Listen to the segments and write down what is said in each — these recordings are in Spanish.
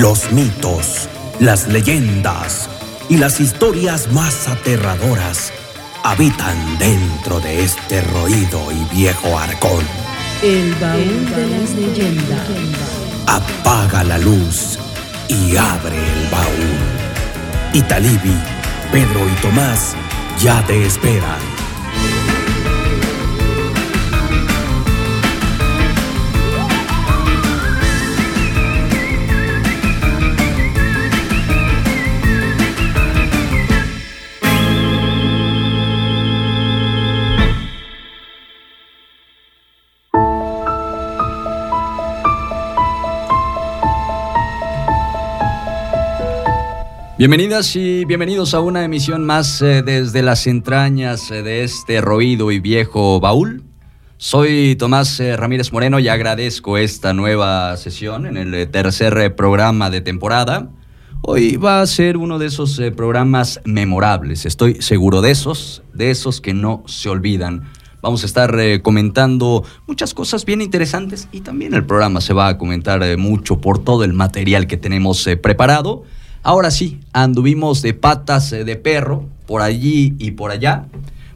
Los mitos, las leyendas y las historias más aterradoras habitan dentro de este roído y viejo arcón. El baúl de las leyendas. Apaga la luz y abre el baúl. Italibi, Pedro y Tomás ya te esperan. Bienvenidas y bienvenidos a una emisión más eh, desde las entrañas eh, de este roído y viejo baúl. Soy Tomás eh, Ramírez Moreno y agradezco esta nueva sesión en el tercer programa de temporada. Hoy va a ser uno de esos programas memorables, estoy seguro de esos, de esos que no se olvidan. Vamos a estar comentando muchas cosas bien interesantes y también el programa se va a comentar mucho por todo el material que tenemos preparado. Ahora sí, anduvimos de patas eh, de perro por allí y por allá,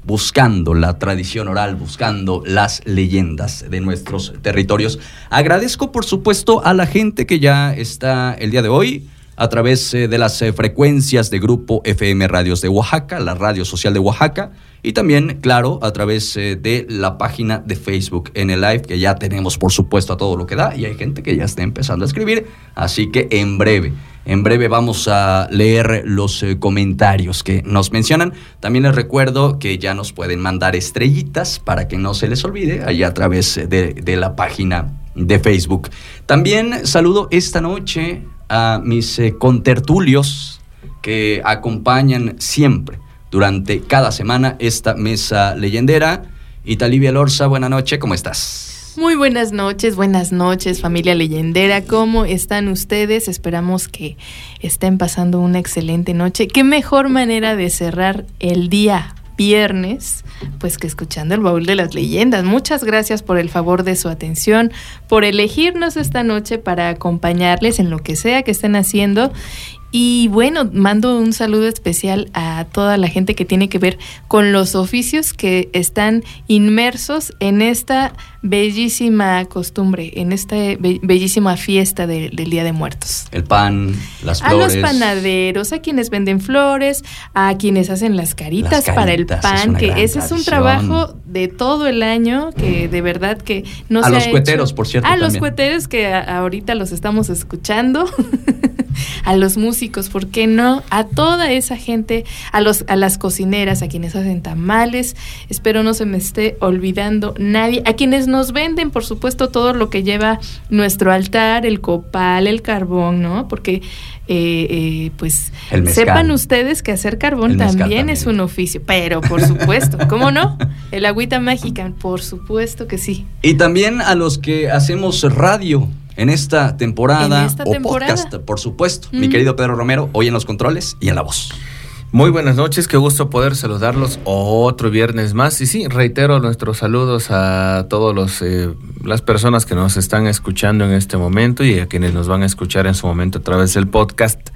buscando la tradición oral, buscando las leyendas de nuestros territorios. Agradezco, por supuesto, a la gente que ya está el día de hoy a través eh, de las eh, frecuencias de Grupo FM Radios de Oaxaca, la radio social de Oaxaca, y también, claro, a través de la página de Facebook en el live, que ya tenemos, por supuesto, a todo lo que da, y hay gente que ya está empezando a escribir, así que en breve en breve vamos a leer los eh, comentarios que nos mencionan. También les recuerdo que ya nos pueden mandar estrellitas para que no se les olvide allá a través de, la página de Facebook. También saludo esta noche a mis eh, contertulios que acompañan siempre durante cada semana esta mesa leyendera. Italivia Lorza, buena noche, ¿cómo estás? Muy buenas noches, buenas noches familia leyendera, ¿cómo están ustedes? Esperamos que estén pasando una excelente noche. ¿Qué mejor manera de cerrar el día viernes, pues que escuchando el baúl de las leyendas. Muchas gracias por el favor de su atención, por elegirnos esta noche para acompañarles en lo que sea que estén haciendo y bueno, mando un saludo especial a toda la gente que tiene que ver con los oficios que están inmersos en esta bellísima costumbre, en esta bellísima fiesta del Día de Muertos. El pan, las flores. A los panaderos, a quienes venden flores, a quienes hacen las caritas, para el pan, que ese es un trabajo de todo el año que de verdad que no a se los cueteros, por cierto. A los cueteros que ahorita los estamos escuchando. a los músicos, ¿por qué no? A toda esa gente, a, los, a las cocineras, a quienes hacen tamales, espero no se me esté olvidando nadie, a quienes nos venden, por supuesto, todo lo que lleva nuestro altar, el copal, el carbón, ¿no? Porque eh, eh, pues sepan ustedes que hacer carbón también, es un oficio, pero por supuesto, ¿cómo no? El agüita mágica, por supuesto que sí. Y también a los que hacemos radio, en esta temporada o podcast, por supuesto. Mi querido Pedro Romero, hoy en los controles y en la voz. Muy buenas noches, qué gusto poder saludarlos otro viernes más. Y sí, reitero nuestros saludos a todas eh, las personas que nos están escuchando en este momento y a quienes nos van a escuchar en su momento a través del podcast.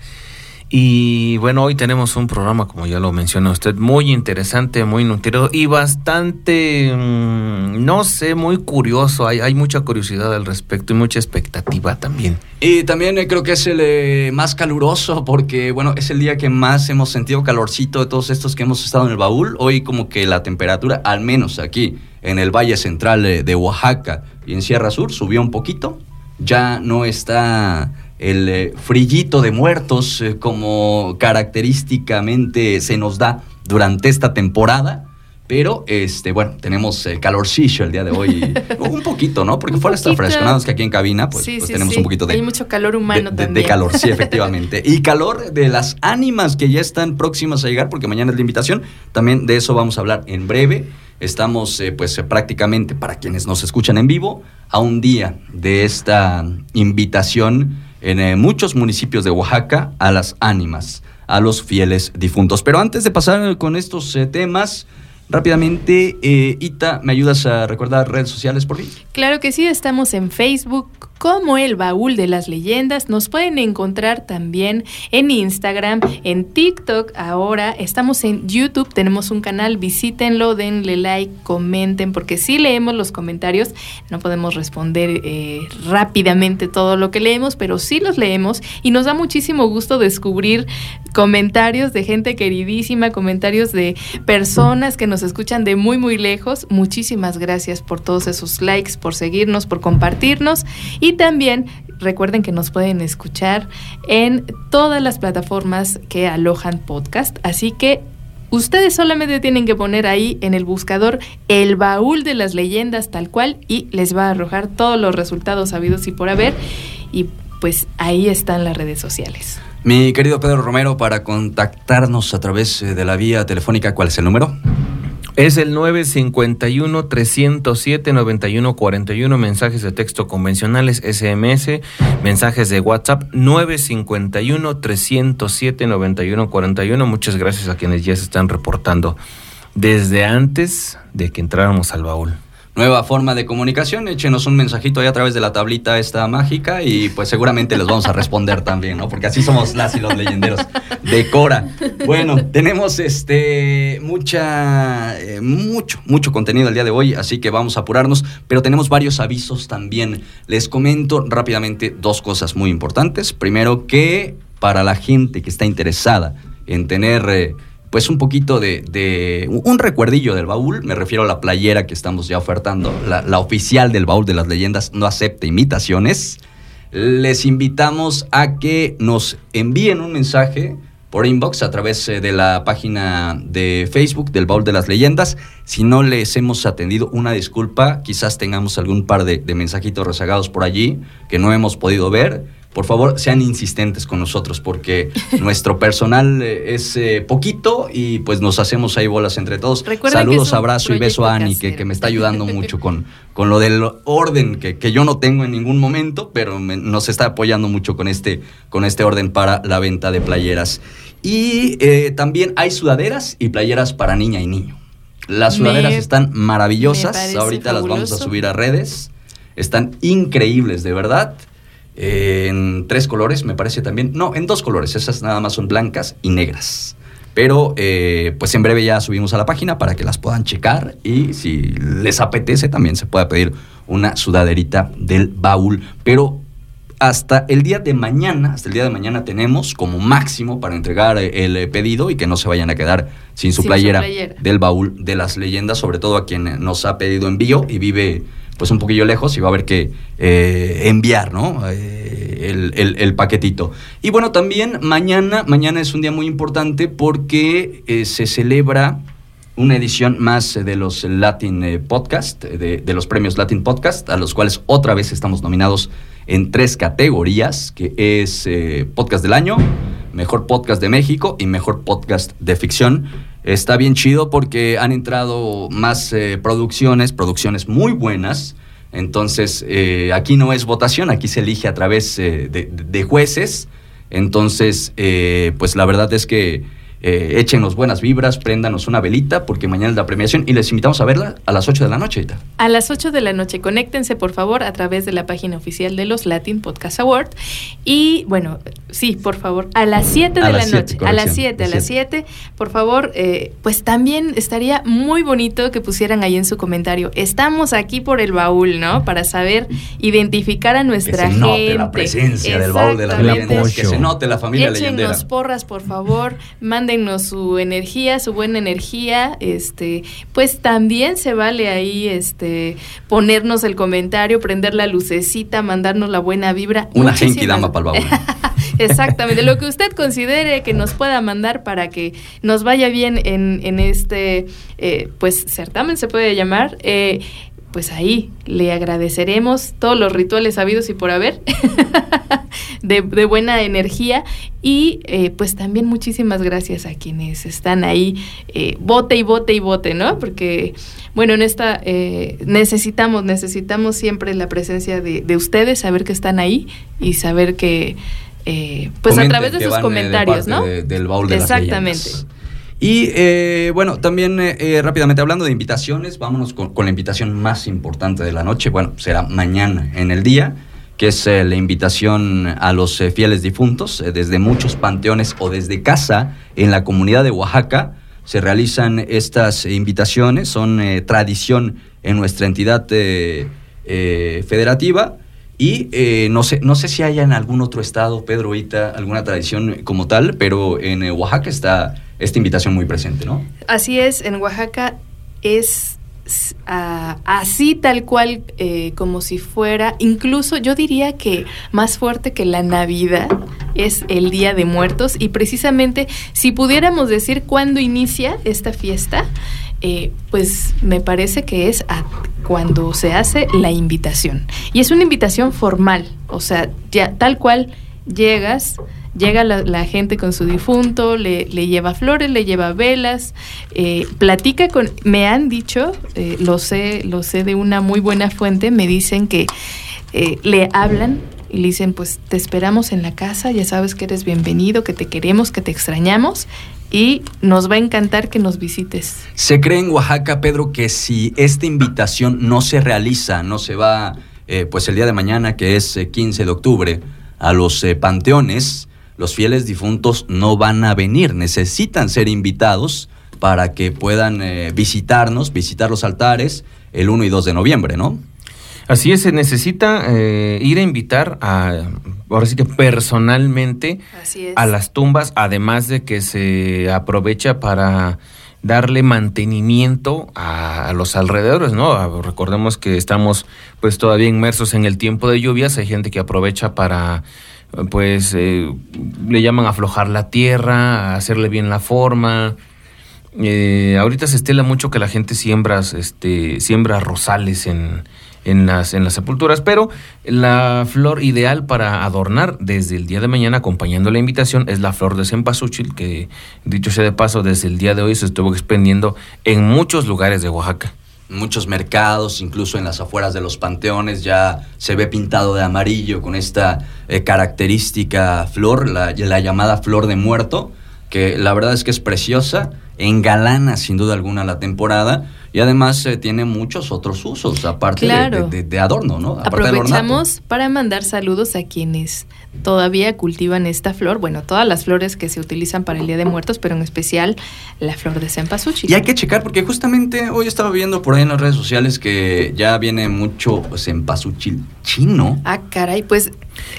Y bueno, hoy tenemos un programa, como ya lo mencionó usted, muy interesante, muy nutrido y bastante, mm, no sé, muy curioso. Hay, hay mucha curiosidad al respecto y mucha expectativa también. Y también eh, creo que es el eh, más caluroso porque, bueno, es el día que más hemos sentido calorcito de todos estos que hemos estado en el baúl. Hoy como que la temperatura, al menos aquí en el Valle Central de Oaxaca y en Sierra Sur, subió un poquito. Ya no está el eh, frillito de muertos eh, como característicamente se nos da durante esta temporada. Pero, este, bueno, tenemos el calorcillo el día de hoy. un poquito, ¿no? Porque fuera está fresco. que aquí en cabina, pues, pues tenemos un poquito de. Hay mucho calor humano de, también. De, calor, sí, efectivamente. y calor de las ánimas que ya están próximas a llegar, porque mañana es la invitación. También de eso vamos a hablar en breve. Estamos, eh, pues, prácticamente, para quienes nos escuchan en vivo, a un día de esta invitación en eh, muchos municipios de Oaxaca a las ánimas, a los fieles difuntos. Pero antes de pasar con estos eh, temas, rápidamente, eh, Ita, ¿me ayudas a recordar redes sociales por fin? Claro que sí, estamos en Facebook como el baúl de las leyendas. Nos pueden encontrar también en Instagram, en TikTok ahora. Estamos en YouTube, tenemos un canal, visítenlo, denle like, comenten, porque si leemos los comentarios. No podemos responder eh, rápidamente todo lo que leemos, pero sí los leemos y nos da muchísimo gusto descubrir comentarios de gente queridísima, comentarios de personas que nos escuchan de muy, muy lejos. Muchísimas gracias por todos esos likes, por seguirnos, por compartirnos. Y también recuerden que nos pueden escuchar en todas las plataformas que alojan podcast. Así que Ustedes solamente tienen que poner ahí en el buscador el baúl de las leyendas tal cual y les va a arrojar todos los resultados sabidos y por haber. Y pues ahí están las redes sociales. Mi querido Pedro Romero, para contactarnos a través eh, de la vía telefónica, ¿cuál es el número? Es el 951-307-9141, mensajes de texto convencionales, SMS, mensajes de WhatsApp, 951-307-9141. Muchas gracias a quienes ya se están reportando desde antes de que entráramos al baúl nueva forma de comunicación, échenos un mensajito ahí a través de la tablita esta mágica y pues seguramente les vamos a responder también, ¿no? Porque así somos las y los leyenderos de Cora. Bueno, tenemos este mucha eh, mucho mucho contenido el día de hoy, así que vamos a apurarnos, pero tenemos varios avisos también. Les comento rápidamente dos cosas muy importantes. Primero que para la gente que está interesada en tener eh, pues un poquito de, un recuerdillo del baúl, me refiero a la playera que estamos ya ofertando, la, oficial del baúl de las leyendas no acepta imitaciones. Les invitamos a que nos envíen un mensaje por inbox a través eh, de la página de Facebook del Baúl de las Leyendas. Si no les hemos atendido, una disculpa, quizás tengamos algún par de mensajitos rezagados por allí que no hemos podido ver por favor sean insistentes con nosotros porque nuestro personal eh, es eh, poquito y pues nos hacemos ahí bolas entre todos. Saludos, abrazo y beso a Ani que, me está ayudando mucho con, con lo del orden que, que yo no tengo en ningún momento, pero nos está apoyando mucho con este, con este orden para la venta de playeras. Y eh, también hay sudaderas y playeras para niña y niño. Las sudaderas están maravillosas, ahorita las vamos a subir a redes. Están increíbles, de verdad en tres colores, me parece también. No, en dos colores. Esas nada más son blancas y negras. Pero eh, pues en breve ya subimos a la página para que las puedan checar y si les apetece también se pueda pedir una sudaderita del baúl. Pero hasta el día de mañana, hasta el día de mañana tenemos como máximo para entregar el pedido y que no se vayan a quedar sin su, playera, del baúl de las leyendas, sobre todo a quien nos ha pedido envío y vive pues un poquillo lejos y va a haber que eh, enviar, ¿no? Eh, el, paquetito. Y bueno, también mañana, mañana es un día muy importante porque eh, se celebra una edición más de los Latin Podcast, de, de, los premios Latin Podcast, a los cuales otra vez estamos nominados en tres categorías, que es Podcast del Año, Mejor Podcast de México y Mejor Podcast de Ficción está bien chido porque han entrado más eh, producciones, producciones muy buenas. Entonces, eh, aquí no es votación, aquí se elige a través eh, de, jueces. Entonces, pues la verdad es que eh, échenos buenas vibras, préndanos una velita, porque mañana es la premiación y les invitamos a verla a las 8 de la noche. A las 8 de la noche, conéctense por favor a través de la página oficial de los Latin Podcast Award. Y bueno, sí, por favor, a las 7 de la noche, a las 7, a las 7, por favor, eh, pues también estaría muy bonito que pusieran ahí en su comentario, estamos aquí por el baúl, ¿no? Para saber identificar a nuestra que se Note la presencia del baúl de las leyendas, que se note la familia Échenos leyendera. porras, por favor, su energía, su buena energía, este, pues también se vale ahí este ponernos el comentario, prender la lucecita, mandarnos la buena vibra. Una genki dama para el. Exactamente, lo que usted considere que nos pueda mandar para que nos vaya bien en, en este, eh, pues, certamen se puede llamar. Eh, pues ahí le agradeceremos todos los rituales habidos y por haber de, buena energía y eh, pues también muchísimas gracias a quienes están ahí eh, bote y bote y bote, ¿no? Porque bueno, en esta eh, necesitamos, necesitamos siempre la presencia de, ustedes, saber que están ahí y saber que pues a través de sus comentarios, ¿no? del baúl de Exactamente. Y eh, bueno, también eh, eh, rápidamente hablando de invitaciones, vámonos con, la invitación más importante de la noche. Bueno, será mañana en el día. que es la invitación a los fieles difuntos desde muchos panteones o desde casa en la comunidad de Oaxaca se realizan estas invitaciones, son eh, tradición en nuestra entidad eh, eh, federativa. Y no, sé, no sé si hay en algún otro estado, Pedro, ahorita, alguna tradición como tal, pero en Oaxaca está esta invitación muy presente, ¿no? Así es, en Oaxaca es así tal cual eh, como si fuera, incluso yo diría que más fuerte que la Navidad es el Día de Muertos y precisamente si pudiéramos decir cuándo inicia esta fiesta, eh, pues me parece que es cuando se hace la invitación. Y es una invitación formal, o sea, ya tal cual llegas, llega la, gente con su difunto, le, lleva flores, le lleva velas, eh, platica con, me han dicho, eh, lo sé, lo sé de una muy buena fuente, me dicen que eh, le hablan y le dicen, pues te esperamos en la casa, ya sabes que eres bienvenido, que te queremos, que te extrañamos y nos va a encantar que nos visites. Se cree en Oaxaca, Pedro, que si esta invitación no se realiza, no se va, pues el día de mañana, que es 15 de octubre, a los panteones, los fieles difuntos no van a venir, necesitan ser invitados para que puedan eh, visitarnos, visitar los altares el 1 y 2 de noviembre, ¿no? Así es, se necesita eh, ir a invitar a, ahora sí que personalmente a las tumbas, además de que se aprovecha para darle mantenimiento a, a, los alrededores, ¿no? Recordemos que estamos pues todavía inmersos en el tiempo de lluvias, hay gente que aprovecha para pues eh, le llaman aflojar la tierra, hacerle bien la forma. Eh, ahorita se estela mucho que la gente siembra, este, siembra rosales en, en, las, en las sepulturas, pero la flor ideal para adornar desde el día de mañana, acompañando la invitación, es la flor de cempasúchil, que dicho sea de paso, desde el día de hoy se estuvo expendiendo en muchos lugares de Oaxaca muchos mercados, incluso en las afueras de los panteones ya se ve pintado de amarillo con esta eh, característica flor, la, llamada flor de muerto, que la verdad es que es preciosa, engalana sin duda alguna la temporada y además eh, tiene muchos otros usos, aparte de, adorno, ¿no? Aprovechamos para mandar saludos a quienes todavía cultivan esta flor, bueno, todas las flores que se utilizan para el Día de Muertos, pero en especial la flor de cempasúchil. Y hay que checar porque justamente hoy estaba viendo por ahí en las redes sociales que ya viene mucho cempasúchil chino. Ah, caray, pues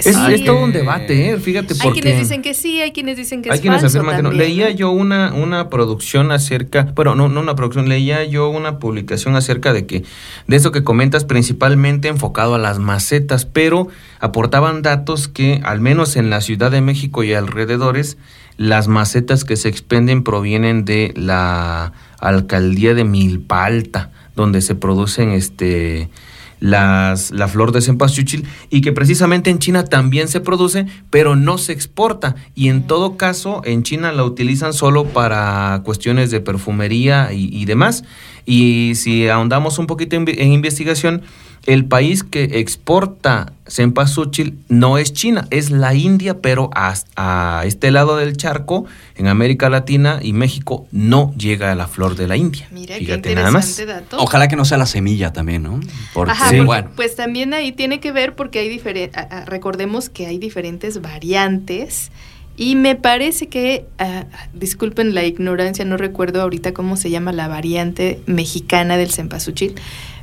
es, todo un debate, ¿eh? fíjate Hay quienes dicen que sí, hay quienes dicen que hay es quienes falso afirman que no. Leía yo una, una producción acerca, bueno, no, no una producción, leía yo una publicación acerca de que, de eso que comentas, principalmente enfocado a las macetas, pero aportaban datos que, al menos en la Ciudad de México y alrededores, las macetas que se expenden provienen de la alcaldía de Milpa Alta, donde se producen este las, la flor de cempasúchil y que precisamente en China también se produce, pero no se exporta. Y en todo caso, en China la utilizan solo para cuestiones de perfumería y, demás. Y si ahondamos un poquito en investigación, el país que exporta cempasúchil no es China, es la India, pero a, este lado del charco, en América Latina y México, no llega a la flor de la India. Mira, Fíjate nada más. Dato. Ojalá que no sea la semilla también, ¿no? Porque, bueno. Pues también ahí tiene que ver porque hay diferentes, recordemos que hay diferentes variantes. Y me parece que, ah, disculpen la ignorancia, no recuerdo ahorita cómo se llama la variante mexicana del cempasúchil,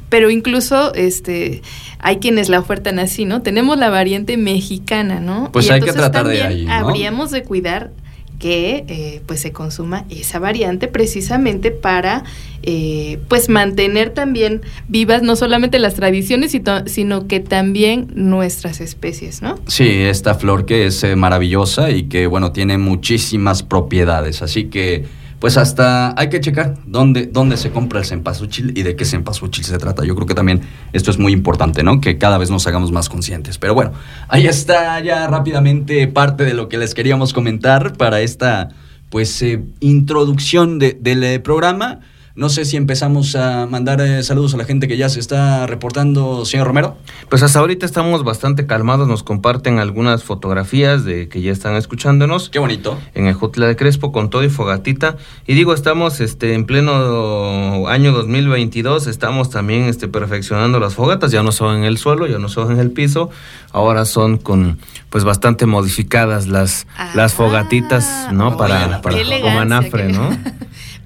pero incluso este hay quienes la ofertan así, ¿no? Tenemos la variante mexicana, ¿no? Pues hay que tratar de ahí, ¿no? Habríamos de cuidar que eh, pues se consuma esa variante precisamente para eh, pues mantener también vivas no solamente las tradiciones sino que también nuestras especies, ¿no? Sí, esta flor que es eh, maravillosa y que bueno tiene muchísimas propiedades, así que pues hasta hay que checar dónde, dónde se compra el cempasúchil y de qué cempasúchil se trata. Yo creo que también esto es muy importante, ¿no? Que cada vez nos hagamos más conscientes. Pero bueno, ahí está ya rápidamente parte de lo que les queríamos comentar para esta, pues, eh, introducción del eh, programa. No sé si empezamos a mandar eh, saludos a la gente que ya se está reportando, señor Romero. Pues hasta ahorita estamos bastante calmados, nos comparten algunas fotografías de que ya están escuchándonos. Qué bonito. En el Jutla de Crespo con todo y fogatita. Y digo, estamos este, en pleno año 2022, estamos también este, perfeccionando las fogatas, ya no son en el suelo, ya no son en el piso, ahora son con pues bastante modificadas las, las Ah, fogatitas, ¿no? Para, bueno, para como anafre, qué- ¿no?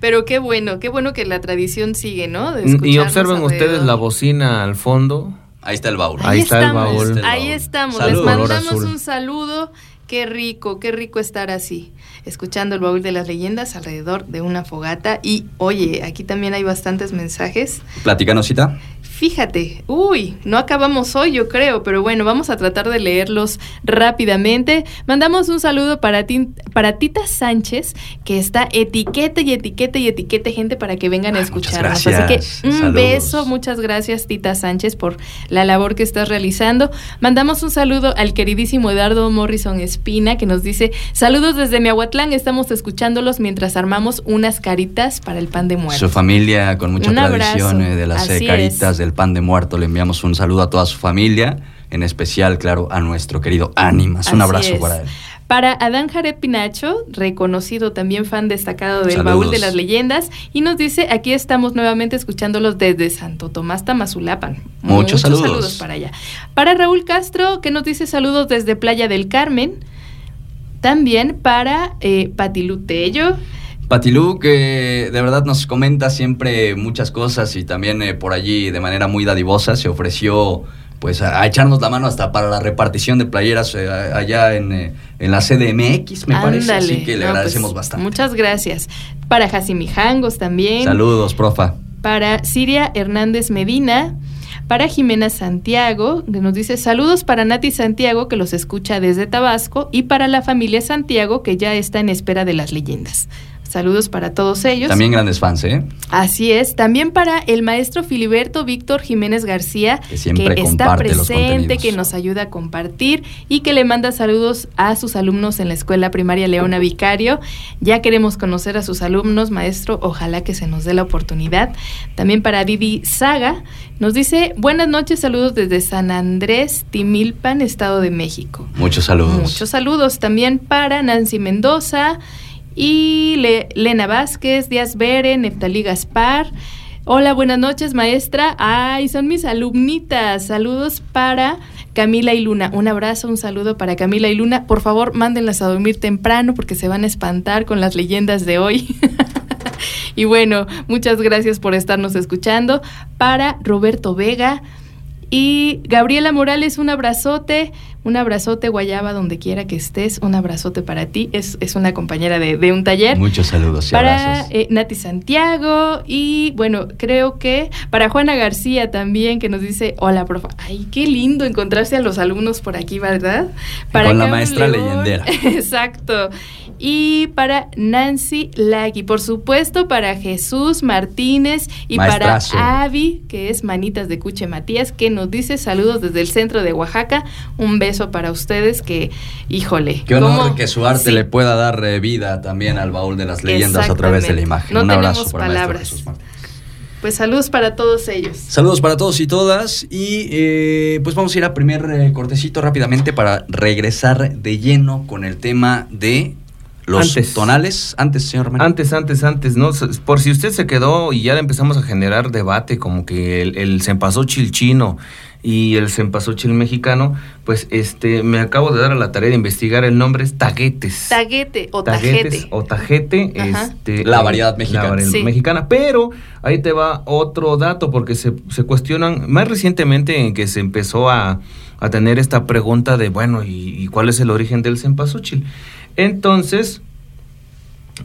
Pero qué bueno, qué bueno que la tradición sigue, ¿no? De Y observen ustedes la bocina al fondo. Ahí está el baúl. Ahí está el baúl. Ahí estamos. Salud. Les mandamos un saludo. Qué rico, qué rico estar así, escuchando el baúl de las leyendas alrededor de una fogata. Y oye, aquí también hay bastantes mensajes. Platícanos, cita. Fíjate, uy, no acabamos hoy, yo creo, pero bueno, vamos a tratar de leerlos rápidamente. Mandamos un saludo para, ti, para Tita Sánchez, que está etiquete y etiquete y etiquete gente para que vengan a muchas escucharnos. Así que un Saludos. beso, muchas gracias Tita Sánchez por la labor que estás realizando. Mandamos un saludo al queridísimo Eduardo Morrison Espina, que nos dice, saludos desde Miahuatlán, estamos escuchándolos mientras armamos unas caritas para el pan de muerto. Su familia con mucha Un tradición eh, de las eh, caritas es. del pan de muerto. Le enviamos un saludo a toda su familia, en especial, claro, a nuestro querido Ánimas. Un Así abrazo es. para él. Para Adán Jared Pinacho, reconocido también fan destacado del Saludos. baúl de las leyendas, y nos dice, aquí estamos nuevamente escuchándolos desde Santo Tomás Tamazulapan. Muchos saludos. para allá. Para Raúl Castro, que nos dice saludos desde Playa del Carmen. También para eh, Patilu Tello. Patilú, que de verdad nos comenta siempre muchas cosas y también eh, por allí de manera muy dadivosa se ofreció pues a, a echarnos la mano hasta para la repartición de playeras eh, allá en, eh, en la CDMX, me parece. Así que le No, pues, agradecemos bastante. Muchas gracias. Para Jasimijangos también. Saludos, profa. para Siria Hernández Medina, para Jimena Santiago, que nos dice saludos para Nati Santiago, que los escucha desde Tabasco, y para la familia Santiago, que ya está en espera de las leyendas. Saludos para todos ellos. También grandes fans, ¿eh? Así es. También para el maestro Filiberto Víctor Jiménez García, Que siempre está presente, que nos ayuda a compartir y que le manda saludos a sus alumnos en la escuela primaria Leona Vicario. Ya queremos conocer a sus alumnos, maestro. Ojalá que se nos dé la oportunidad. También para Vivi Saga, nos dice buenas noches, saludos desde San Andrés, Timilpan, Estado de México. Muchos saludos. Muchos saludos también para Nancy Mendoza y Le- Lena Vázquez, Díaz Bere, Neftalí Gaspar. Hola, buenas noches, maestra. Ay, son mis alumnitas. Saludos para Camila y Luna. Un abrazo, un saludo para Camila y Luna. Por favor, mándenlas a dormir temprano porque se van a espantar con las leyendas de hoy. y bueno, muchas gracias por estarnos escuchando. Para Roberto Vega, y Gabriela Morales, un abrazote, un abrazote guayaba donde quiera que estés, un abrazote para ti, es, es una compañera de, de un taller. Muchos saludos y para abrazos. eh, Nati Santiago y bueno, creo que para Juana García también que nos dice, hola profa, ay, qué lindo encontrarse a los alumnos por aquí, ¿verdad? Para con la maestra León, leyendera. Exacto. Y para Nancy Lagui, por supuesto, para Jesús Martínez y Maestrazo. para Avi, que es Manitas de Cuche Matías, que nos dice saludos desde el centro de Oaxaca. Un beso para ustedes que, híjole. Qué honor cómo- que su arte sí. le pueda dar eh, vida también al baúl de las leyendas a través de la imagen. No Un abrazo para palabras. Jesús. Pues saludos para todos ellos. Saludos para todos y todas y eh, pues vamos a ir a primer eh, cortecito rápidamente para regresar de lleno con el tema de los Antes. tonales. Antes, señor Romero. Antes, antes, antes, ¿no? Por si usted se quedó y ya le empezamos a generar debate, como que el, el cempasúchil chino y el cempasúchil mexicano, pues este me acabo de dar a la tarea de investigar el nombre, es taguetes. Taguete o Taguetes tajete. o tajete, Ajá. este, La variedad mexicana. la variedad Sí. mexicana. Pero ahí te va otro dato, porque se, se cuestionan, más recientemente en que se empezó a, a tener esta pregunta de, bueno, ¿y, y cuál es el origen del cempasúchil? Entonces,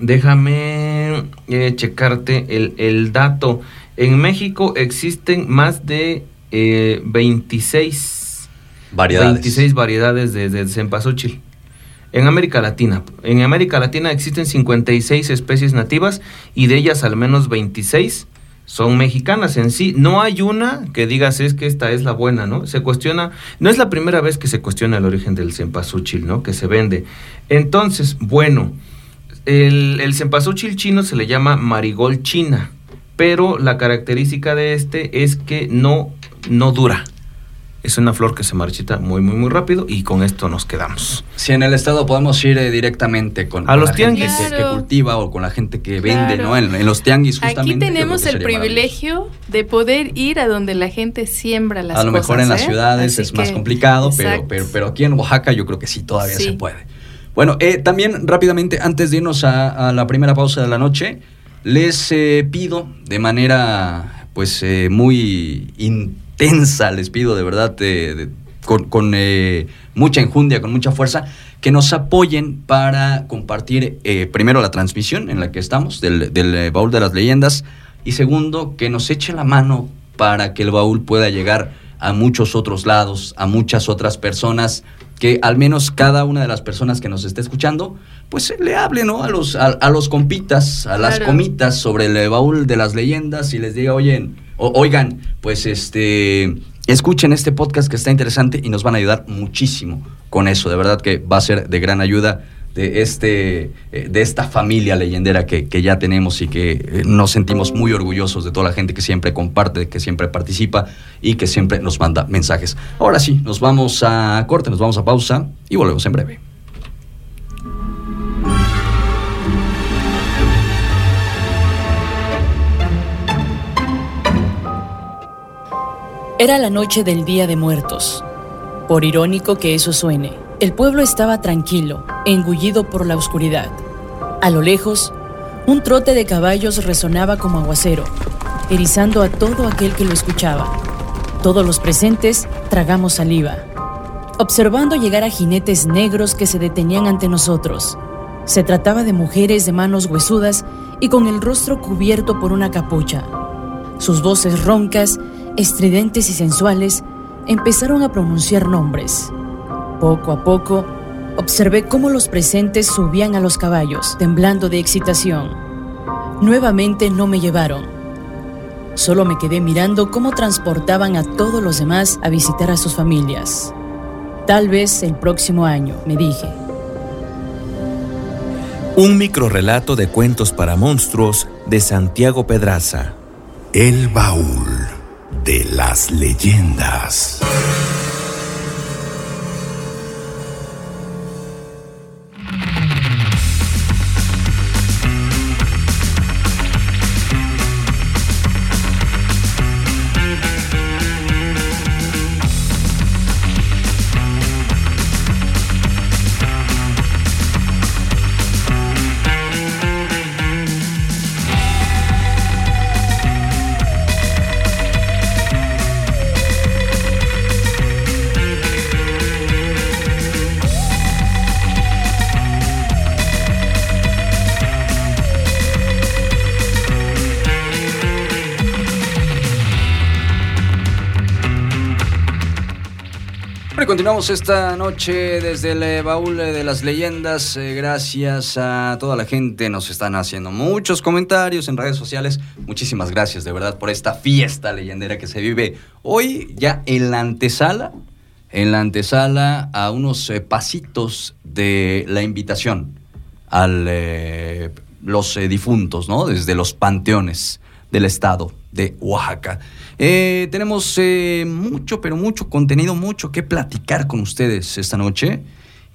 déjame eh, checarte el, el dato. En México existen más de eh, 26 Variedades. 26 variedades de, de cempasúchil. En América Latina. En América Latina existen 56 especies nativas y de ellas al menos 26 son mexicanas en sí. No hay una que digas es que esta es la buena, ¿no? Se cuestiona, no es la primera vez que se cuestiona el origen del cempasúchil, ¿no? Que se vende. Entonces, bueno, el, el cempasúchil chino se le llama marigol china. pero la característica de este es que no, no dura. Es una flor que se marchita muy, muy, muy rápido y con esto nos quedamos. Si en el estado podemos ir eh, directamente con, A con los la gente tianguis. que, que cultiva o con la gente que vende, Claro. ¿no? En, en los tianguis justamente. Aquí tenemos el privilegio de poder ir a donde la gente siembra las A lo cosas. mejor en las ¿eh? ciudades Así es más complicado, pero, pero, pero aquí en Oaxaca yo creo que sí todavía Sí. se puede. Bueno, eh, también rápidamente, antes de irnos a, a la primera pausa de la noche, les eh, pido de manera pues eh, muy intensa, les pido de verdad de- de- con, con, eh, mucha enjundia, con mucha fuerza, que nos apoyen para compartir eh, primero la transmisión en la que estamos del, del eh, baúl de las leyendas y segundo, que nos eche la mano para que el baúl pueda llegar a muchos otros lados, a muchas otras personas, que al menos cada una de las personas que nos esté escuchando, pues le hable, ¿no? A los, a, a los compitas, a las Claro. comitas sobre el baúl de las leyendas y les diga, oye, oigan, pues este, escuchen este podcast que está interesante y nos van a ayudar muchísimo con eso. De verdad que va a ser de gran ayuda de, este, eh, de esta familia leyendera que, que ya tenemos y que eh, nos sentimos muy orgullosos de toda la gente que siempre comparte, que siempre participa y que siempre nos manda mensajes. Ahora sí, nos vamos a corte, nos vamos a pausa y volvemos en breve. Era la noche del Día de Muertos. Por irónico que eso suene, el pueblo estaba tranquilo, engullido por la oscuridad. A lo lejos, un trote de caballos resonaba como aguacero, erizando a todo aquel que lo escuchaba. Todos los presentes tragamos saliva, observando llegar a jinetes negros que se detenían ante nosotros. Se trataba de mujeres de manos huesudas y con el rostro cubierto por una capucha. Sus voces roncas, estridentes y sensuales empezaron a pronunciar nombres. Poco a poco, observé cómo los presentes subían a los caballos, temblando de excitación. Nuevamente no me llevaron. Solo me quedé mirando cómo transportaban a todos los demás a visitar a sus familias. Tal vez el próximo año, me dije. Un microrrelato de cuentos para monstruos de Santiago Pedraza. El baúl de las leyendas. Continuamos esta noche desde el eh, baúl de las leyendas. Eh, gracias a toda la gente. Nos están haciendo muchos comentarios en redes sociales. Muchísimas gracias de verdad por esta fiesta leyendera que se vive hoy ya en la antesala. En la antesala a unos eh, pasitos de la invitación a los difuntos, ¿no? Desde los panteones del estado de Oaxaca. Eh, tenemos eh, mucho, pero mucho contenido, mucho que platicar con ustedes esta noche.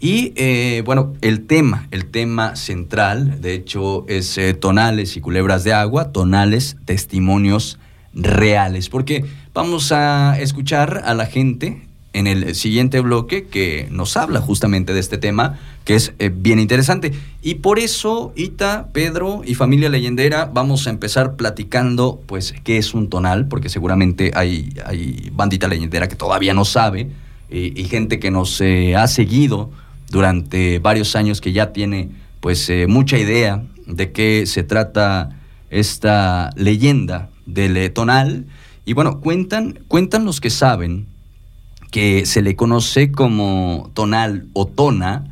Y eh, bueno, el tema, el tema central, de hecho, es eh, tonales y culebras de agua, tonales, testimonios reales, porque vamos a escuchar a la gente en el siguiente bloque que nos habla justamente de este tema, que es eh, bien interesante. Y por eso, Ita, Pedro y familia leyendera, vamos a empezar platicando, pues, qué es un tonal, porque seguramente hay, hay bandita leyendera que todavía no sabe, y, y gente que nos eh, ha seguido durante varios años que ya tiene, pues, eh, mucha idea de qué se trata esta leyenda del eh, tonal. Y bueno, cuentan, cuentan los que saben que se le conoce como tonal o tona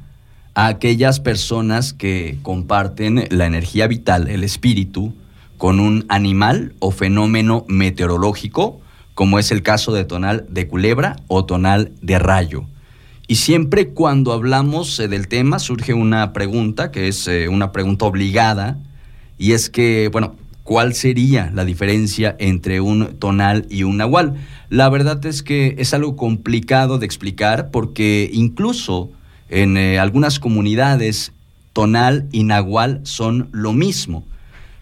a aquellas personas que comparten la energía vital, el espíritu, con un animal o fenómeno meteorológico, como es el caso de tonal de culebra o tonal de rayo. Y siempre cuando hablamos eh, del tema surge una pregunta, que es eh, una pregunta obligada, y es que, bueno, cuál sería la diferencia entre un tonal y un nahual. La verdad es que es algo complicado de explicar porque incluso en eh, algunas comunidades tonal y nahual son lo mismo.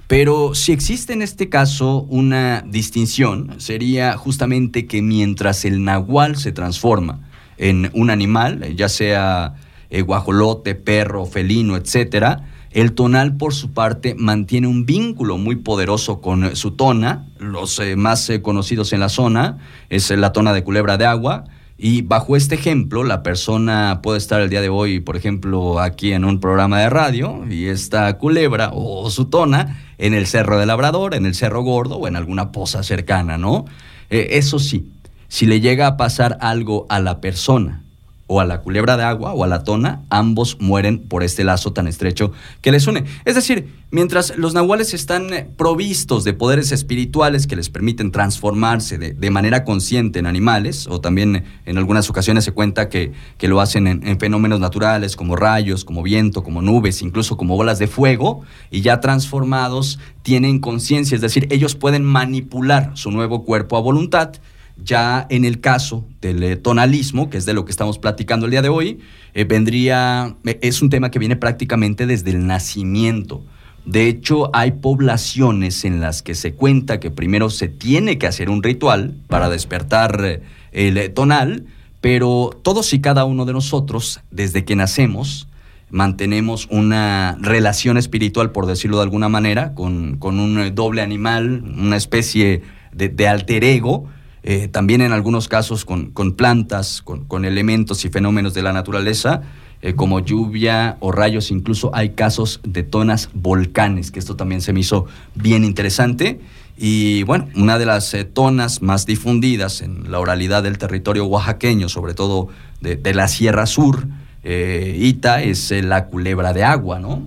Pero si existe en este caso una distinción, sería justamente que mientras el nahual se transforma en un animal, ya sea eh, guajolote, perro, felino, etcétera, el tonal, por su parte, mantiene un vínculo muy poderoso con su tona. Los eh, más eh, conocidos en la zona es la tona de culebra de agua, y bajo este ejemplo, la persona puede estar el día de hoy, por ejemplo, aquí en un programa de radio y esta culebra o su tona en el Cerro de Labrador, en el Cerro Gordo o en alguna poza cercana, ¿no? Eh, eso sí, si le llega a pasar algo a la persona o a la culebra de agua o a la tona, ambos mueren por este lazo tan estrecho que les une. Es decir, mientras los nahuales están eh, provistos de poderes espirituales que les permiten transformarse de, manera consciente en animales, o también en algunas ocasiones se cuenta que, que lo hacen en, en, fenómenos naturales como rayos, como viento, como nubes, incluso como bolas de fuego, y ya transformados tienen conciencia, es decir, ellos pueden manipular su nuevo cuerpo a voluntad ya en el caso del eh, tonalismo, que es de lo que estamos platicando el día de hoy, eh, vendría, eh, es un tema que viene prácticamente desde el nacimiento. De hecho, hay poblaciones en las que se cuenta que primero se tiene que hacer un ritual para despertar el tonal, pero todos y cada uno de nosotros, desde que nacemos, mantenemos una relación espiritual, por decirlo de alguna manera, con, un doble animal, una especie de alter ego, eh, también en algunos casos con, plantas, con, elementos y fenómenos de la naturaleza, eh, como lluvia o rayos, incluso hay casos de tonas volcanes, que esto también se me hizo bien interesante. Y bueno, una de las eh, tonas más difundidas en la oralidad del territorio oaxaqueño, sobre todo de, la Sierra Sur, Ita, es la culebra de agua, ¿no?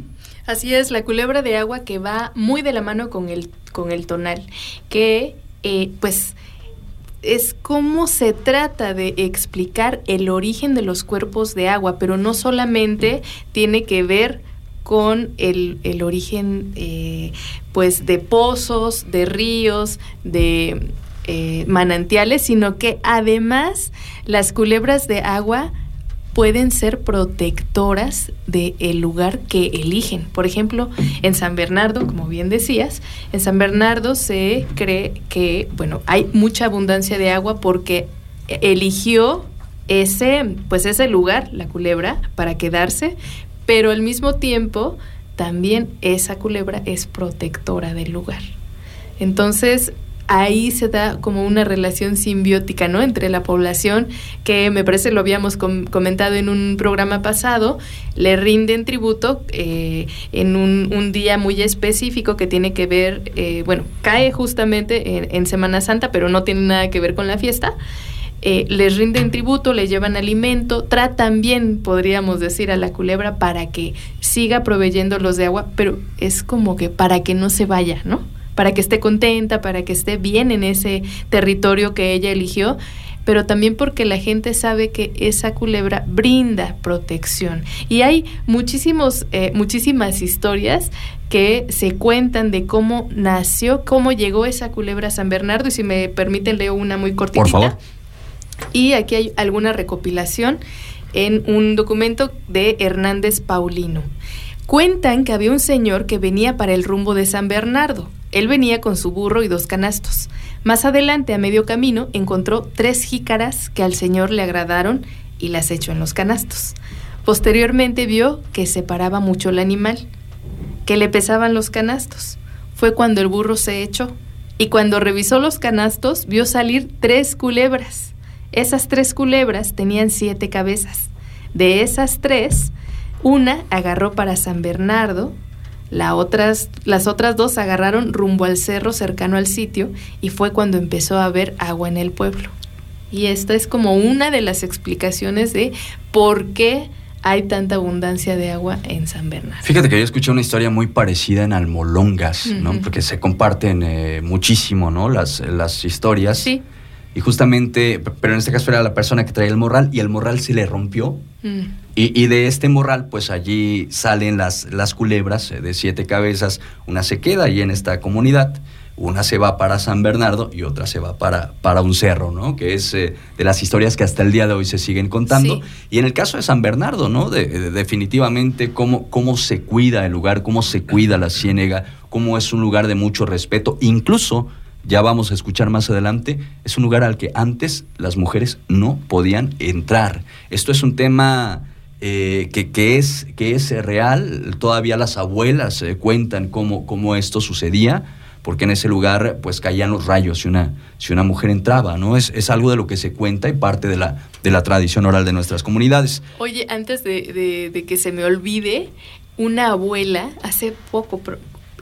Así es, la culebra de agua que va muy de la mano con el, con el tonal, que pues es cómo se trata de explicar el origen de los cuerpos de agua, pero no solamente tiene que ver con el, origen eh, pues de pozos, de ríos, de eh, manantiales, sino que además las culebras de agua pueden ser protectoras del lugar que eligen. Por ejemplo, en San Bernardo, como bien decías, en San Bernardo se cree que, bueno, hay mucha abundancia de agua porque eligió ese, pues ese lugar, la culebra, para quedarse, pero al mismo tiempo también esa culebra es protectora del lugar. Entonces, ahí se da como una relación simbiótica, ¿no? Entre la población, que me parece lo habíamos comentado en un programa pasado, le rinden tributo eh, en un, día muy específico que tiene que ver, eh, bueno, cae justamente en, Semana Santa, pero no tiene nada que ver con la fiesta. Eh, les rinden tributo, les llevan alimento, tratan bien, podríamos decir, a la culebra para que siga proveyéndolos de agua, pero es como que para que no se vaya, ¿no? Para que esté contenta, para que esté bien en ese territorio que ella eligió pero también porque la gente sabe que esa culebra brinda protección. Y hay muchísimos, eh, muchísimas historias que se cuentan de cómo nació, cómo llegó esa culebra a San Bernardo, y si me permiten leo una muy cortita. Por favor. Y aquí hay alguna recopilación en un documento de Hernández Paulino. Cuentan que había un señor que venía para el rumbo de San Bernardo. Él venía con su burro y dos canastos. Más adelante, a medio camino, encontró tres jícaras que al señor le agradaron y las echó en los canastos. Posteriormente vio que separaba mucho el animal, que le pesaban los canastos. Fue cuando el burro se echó y cuando revisó los canastos vio salir tres culebras. Esas tres culebras tenían siete cabezas. De esas tres, una agarró para San Bernardo, otras, las otras dos agarraron rumbo al cerro cercano al sitio y fue cuando empezó a haber agua en el pueblo. Y esta es como una de las explicaciones de por qué hay tanta abundancia de agua en San Bernardo. Fíjate que yo escuché una historia muy parecida en Almolongas, ¿no? Porque se comparten eh, muchísimo, ¿no? Las, las historias. Sí. Y justamente, pero en este caso era la persona que traía el morral y el morral se le rompió. Mm. Y, y de este morral, pues allí salen las, las culebras eh, de siete cabezas. Una se queda ahí en esta comunidad, una se va para San Bernardo y otra se va para, para un cerro, ¿no? Que es eh, de las historias que hasta el día de hoy se siguen contando. Sí. Y en el caso de San Bernardo, ¿no? De, de- definitivamente cómo, cómo se cuida el lugar, cómo se cuida la ciénega, cómo es un lugar de mucho respeto. Incluso, ya vamos a escuchar más adelante, es un lugar al que antes las mujeres no podían entrar. Esto es un tema eh, que, que es, que es real. Todavía las abuelas eh, cuentan cómo, cómo esto sucedía porque en ese lugar pues caían los rayos si una, si una mujer entraba, ¿no? Es, es algo de lo que se cuenta y parte de la, de la tradición oral de nuestras comunidades. Oye, antes de, que se me olvide, una abuela, hace poco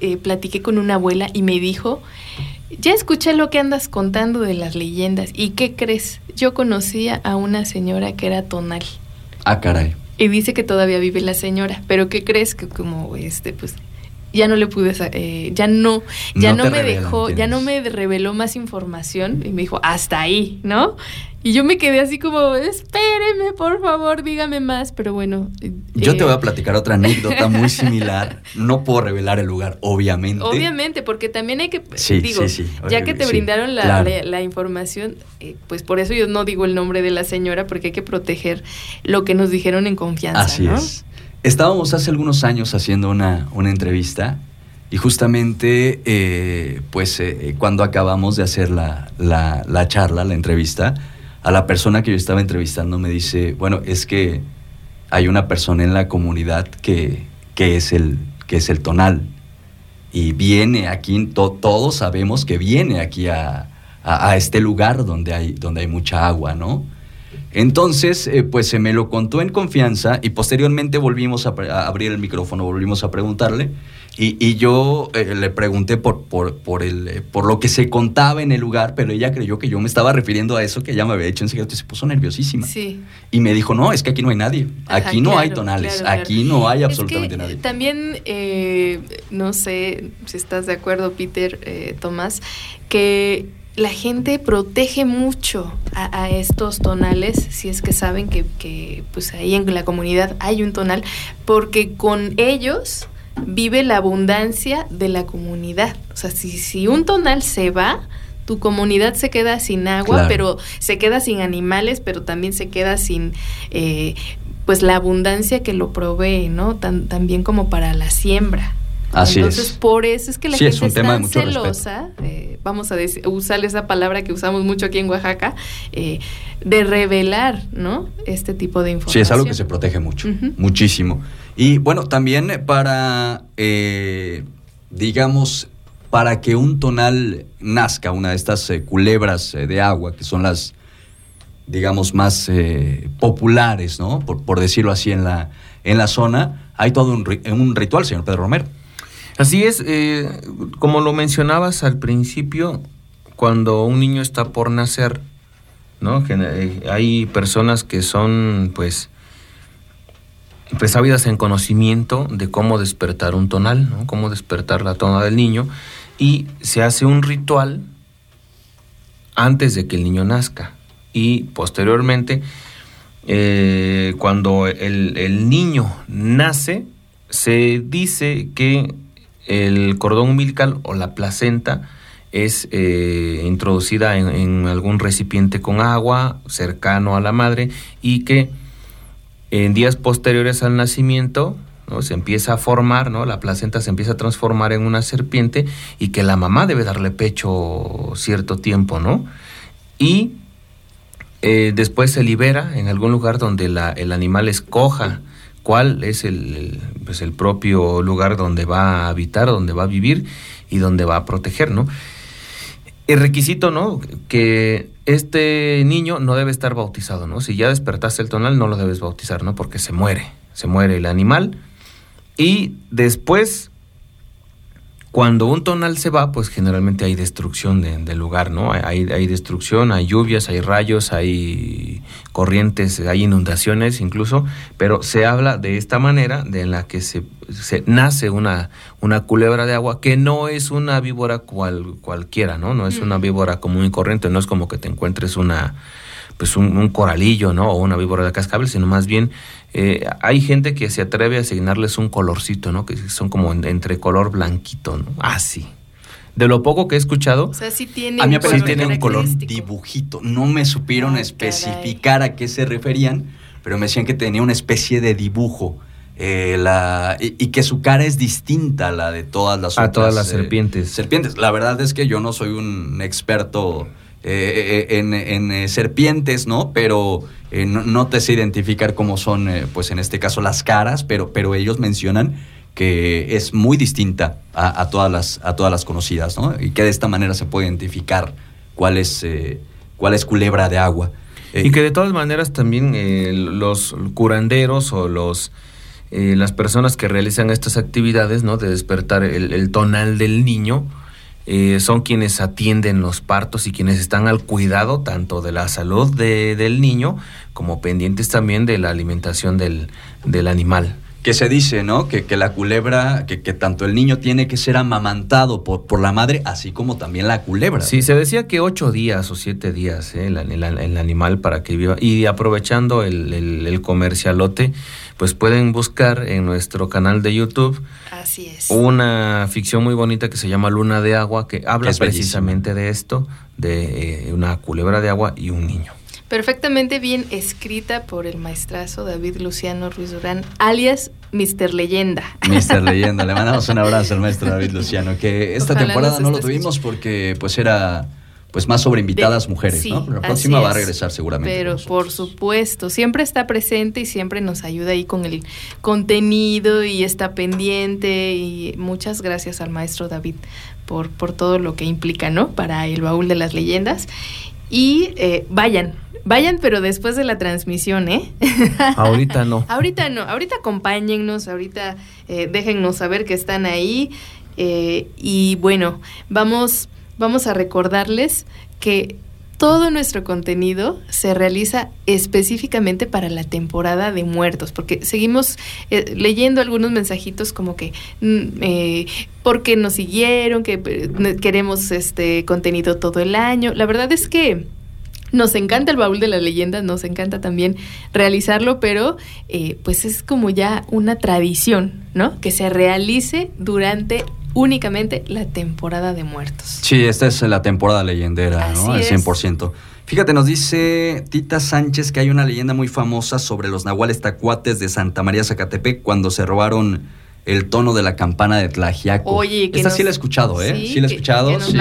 eh, platiqué con una abuela y me dijo, ya escuché lo que andas contando de las leyendas. ¿Y qué crees? Yo conocía a una señora que era tonal. Ah, caray. Y dice que todavía vive la señora, pero ¿qué crees? Que como este, pues ya no le pude, eh, ya no, ya No me revelan dejó, ya no me reveló más información y me dijo, hasta ahí, ¿no? Y yo me quedé así como, espéreme, por favor, dígame más, pero bueno. Yo eh, te voy a platicar otra anécdota muy similar. No puedo revelar el lugar, obviamente. Obviamente, porque también hay que, Sí, digo, sí, sí, ya que te brindaron la, claro. la- la información, eh, pues por eso yo no digo el nombre de la señora, porque hay que proteger lo que nos dijeron en confianza, Así ¿no? es. Estábamos hace algunos años haciendo una, una entrevista y justamente, eh, pues eh, cuando acabamos de hacer la, la- la charla, la entrevista, a la persona que yo estaba entrevistando me dice, bueno, es que hay una persona en la comunidad que, que, es, el, que es el tonal y viene aquí, to- todos sabemos que viene aquí a, a- a este lugar donde hay, donde hay mucha agua, ¿no? Entonces, eh, pues se me lo contó en confianza y posteriormente volvimos a, abrir el micrófono, volvimos a preguntarle y, y yo eh, le pregunté por, por, por, el, eh, por lo que se contaba en el lugar, pero ella creyó que yo me estaba refiriendo a eso que ella me había hecho en secreto y se puso nerviosísima. Sí. Y me dijo, no, es que aquí no hay nadie, Ajá, aquí no hay tonales, claro, claro. aquí no hay Es absolutamente que, nadie. También, eh, no sé si estás de acuerdo, Peter, eh, Tomás, que la gente protege mucho a, a estos tonales, si es que saben que, que, pues ahí en la comunidad hay un tonal, porque con ellos vive la abundancia de la comunidad. O sea, si, si un tonal se va, tu comunidad se queda sin agua, Claro. pero se queda sin animales, pero también se queda sin eh, pues la abundancia que lo provee, ¿no? Tan, también como para la siembra. Así Entonces, es. por eso es que la Sí, es gente es de tan celosa, eh, vamos a decir, usar esa palabra que usamos mucho aquí en Oaxaca, eh, de revelar, ¿no? Este tipo de información. Sí, es algo que se protege mucho, muchísimo. Y bueno, también para, eh, digamos, para que un tonal nazca, una de estas culebras de agua, que son las, digamos, más eh, populares, ¿no? Por, por decirlo así, en la, en la zona, hay todo un, un ritual, señor Pedro Romero. Así es, eh, como lo mencionabas al principio, cuando un niño está por nacer, ¿no? Eh, hay personas que son, pues, pues en conocimiento de cómo despertar un tonal, ¿no? Cómo despertar la tona del niño y se hace un ritual antes de que el niño nazca y posteriormente eh, cuando el niño nace se dice que el cordón umbilical o la placenta es eh, introducida en, algún recipiente con agua cercano a la madre y que en días posteriores al nacimiento ¿no? se empieza a formar, ¿no? la placenta se empieza a transformar en una serpiente y que la mamá debe darle pecho cierto tiempo, ¿no? Y eh, después se libera en algún lugar donde la- el animal escoja cuál es el, pues el propio lugar donde va a habitar, donde va a vivir y donde va a proteger, ¿no? El requisito, ¿no? Que este niño no debe estar bautizado, ¿no? Si ya despertaste el tonal, no lo debes bautizar, ¿no? Porque se muere, se muere el animal. Y después, Cuando un tonal se va, pues generalmente hay destrucción del lugar, ¿no? Hay, hay destrucción, hay lluvias, hay rayos, hay corrientes, hay inundaciones incluso, pero se habla de esta manera de la que se, nace una, una culebra de agua que no es una víbora cual, cualquiera, ¿no? No es una víbora común y corriente, no es como que te encuentres una pues un, coralillo, ¿no? O una víbora de cascabel, sino más bien eh, hay gente que se atreve a asignarles un colorcito, ¿no? Que son como entre color blanquito, ¿no? Así. de lo poco que he escuchado. O sea, sí tiene, a mí me tiene un color dibujito. No me supieron ah, especificar a qué se referían, pero me decían que tenía una especie de dibujo. Eh, la, y, que su cara es distinta a la de todas las a todas las eh, serpientes. Serpientes. La verdad es que yo no soy un experto eh, en, en serpientes, ¿no? Pero no, te sé identificar cómo son, pues en este caso, las caras, pero, pero ellos mencionan que es muy distinta a, todas, las, a todas las conocidas, ¿no? Y que de esta manera se puede identificar cuál es, cuál es culebra de agua. y que de todas maneras también los curanderos o los eh, las personas que realizan estas actividades, ¿no? De despertar el, tonal del niño, eh, son quienes atienden los partos y quienes están al cuidado tanto de la salud del niño como pendientes también de la alimentación del, del animal que se dice, ¿no? Que, que la culebra, que, que, tanto el niño tiene que ser amamantado por, por, la madre, así como también la culebra. Sí, se decía que ocho días o siete días ¿eh? el, el, animal para que viva. Y aprovechando el, el, comercialote, pues pueden buscar en nuestro canal de YouTube Así es. una ficción muy bonita que se llama Luna de Agua, que habla precisamente de esto, de eh, una culebra de agua y un niño perfectamente bien escrita por el maestrazo David Luciano Ruiz Durán, alias Mr. Leyenda. Mr. Leyenda, le mandamos un abrazo al maestro David Luciano, que esta temporada no lo tuvimos porque pues era pues más sobre invitadas mujeres, ¿no? Pero la próxima va a regresar seguramente. Pero por supuesto, siempre está presente y siempre nos ayuda ahí con el contenido y está pendiente y muchas gracias al maestro David por, por todo lo que implica, ¿no? Para el baúl de las leyendas. Y eh, vayan, Vayan, pero después de la transmisión, ¿eh? Ahorita no. ahorita no, ahorita acompáñennos, ahorita eh, déjennos saber que están ahí. Eh, y bueno, vamos, vamos a recordarles que todo nuestro contenido se realiza específicamente para la temporada de muertos, porque seguimos eh, leyendo algunos mensajitos como que mm, eh, porque nos siguieron, que queremos este contenido todo el año. La verdad es que nos encanta el baúl de las leyendas, nos encanta también realizarlo, pero eh, pues es como ya una tradición, ¿no? Que se realice durante únicamente la temporada de muertos. Sí, esta es la temporada leyendera, ¿no? Al 100%. Fíjate, nos dice Tita Sánchez que hay una leyenda muy famosa sobre los nahuales tacuates de Santa María Zacatepec cuando se robaron el tono de la campana de Tlajiaco. Oye, que Esta sí la he escuchado, ¿eh? Sí, la he escuchado. sí,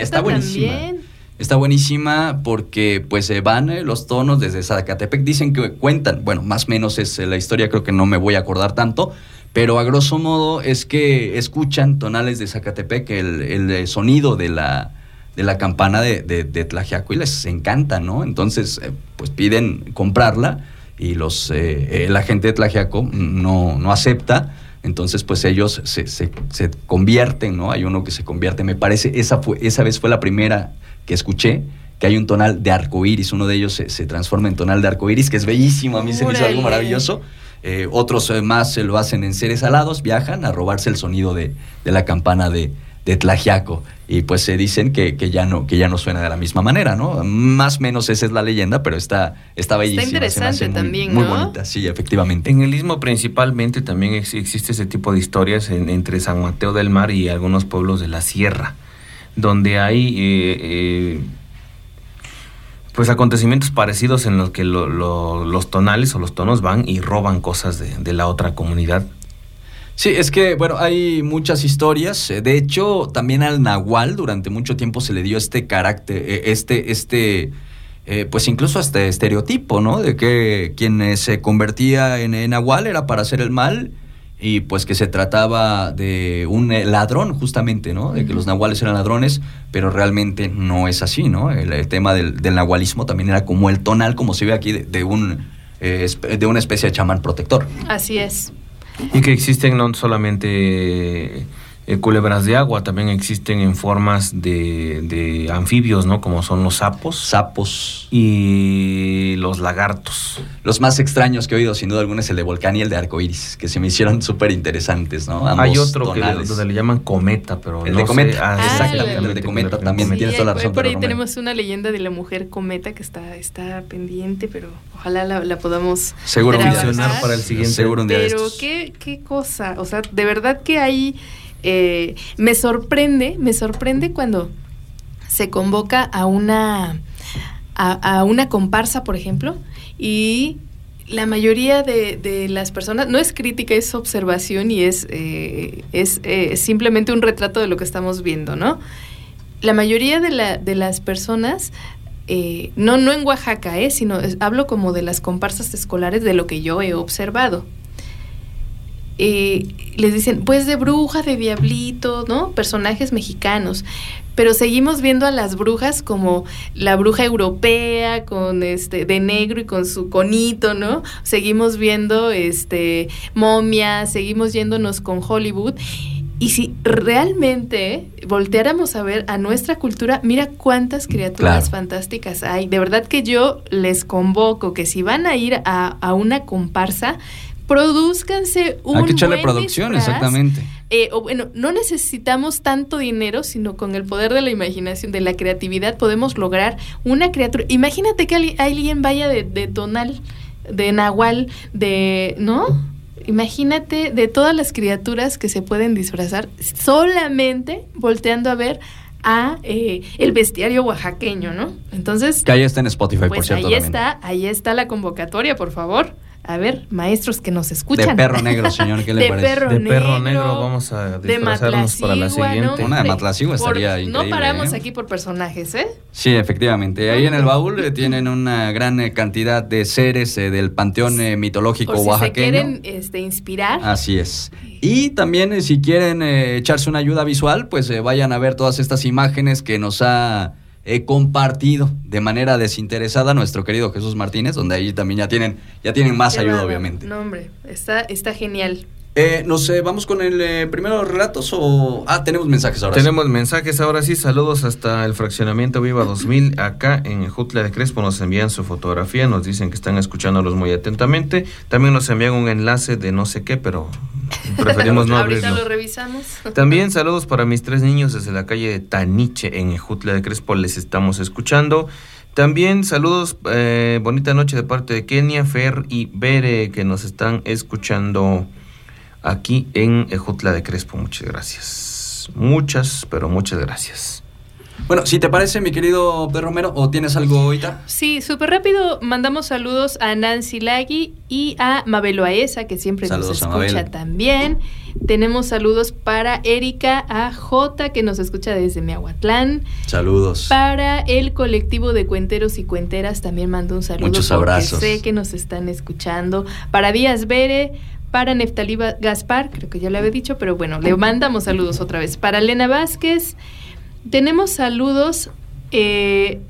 está buenísima. También. Está buenísima porque pues se van eh, los tonos desde Zacatepec. Dicen que cuentan, bueno, más o menos es eh, la historia, creo que no me voy a acordar tanto, pero a grosso modo es que escuchan tonales de Zacatepec el, el sonido de la, de la campana de, de, de, Tlajiaco y les encanta, ¿no? Entonces, eh, pues piden comprarla y los, la gente de Tlajiaco no, no acepta. Entonces, pues ellos se, se, se, convierten, ¿no? Hay uno que se convierte, me parece, esa, fue, esa vez fue la primera que escuché, que hay un tonal de arco iris. Uno de ellos se, transforma en tonal de arco iris, que es bellísimo. A mí se me hizo algo maravilloso. Eh, otros eh, más se lo hacen en seres alados, viajan a robarse el sonido de, la campana de, de Tlajiaco. Y pues se dicen que, que, ya no, que ya no suena de la misma manera, ¿no? Más o menos esa es la leyenda, pero está, está bellísima. Está interesante también, Muy bonita, sí, efectivamente. En el Istmo principalmente también existe ese tipo de historias entre San Mateo del Mar y algunos pueblos de la sierra donde hay eh, eh, pues acontecimientos parecidos en los que los tonales o los tonos van y roban cosas de, la otra comunidad. Sí, es que, bueno, hay muchas historias. De hecho, también al Nahual durante mucho tiempo se le dio este carácter, eh, este, este, pues incluso este estereotipo, ¿no? De que quien se convertía en, en Nahual era para hacer el mal y pues que se trataba de un eh, ladrón justamente, ¿no? De que los nahuales eran ladrones, pero realmente no es así, ¿no? El, tema del, del, nahualismo también era como el tonal, como se ve aquí, de, un, eh, de una especie de chamán protector. Así es. Y que existen no solamente eh, culebras de agua también existen en formas de, de anfibios, ¿no? Como son los sapos. Sapos. Y los lagartos. Los más extraños que he oído, sin duda alguna, es el de volcán y el de arcoíris, que se me hicieron súper interesantes, ¿no? Ambos Hay otro que tonales. donde le llaman cometa, pero El no de cometa. sé- Ah, exactamente, el de cometa también. Sí, tienes toda la razón, por ahí Romero. tenemos una leyenda de la mujer cometa que está, está pendiente, pero ojalá la, la podamos Seguro. Visionar para el siguiente. Seguro un día de Pero estos. qué, qué cosa, o sea, de verdad que hay, eh, me sorprende, me sorprende cuando se convoca a una, a, una comparsa, por ejemplo, y la mayoría de, de las personas, no es crítica, es observación y es, eh, es eh, simplemente un retrato de lo que estamos viendo, ¿no? La mayoría de, la, de las personas eh, no, no en Oaxaca, eh, sino hablo como de las comparsas escolares de lo que yo he observado. Eh, les dicen, pues de bruja, de diablito, ¿no? Personajes mexicanos. Pero seguimos viendo a las brujas como la bruja europea, con este, de negro y con su conito, ¿no? Seguimos viendo este momias, seguimos yéndonos con Hollywood. Y si realmente volteáramos a ver a nuestra cultura, mira cuántas criaturas Claro. fantásticas hay. De verdad que yo les convoco que si van a ir a, a una comparsa, produzcanse un Hay que echarle buen producción, disfraz. exactamente. Eh, o bueno, no necesitamos tanto dinero, sino con el poder de la imaginación, de la creatividad, podemos lograr una criatura. Imagínate que alguien vaya de, de tonal, de nahual, de. ¿No? Imagínate de todas las criaturas que se pueden disfrazar solamente volteando a ver a eh, el bestiario oaxaqueño, ¿no? Entonces, Que ahí está en Spotify, por pues cierto. ahí también. está, ahí está la convocatoria, por favor. A ver, maestros que nos De escuchan. perro negro, señor, ¿qué le De parece? perro De perro negro, negro vamos a de disfrazarnos para la siguiente. ¿no? Una de Matlacigua por- estaría No increíble, paramos ¿eh? aquí por personajes, ¿eh? Sí, efectivamente. Ahí en el baúl eh, tienen una gran eh, cantidad de seres eh, del panteón eh, mitológico Por si se oaxaqueño. quieren este, inspirar. Así es. Y también eh, si quieren eh, echarse una ayuda visual, pues eh, vayan a ver todas estas imágenes que nos ha eh, compartido de manera desinteresada nuestro querido Jesús Martínez, donde ahí también ya tienen, ya tienen más Qué ayuda, obviamente. No, hombre, está, está genial. Eh, nos eh, vamos con el eh, primero de los relatos o ah tenemos mensajes ahora. sí. Tenemos mensajes ahora sí, saludos hasta el fraccionamiento Viva 2000 acá en Jutla de Crespo, nos envían su fotografía, nos dicen que están escuchándolos muy atentamente, también nos envían un enlace de no sé qué, pero preferimos no Ahorita abrirlo. lo revisamos. También saludos para mis tres niños desde la calle de Taniche en Jutla de Crespo, les estamos escuchando. También saludos, eh, bonita noche de parte de Kenia, Fer y Bere que nos están escuchando aquí en Jutla de Crespo. Muchas gracias. Muchas, pero muchas gracias. Bueno, si te parece, mi querido Pedro Romero, o tienes algo ahorita. Sí, súper rápido mandamos saludos a Nancy Lagui y a Mabelo Aesa, que siempre Saludos a nos escucha Mabel. también. Tenemos saludos para Erika AJ, que nos escucha desde Miahuatlán. Saludos. Para el colectivo de cuenteros y cuenteras también mando un saludo. Muchos porque abrazos. Sé que nos están escuchando. Para Díaz Bere, para Neftalí Gaspar, creo que ya le había dicho, pero bueno, le mandamos saludos otra vez. Para Elena Vázquez, tenemos saludos eh,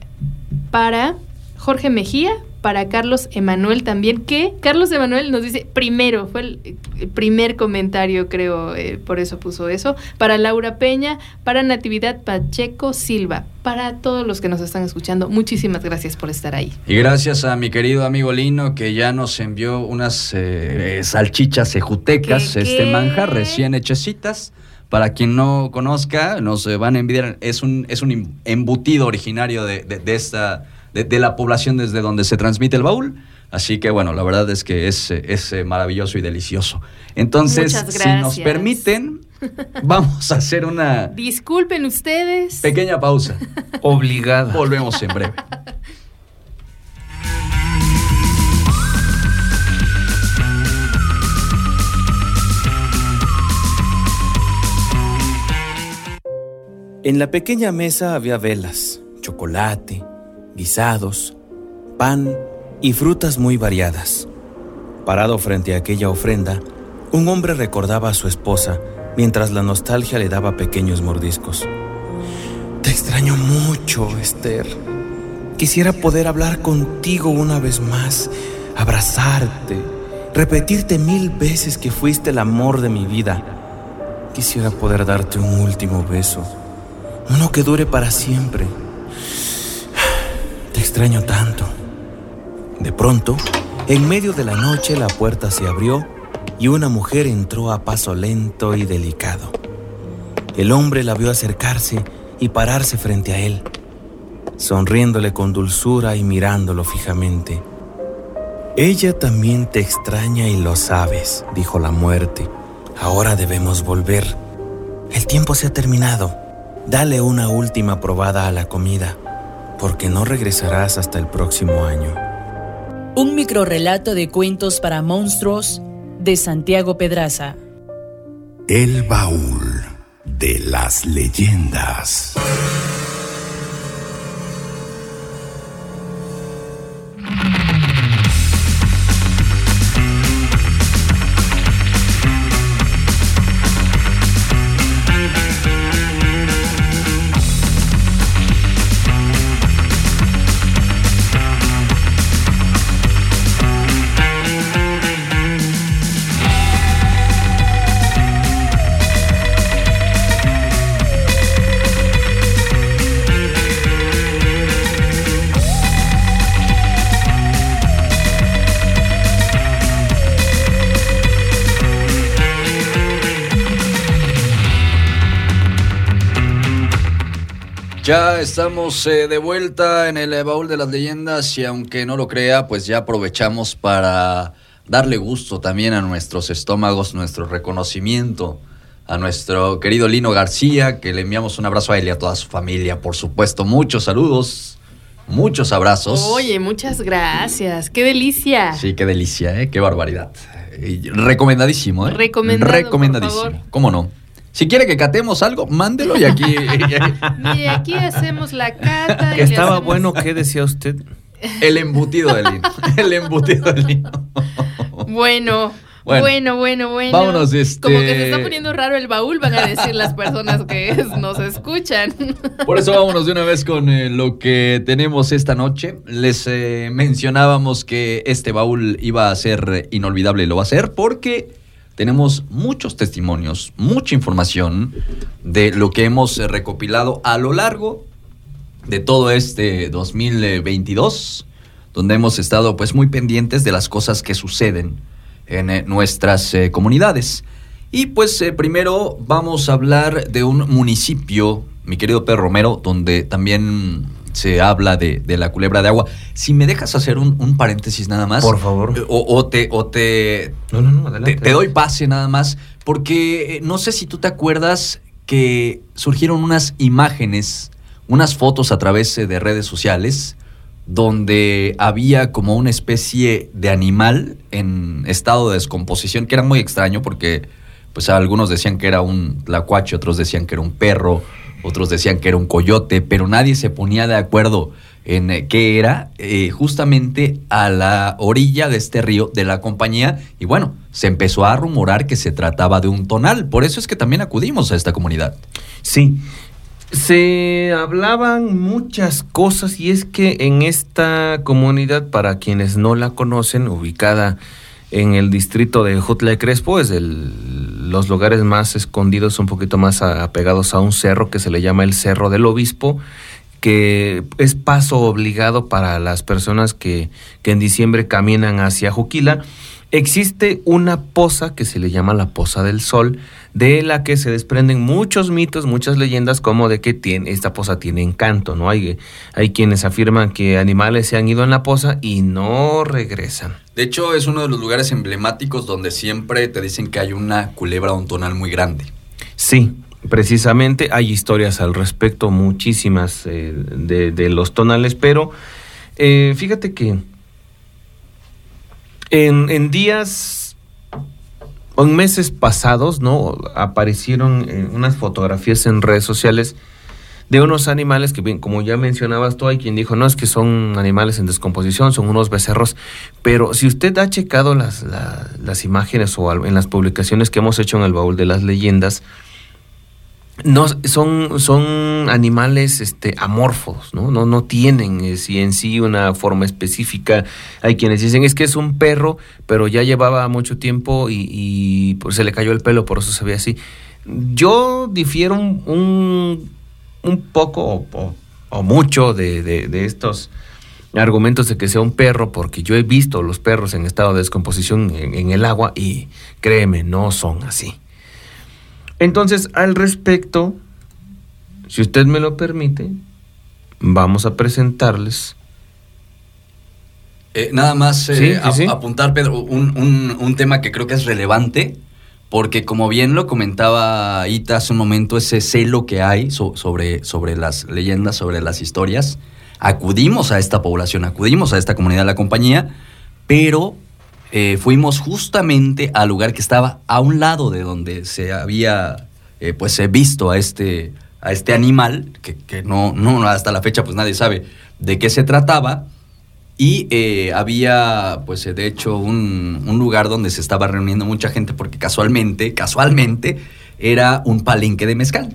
para Jorge Mejía, para Carlos Emanuel también, que Carlos Emanuel nos dice primero, fue el, el primer comentario, creo, eh, por eso puso eso, para Laura Peña, para Natividad Pacheco Silva, para todos los que nos están escuchando, muchísimas gracias por estar ahí. Y gracias a mi querido amigo Lino que ya nos envió unas eh, salchichas ejutecas, ¿Qué, este qué? manjar recién hechecitas. Para quien no conozca, nos van a enviar, es un, es un em- embutido originario de, de- de esta, de, de la población desde donde se transmite el baúl. Así que bueno, la verdad es que es, es eh, maravilloso y delicioso. Entonces, si nos permiten, vamos a hacer una Disculpen ustedes. pequeña pausa. Obligada. Volvemos en breve. En la pequeña mesa había velas, chocolate, guisados, pan y frutas muy variadas. Parado frente a aquella ofrenda, un hombre recordaba a su esposa mientras la nostalgia le daba pequeños mordiscos. Te extraño mucho, Esther. Quisiera poder hablar contigo una vez más, abrazarte, repetirte mil veces que fuiste el amor de mi vida. quisiera poder darte un último beso, uno que dure para siempre. Extraño tanto. De pronto, en medio de la noche la puerta se abrió y una mujer entró a paso lento y delicado. El hombre la vio acercarse y pararse frente a él, sonriéndole con dulzura y mirándolo fijamente. Ella también te extraña y lo sabes, dijo la muerte. Ahora debemos volver. El tiempo se ha terminado. Dale una última probada a la comida, porque no regresarás hasta el próximo año. Un microrrelato de cuentos para monstruos de Santiago Pedraza. El baúl de las leyendas. Ya estamos eh, de vuelta en el eh, baúl de las leyendas y aunque no lo crea, pues ya aprovechamos para darle gusto también a nuestros estómagos, nuestro reconocimiento a nuestro querido Lino García, que le enviamos un abrazo a él y a toda su familia, por supuesto. Muchos saludos, muchos abrazos. Oye, muchas gracias. Qué delicia. Sí, qué delicia, ¿eh? qué barbaridad. recomendadísimo, ¿eh? Recomendado, Recomendadísimo. ¿Cómo no? Si quiere que catemos algo, mándelo y aquí. y aquí hacemos la cata. Y estaba bueno, ¿qué decía usted? El embutido del lino. El embutido del lino. Bueno. Bueno, bueno, bueno. Vámonos, este... Como que se está poniendo raro el baúl, van a decir las personas que nos escuchan. Por eso vámonos de una vez con eh, lo que tenemos esta noche. Les eh, mencionábamos que este baúl iba a ser inolvidable y lo va a ser porque tenemos muchos testimonios, mucha información de lo que hemos eh, recopilado a lo largo de todo este 2022, donde hemos estado pues muy pendientes de las cosas que suceden en eh, nuestras eh, comunidades. Y pues primero vamos a hablar de un municipio, mi querido Pedro Romero, donde también se habla de, la culebra de agua. Si me dejas hacer un, paréntesis nada más. Por favor. Eh, o, te, o te, no, no, no, adelante. Te, doy pase nada más, porque eh, no sé si tú te acuerdas que surgieron unas imágenes, unas fotos a través eh, de redes sociales, donde había como una especie de animal en estado de descomposición, que era muy extraño porque pues algunos decían que era un lacuache, otros decían que era un perro, otros decían que era un coyote, pero nadie se ponía de acuerdo en eh, qué era, eh, justamente a la orilla de este río de la compañía. Y bueno, se empezó a rumorar que se trataba de un tonal. Por eso es que también acudimos a esta comunidad. Sí. Se hablaban muchas cosas y es que en esta comunidad, para quienes no la conocen, ubicada en el distrito de Jutla de Crespo, es el, los lugares más escondidos, un poquito más apegados a un cerro que se le llama el Cerro del Obispo, que es paso obligado para las personas que, que en diciembre caminan hacia Juquila. Existe una poza que se le llama la Poza del Sol, de la que se desprenden muchos mitos, muchas leyendas, como de que tiene, esta poza tiene encanto, ¿no? Hay, hay quienes afirman que animales se han ido en la poza y no regresan. De hecho, es uno de los lugares emblemáticos donde siempre te dicen que hay una culebra un tonal muy grande. Sí, precisamente hay historias al respecto, muchísimas eh, de, los tonales, pero eh, fíjate que en, días en meses pasados, ¿no? Aparecieron eh, unas fotografías en redes sociales de unos animales que, como ya mencionabas tú, hay quien dijo, no, es que son animales en descomposición, son unos becerros, pero si usted ha checado las, las imágenes o en las publicaciones que hemos hecho en el baúl de las leyendas, no son, son animales este, amorfos, ¿no? No, no tienen eh, en sí una forma específica. Hay quienes dicen es que es un perro, pero ya llevaba mucho tiempo y, pues, se le cayó el pelo, por eso se ve así. yo difiero un, un, poco o, mucho de, de, estos argumentos de que sea un perro, porque yo he visto los perros en estado de descomposición en, el agua y créeme, no son así. Entonces, al respecto, si usted me lo permite, vamos a presentarles. Eh, nada más eh, apuntar, Pedro, un, un, tema que creo que es relevante, porque como bien lo comentaba Ita hace un momento, ese celo que hay sobre, sobre las leyendas, sobre las historias, acudimos a esta población, acudimos a esta comunidad de la compañía, pero eh, fuimos justamente al lugar que estaba a un lado de donde se había pues visto a este a este animal, que, no, no, hasta la fecha pues nadie sabe de qué se trataba, y eh, había, pues de hecho, un, lugar donde se estaba reuniendo mucha gente porque casualmente, casualmente, era un palenque de mezcal.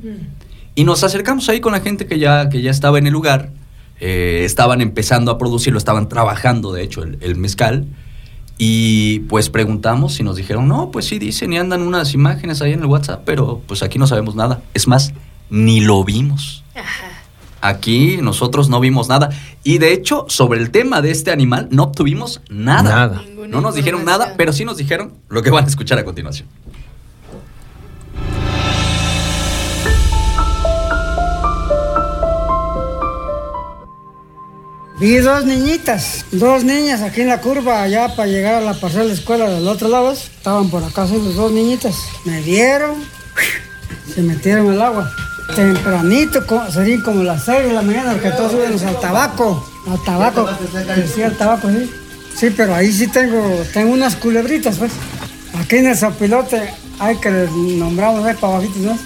Y nos acercamos ahí con la gente que ya, que ya estaba en el lugar, eh, estaban empezando a producirlo, estaban trabajando, de hecho, el, el, mezcal. Y pues preguntamos y nos dijeron, no, pues sí, dicen y andan unas imágenes ahí en el WhatsApp, pero pues aquí no sabemos nada. Es más, ni lo vimos. Aquí nosotros no vimos nada. Y de hecho, sobre el tema de este animal, no obtuvimos nada. Nada. no nos dijeron nada, pero sí nos dijeron lo que van a escuchar a continuación. Vi dos niñitas, dos niñas aquí en la curva, allá para llegar a la parcela de escuela del otro lado. Estaban por acá, las dos niñitas. Me vieron, se metieron al agua tempranito, serían como las 6 de la mañana, que todos subimos al tabaco, al tabaco, decía el tabaco, sí. Sí, pero ahí sí tengo, tengo unas culebritas, pues. Aquí en el zapilote hay que nombramos ahí para abajitos, ¿no?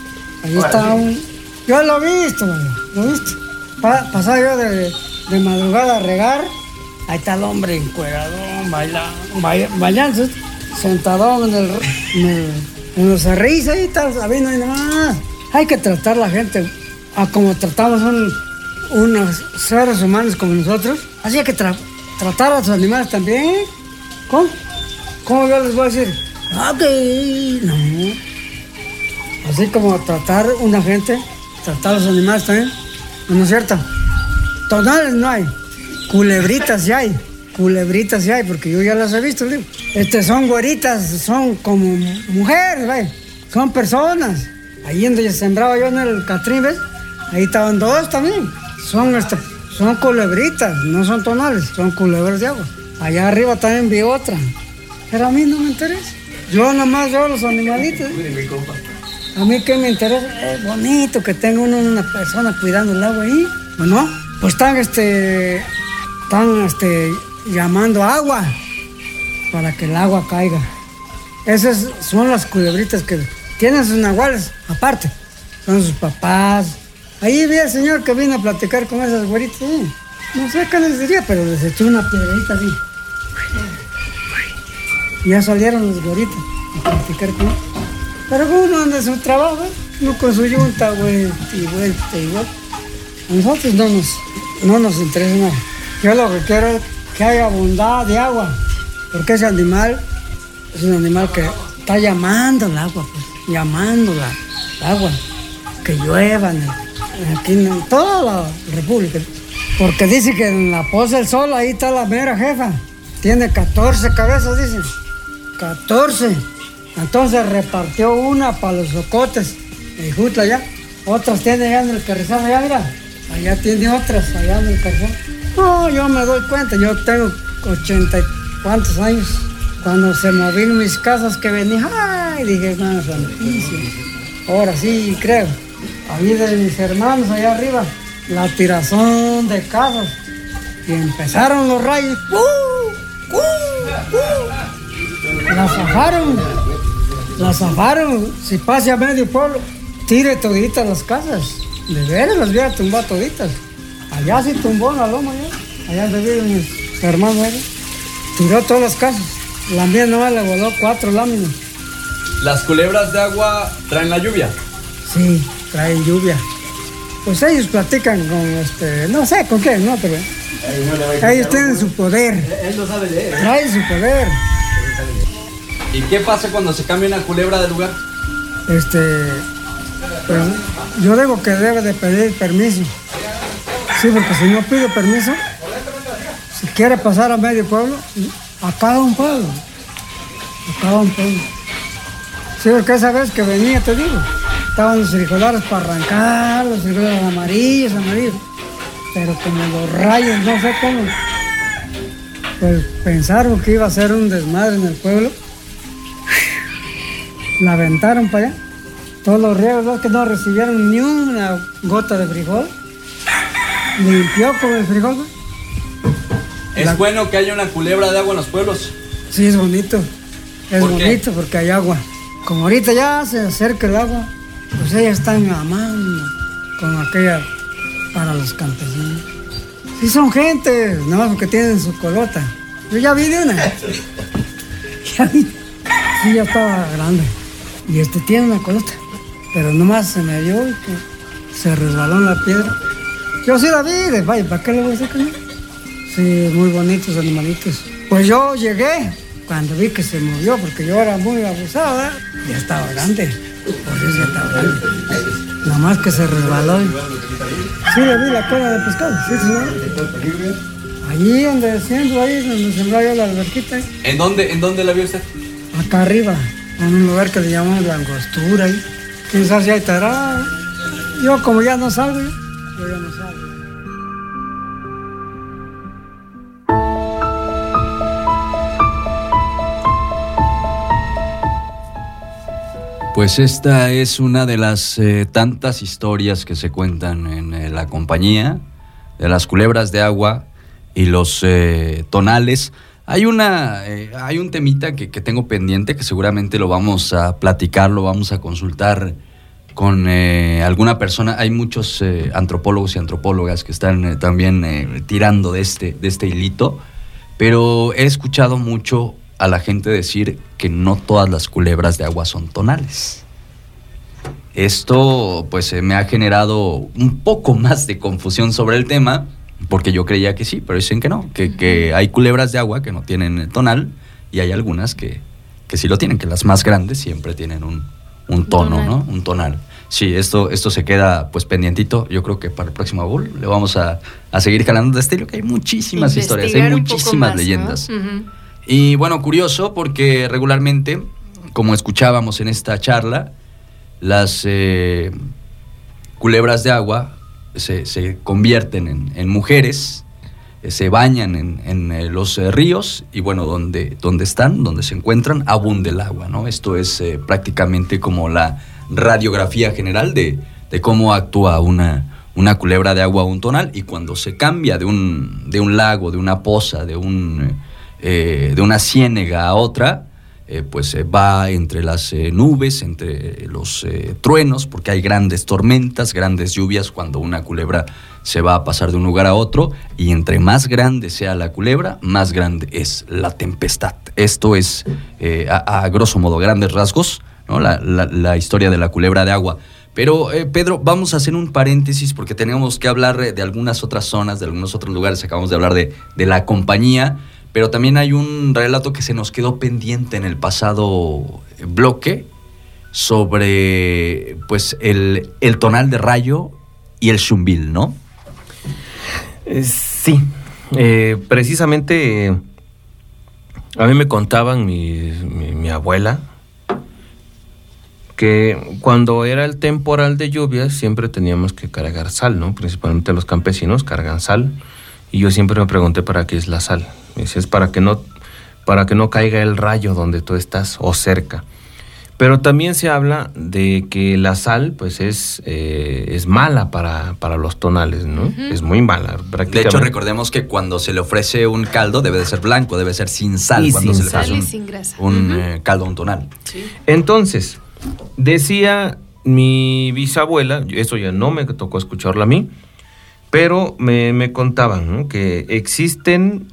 Ahí está un... Yo lo he visto, lo he visto. pasaba yo de, de, madrugada a regar, ahí está el hombre encueradón, bailando, bailando, sentado en el, en el, en los cerrillos, ahí está, sabiendo y más hay que tratar a la gente a como tratamos unos seres humanos como nosotros. Así hay que tratar a los animales también. ¿Cómo? ¿Cómo yo les voy a decir? Ok, no. Así como tratar una gente, tratar a los animales también. ¿No es cierto? Tonales no hay. Culebritas sí hay. Culebritas sí hay, porque yo ya las he visto. Este, son güeritas, son como mujeres, son personas. Ahí donde sembraba yo en el Catrín, ¿ves? Ahí estaban dos también. Son, este, son culebritas, no son tonales, son culebras de agua. Allá arriba también vi otra. Pero a mí no me interesa. Yo nomás veo los animalitos. A mí que me interesa, es bonito que tenga una persona cuidando el agua ahí, ¿o no? Pues están, este, están, este, llamando agua para que el agua caiga. Esas son las culebritas que tienen sus nahuales aparte. Son sus papás. Ahí vi al señor que vino a platicar con esas güeritas. No sé qué les diría, pero les echó una piedrita así. Ya salieron los güeritos a platicar con él. Pero uno anda su trabajo, no con su yunta, güey, y vuelta y vuelta. Nosotros no nos, no nos interesa nada. Yo lo que quiero es que haya bondad de agua, porque ese animal es un animal que está llamando el agua, pues llamándola, agua, que lluevan aquí en toda la República. Porque dice que en la Poza del Sol ahí está la mera jefa. Tiene 14 cabezas, dice. 14. Entonces repartió una para los socotes, y justo allá. Otras tiene allá en el carrizal, allá, mira. Allá tiene otras, allá en el. No, yo me doy cuenta, yo tengo 80 y cuantos años. Cuando se movían mis casas que venía, ay, dije, no, santísimo. Ahora sí, creo. Ahí de mis hermanos allá arriba, la tirazón de casas. Y empezaron los rayos. ¡Uh! ¡Uh! La zafaron. La zafaron. Si pase a medio pueblo, tire toditas las casas. De veras las voy a tumbar toditas. Allá sí tumbó la loma, allá. Allá donde viven mis hermanos. Tiró todas las casas. La mía no le voló cuatro láminas. ¿Las culebras de agua traen la lluvia? Sí, traen lluvia. Pues ellos platican con este, no sé con qué, no, pero ellos tienen su poder. Él no sabe leer. Traen su poder. ¿Y qué pasa cuando se cambia una culebra de lugar? Este, Yo digo que debe de pedir permiso. Sí, porque si no pide permiso, si quiere pasar a medio pueblo, acaba un pueblo. Acaba un pueblo. Sí, porque esa vez que venía, te digo, estaban los frijolares para arrancar, los frijolares amarillos, amarillos. Pero como los rayos, no sé cómo, pues pensaron que iba a ser un desmadre en el pueblo. La aventaron para allá. Todos los riegos que no recibieron ni una gota de frijol. Limpió con el frijol. ¿Es bueno que haya una culebra de agua en los pueblos? Sí, es bonito. Es ¿Por qué? bonito porque hay agua. Como ahorita ya se acerca el agua, pues ellas están amando con aquella para los campesinos. Sí son gente, no porque tienen su colota. Yo ya vi de una. Ya vi. Sí, ya estaba grande. Y este tiene una colota. Pero nomás se me dio y que se resbaló en la piedra. Yo sí la vi, de vaya, ¿para qué le voy a decir que no? Sí, muy bonitos animalitos. Pues yo llegué cuando vi que se movió, porque yo era muy abusado, ¿verdad? Ya estaba grande. Por eso ya estaba grande. Nada más que se resbaló. Sí, le vi la cola de pescado, sí, señor. Allí donde siembro, ahí donde sembró yo la alberquita, ¿En dónde, ¿En dónde la vio usted? acá arriba, en un lugar que le llamamos la angostura. ahí. Sabe si hay tarado. Yo como ya no salgo, yo ya no salgo. Pues esta es una de las eh, tantas historias que se cuentan en eh, la compañía de las culebras de agua y los eh, tonales. Hay una, eh, hay un temita que, que tengo pendiente que seguramente lo vamos a platicar, lo vamos a consultar con eh, alguna persona. Hay muchos eh, antropólogos y antropólogas que están eh, también eh, tirando de este, de este hilito, pero he escuchado mucho a la gente decir que no todas las culebras de agua son tonales. Esto pues me ha generado un poco más de confusión sobre el tema, porque yo creía que sí, pero dicen que no, que, que hay culebras de agua que no tienen tonal y hay algunas que, que sí lo tienen, que las más grandes siempre tienen un, un tono, tonal. ¿no? Un tonal. Sí, esto, esto se queda pues pendientito. Yo creo que para el próximo bowl le vamos a, a seguir jalando de estilo, que hay muchísimas historias, hay muchísimas más, ¿no? leyendas. Y bueno, curioso porque regularmente, como escuchábamos en esta charla, las eh, culebras de agua se, se convierten en, mujeres, eh, se bañan en, en, eh, los eh, ríos y bueno, donde, donde están, donde se encuentran, abunde el agua, ¿no? Esto es prácticamente como la radiografía general de, de cómo actúa una, una culebra de agua a un tonal y cuando se cambia de un, de un lago, de una poza, de, un, de una ciénega a otra, eh, pues eh, va entre las eh, nubes, entre los eh, truenos, porque hay grandes tormentas, grandes lluvias cuando una culebra se va a pasar de un lugar a otro, y entre más grande sea la culebra, más grande es la tempestad. Esto es, a, grosso modo, grandes rasgos, ¿no? la, historia de la culebra de agua. Pero, eh, Pedro, vamos a hacer un paréntesis porque tenemos que hablar de algunas otras zonas, de algunos otros lugares. Acabamos de hablar de, de la compañía, pero también hay un relato que se nos quedó pendiente en el pasado eh, bloque sobre pues el, el tonal de rayo y el chumbil, ¿no? Eh, sí, Eh, precisamente a mí me contaban mi, mi- mi abuela que cuando era el temporal de lluvias siempre teníamos que cargar sal, ¿no? Principalmente los campesinos cargan sal y yo siempre me pregunté para qué es la sal. Me dice, es para que no para que no caiga el rayo donde tú estás o cerca. Pero también se habla de que la sal, pues, es, eh, es mala para, para los tonales, ¿no? Es muy mala. De hecho, recordemos que cuando se le ofrece un caldo debe de ser blanco, debe ser sin sal. Y cuando sin se le sal. ofrece Sal y un, sin grasa. un, eh, caldo, un tonal. Entonces, decía mi bisabuela, eso ya no me tocó escucharlo a mí, pero me, me contaban que existen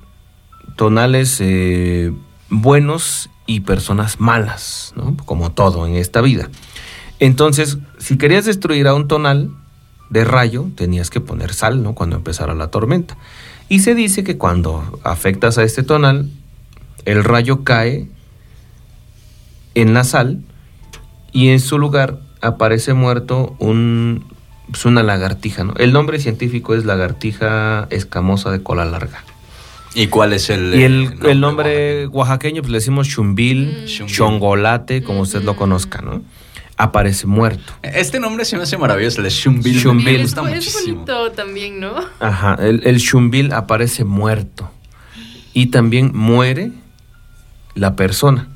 tonales eh, buenos y personas malas, ¿no? como todo en esta vida. Entonces, si querías destruir a un tonal de rayo, tenías que poner sal ¿no? cuando empezara la tormenta. Y se dice que cuando afectas a este tonal, el rayo cae en la sal y en su lugar aparece muerto un, pues una lagartija, ¿no? El nombre científico es lagartija escamosa de cola larga. ¿Y cuál es el, Y el, el nombre oaxaqueño, pues le decimos chumbil, Mm. Chumbil. chongolate, como usted lo conozca, ¿no? Aparece muerto. Este nombre se me hace maravilloso, el Shumbil. Shumbil. Me Es, gusta es muchísimo. bonito también, ¿no? Ajá, el, el chumbil aparece muerto. Y también muere la persona.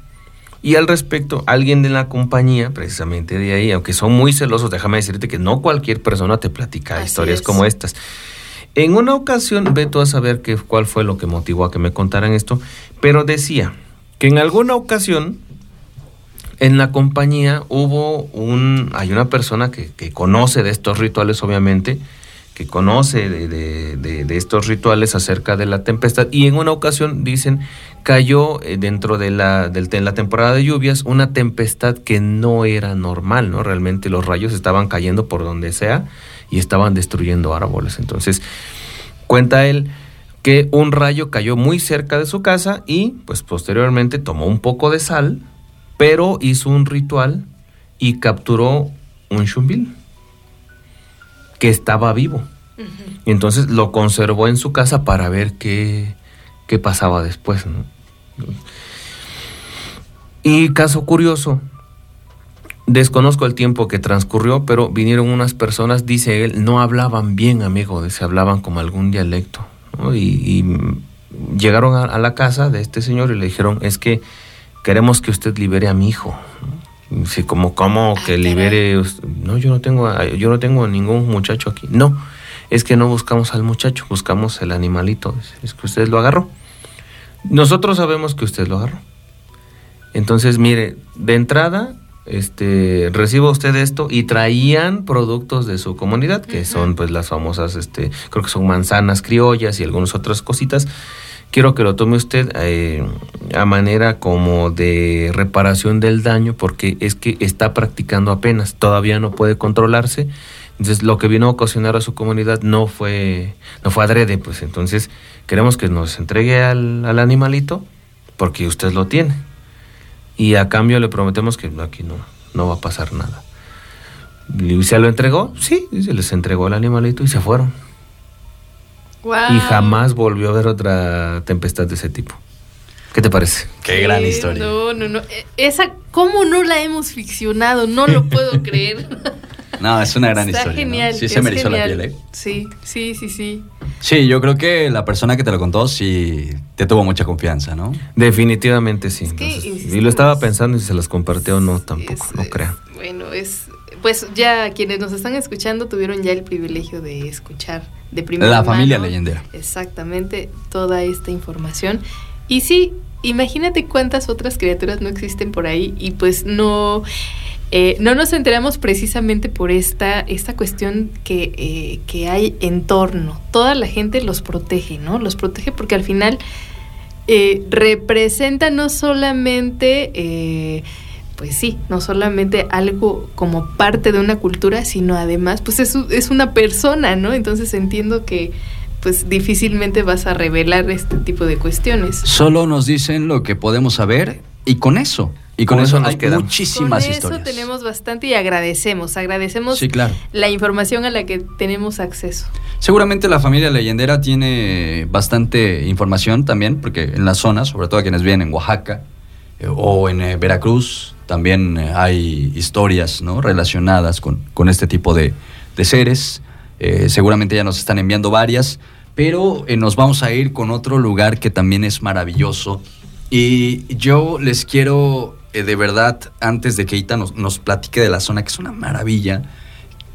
Y al respecto, alguien de la compañía, precisamente de ahí, aunque son muy celosos, déjame decirte que no cualquier persona te platica Así historias es. como estas. En una ocasión, ve tú a saber qué, cuál fue lo que motivó a que me contaran esto, pero decía que en alguna ocasión en la compañía hubo un, hay una persona que, que conoce de estos rituales, obviamente, que conoce de, estos rituales acerca de la tempestad, y en una ocasión, dicen, cayó eh, dentro de la, de la temporada de lluvias una tempestad que no era normal, ¿no? Realmente los rayos estaban cayendo por donde sea y estaban destruyendo árboles. Entonces, cuenta él que un rayo cayó muy cerca de su casa y pues posteriormente tomó un poco de sal, pero hizo un ritual y capturó un chumbil que estaba vivo. Y entonces lo conservó en su casa para ver qué, qué pasaba después. ¿no? Y caso curioso, desconozco el tiempo que transcurrió, pero vinieron unas personas, dice él, no hablaban bien, amigo, se hablaban como algún dialecto. ¿no? Y, y, llegaron a, a la casa de este señor y le dijeron, es que queremos que usted libere a mi hijo. ¿no? Dice, como, ¿cómo Ah, que libere? No, yo no tengo, yo no tengo ningún muchacho aquí. No, es que no buscamos al muchacho, buscamos el animalito. Es que usted lo agarró. Nosotros sabemos que usted lo agarró. Entonces, mire, de entrada, este, reciba usted esto y traían productos de su comunidad, que son pues las famosas, este, creo que son manzanas criollas y algunas otras cositas. Quiero que lo tome usted eh, a manera como de reparación del daño, porque es que está practicando apenas, todavía no puede controlarse. Entonces, lo que vino a ocasionar a su comunidad no fue, no fue adrede, pues entonces queremos que nos entregue al, al animalito, porque usted lo tiene. Y a cambio le prometemos que aquí no, no va a pasar nada. ¿Y se lo entregó? Sí, se les entregó el animalito y se fueron. Y jamás volvió a haber otra tempestad de ese tipo. ¿Qué te parece? Qué gran historia. No, no, no. Eh, Esa, ¿cómo no la hemos ficcionado? No lo puedo creer. No, es una gran Está historia. ¿no? genial. Sí, se me erizó la piel, ¿eh? Sí, sí, sí, sí. Sí, yo creo que la persona que te lo contó sí te tuvo mucha confianza, ¿no? Definitivamente sí. Es que Entonces, y lo estaba pensando si se las compartió o no, tampoco, Es- no crean. Bueno, es. Pues ya quienes nos están escuchando tuvieron ya el privilegio de escuchar de primera La familia leyendera. Exactamente, toda esta información. Y sí, imagínate cuántas otras criaturas no existen por ahí y pues no, eh, no nos enteramos precisamente por esta, esta cuestión que, eh, que hay en torno. Toda la gente los protege, ¿no? Los protege porque al final eh, representa no solamente... pues sí, no solamente algo como parte de una cultura, sino además, pues es, es una persona, ¿no? Entonces entiendo que pues difícilmente vas a revelar este tipo de cuestiones. Solo nos dicen lo que podemos saber y con eso. Y con, Con eso, eso nos hay quedamos. muchísimas Con historias. eso tenemos bastante y agradecemos, agradecemos Sí, claro. la información a la que tenemos acceso. Seguramente la familia leyendera tiene bastante información también, porque en la zona, sobre todo quienes viven en Oaxaca eh, o en eh, Veracruz, también eh, hay historias ¿no? relacionadas con, con este tipo de, de seres. Eh, seguramente ya nos están enviando varias, pero eh, nos vamos a ir con otro lugar que también es maravilloso. Y yo les quiero, de verdad, antes de que Ita nos, nos platique de la zona, que es una maravilla,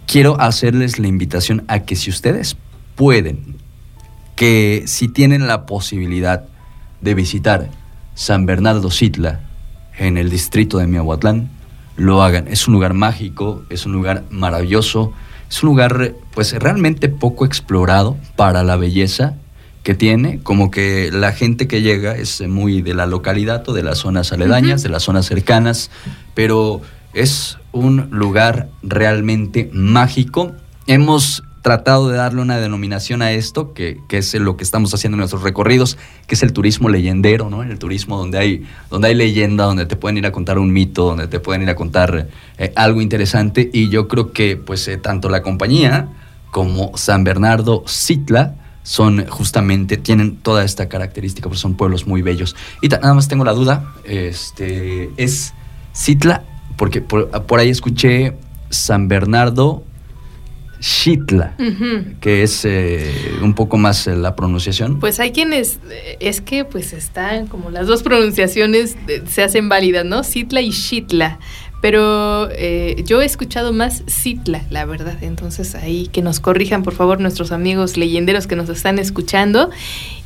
quiero hacerles la invitación a que si ustedes pueden, que si tienen la posibilidad de visitar San Bernardo Sitla en el distrito de Miahuatlán, lo hagan. Es un lugar mágico, es un lugar maravilloso, es un lugar pues realmente poco explorado para la belleza que tiene, como que la gente que llega es muy de la localidad o de las zonas aledañas, de las zonas cercanas, pero es un lugar realmente mágico. Hemos tratado de darle una denominación a esto, que, que, es lo que estamos haciendo en nuestros recorridos, que es el turismo leyendero, ¿no? El turismo donde hay, donde hay leyenda, donde te pueden ir a contar un mito, donde te pueden ir a contar eh, algo interesante. Y yo creo que pues eh, tanto la compañía como San Bernardo Citla son justamente, tienen toda esta característica, porque son pueblos muy bellos. Y nada más tengo la duda, este, es Citla, porque por, por ahí escuché San Bernardo Xitla, que es eh, un poco más eh, la pronunciación. Pues hay quienes, eh, es que pues están como las dos pronunciaciones se hacen válidas, ¿no? Citla y Xitla. Pero yo he escuchado más Citla, la verdad. Entonces ahí que nos corrijan, por favor, nuestros amigos leyenderos que nos están escuchando.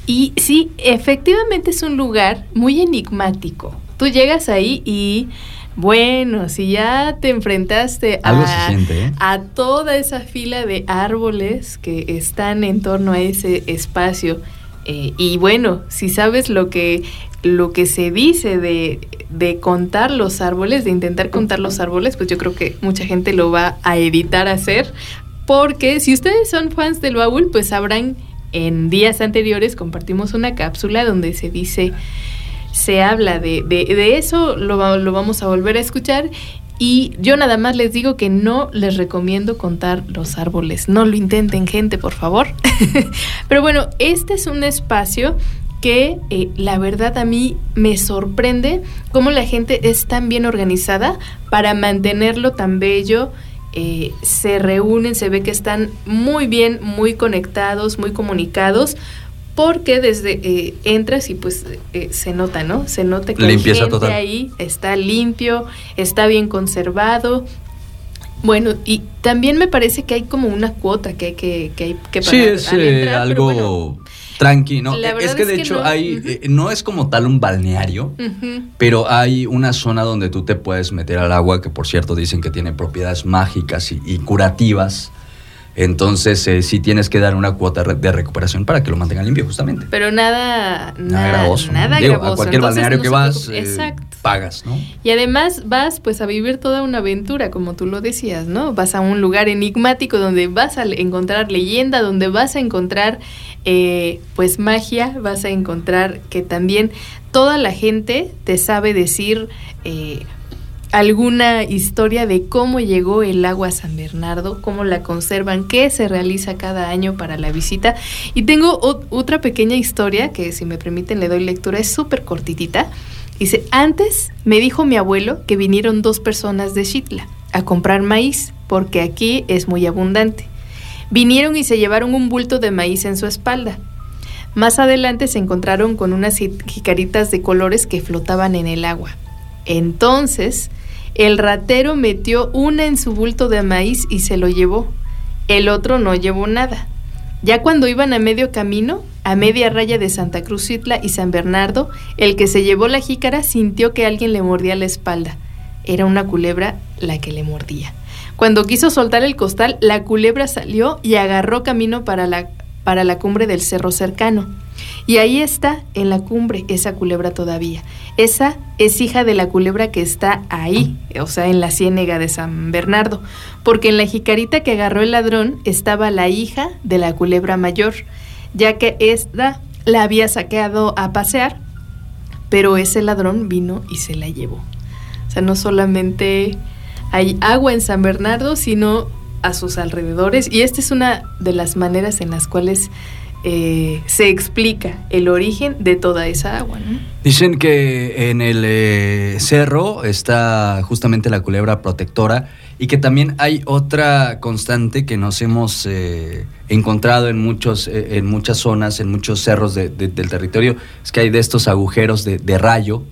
Y sí, efectivamente es un lugar muy enigmático. Tú llegas ahí y bueno, si ya te enfrentaste a, ¿eh? a toda esa fila de árboles que están en torno a ese espacio, eh, y bueno, si sabes lo que, lo que se dice de, de, contar los árboles, de intentar contar los árboles, pues yo creo que mucha gente lo va a evitar hacer, porque si ustedes son fans del baúl, pues sabrán en días anteriores compartimos una cápsula donde se dice se habla de, de, eso, lo, lo vamos a volver a escuchar y yo nada más les digo que no les recomiendo contar los árboles. No lo intenten, gente, por favor. Pero bueno, este es un espacio que eh, la verdad a mí me sorprende cómo la gente es tan bien organizada para mantenerlo tan bello. Eh, se reúnen, se ve que están muy bien, muy conectados, muy comunicados porque desde eh, entras y pues eh, se nota, ¿no? Se nota que hay gente ahí, está limpio, está bien conservado. Bueno, y también me parece que hay como una cuota que hay que, que, hay que pagar. Sí, es eh, algo tranquilo. Es que de hecho hay, no es como tal un balneario, pero hay una zona donde tú te puedes meter al agua, que por cierto dicen que tiene propiedades mágicas y curativas. Entonces, eh, sí tienes que dar una cuota de recuperación para que lo mantengan limpio, justamente. Pero nada. Nada, gravoso. Nada A cualquier balneario que vas, eh, pagas, ¿no? Y además vas, pues, a vivir toda una aventura, como tú lo decías, ¿no? Vas a un lugar enigmático donde vas a encontrar leyenda, donde vas a encontrar, eh, pues, magia, vas a encontrar que también toda la gente te sabe decir. Eh, alguna historia de cómo llegó el agua a San Bernardo, cómo la conservan, qué se realiza cada año para la visita. Y tengo otra pequeña historia que si me permiten le doy lectura, es súper cortitita. Dice, antes me dijo mi abuelo que vinieron dos personas de Xitla a comprar maíz, porque aquí es muy abundante. Vinieron y se llevaron un bulto de maíz en su espalda. Más adelante se encontraron con unas jicaritas de colores que flotaban en el agua. Entonces el ratero metió una en su bulto de maíz y se lo llevó. El otro no llevó nada. Ya cuando iban a medio camino, a media raya de Santa Cruz y San Bernardo, el que se llevó la jícara sintió que alguien le mordía la espalda. Era una culebra la que le mordía. Cuando quiso soltar el costal, la culebra salió y agarró camino para la, para la cumbre del cerro cercano. Y ahí está, en la cumbre, esa culebra todavía. Esa es hija de la culebra que está ahí, o sea, en la ciénega de San Bernardo, porque en la jicarita que agarró el ladrón estaba la hija de la culebra mayor, ya que esta la había saqueado a pasear, pero ese ladrón vino y se la llevó. O sea, no solamente hay agua en San Bernardo, sino a sus alrededores, y esta es una de las maneras en las cuales eh, se explica el origen de toda esa agua. Dicen que en el eh, cerro está justamente la culebra protectora y que también hay otra constante que nos hemos eh, encontrado en, muchos, en muchas zonas, en muchos cerros del territorio, es que hay de estos agujeros de, rayo,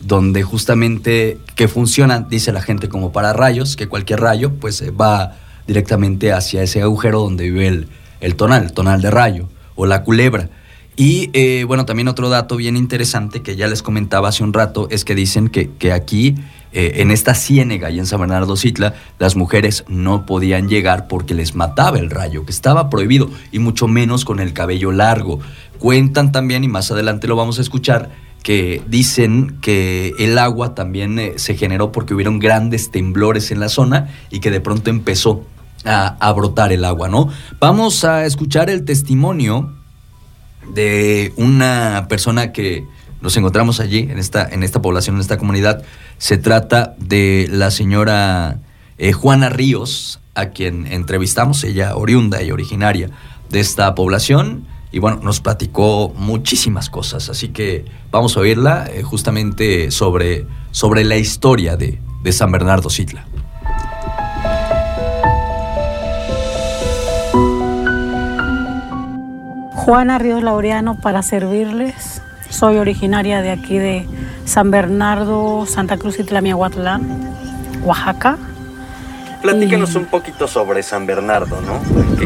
donde justamente que funcionan, dice la gente, como para rayos, que cualquier rayo pues va directamente hacia ese agujero donde vive el, el tonal, tonal de rayo o la culebra. Y eh, bueno, también otro dato bien interesante que ya les comentaba hace un rato es que dicen que, que aquí, eh, en esta ciénega y en San Bernardo Citla, las mujeres no podían llegar porque les mataba el rayo, que estaba prohibido, y mucho menos con el cabello largo. Cuentan también, y más adelante lo vamos a escuchar, que dicen que el agua también eh, se generó porque hubieron grandes temblores en la zona y que de pronto empezó a, brotar el agua, ¿no? Vamos a escuchar el testimonio de una persona que nos encontramos allí, en esta, en esta población, en esta comunidad. Se trata de la señora eh, Juana Ríos, a quien entrevistamos, ella oriunda y originaria de esta población. Y bueno, nos platicó muchísimas cosas, así que vamos a oírla eh, justamente sobre, sobre la historia de, de San Bernardo Sitla. Juana Ríos Laureano para servirles. Soy originaria de aquí de San Bernardo, Santa Cruz y Tlamiahuatlán, Oaxaca. Platíquenos un poquito sobre San Bernardo, ¿no?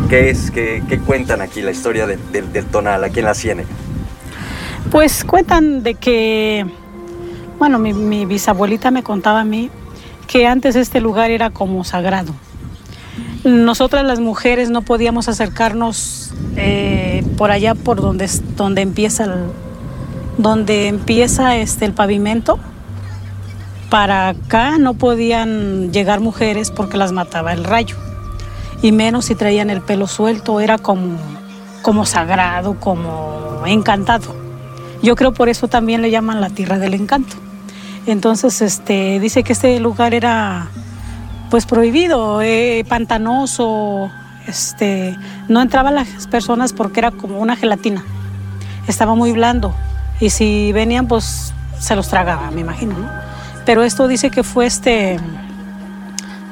¿Qué, es, qué, cuentan aquí la historia del tonal, aquí en la Ciénega? Pues cuentan de que, bueno, mi, mi bisabuelita me contaba a mí que antes este lugar era como sagrado nosotras las mujeres no podíamos acercarnos eh, por allá por donde, donde empieza el, donde empieza este, el pavimento. Para acá no podían llegar mujeres porque las mataba el rayo. Y menos si traían el pelo suelto, era como, como sagrado, como encantado. Yo creo por eso también le llaman la tierra del encanto. Entonces, este, dice que este lugar era pues prohibido, eh, pantanoso, este, no entraban las personas porque era como una gelatina, estaba muy blando y si venían pues se los tragaba, me imagino, Pero esto dice que fue este,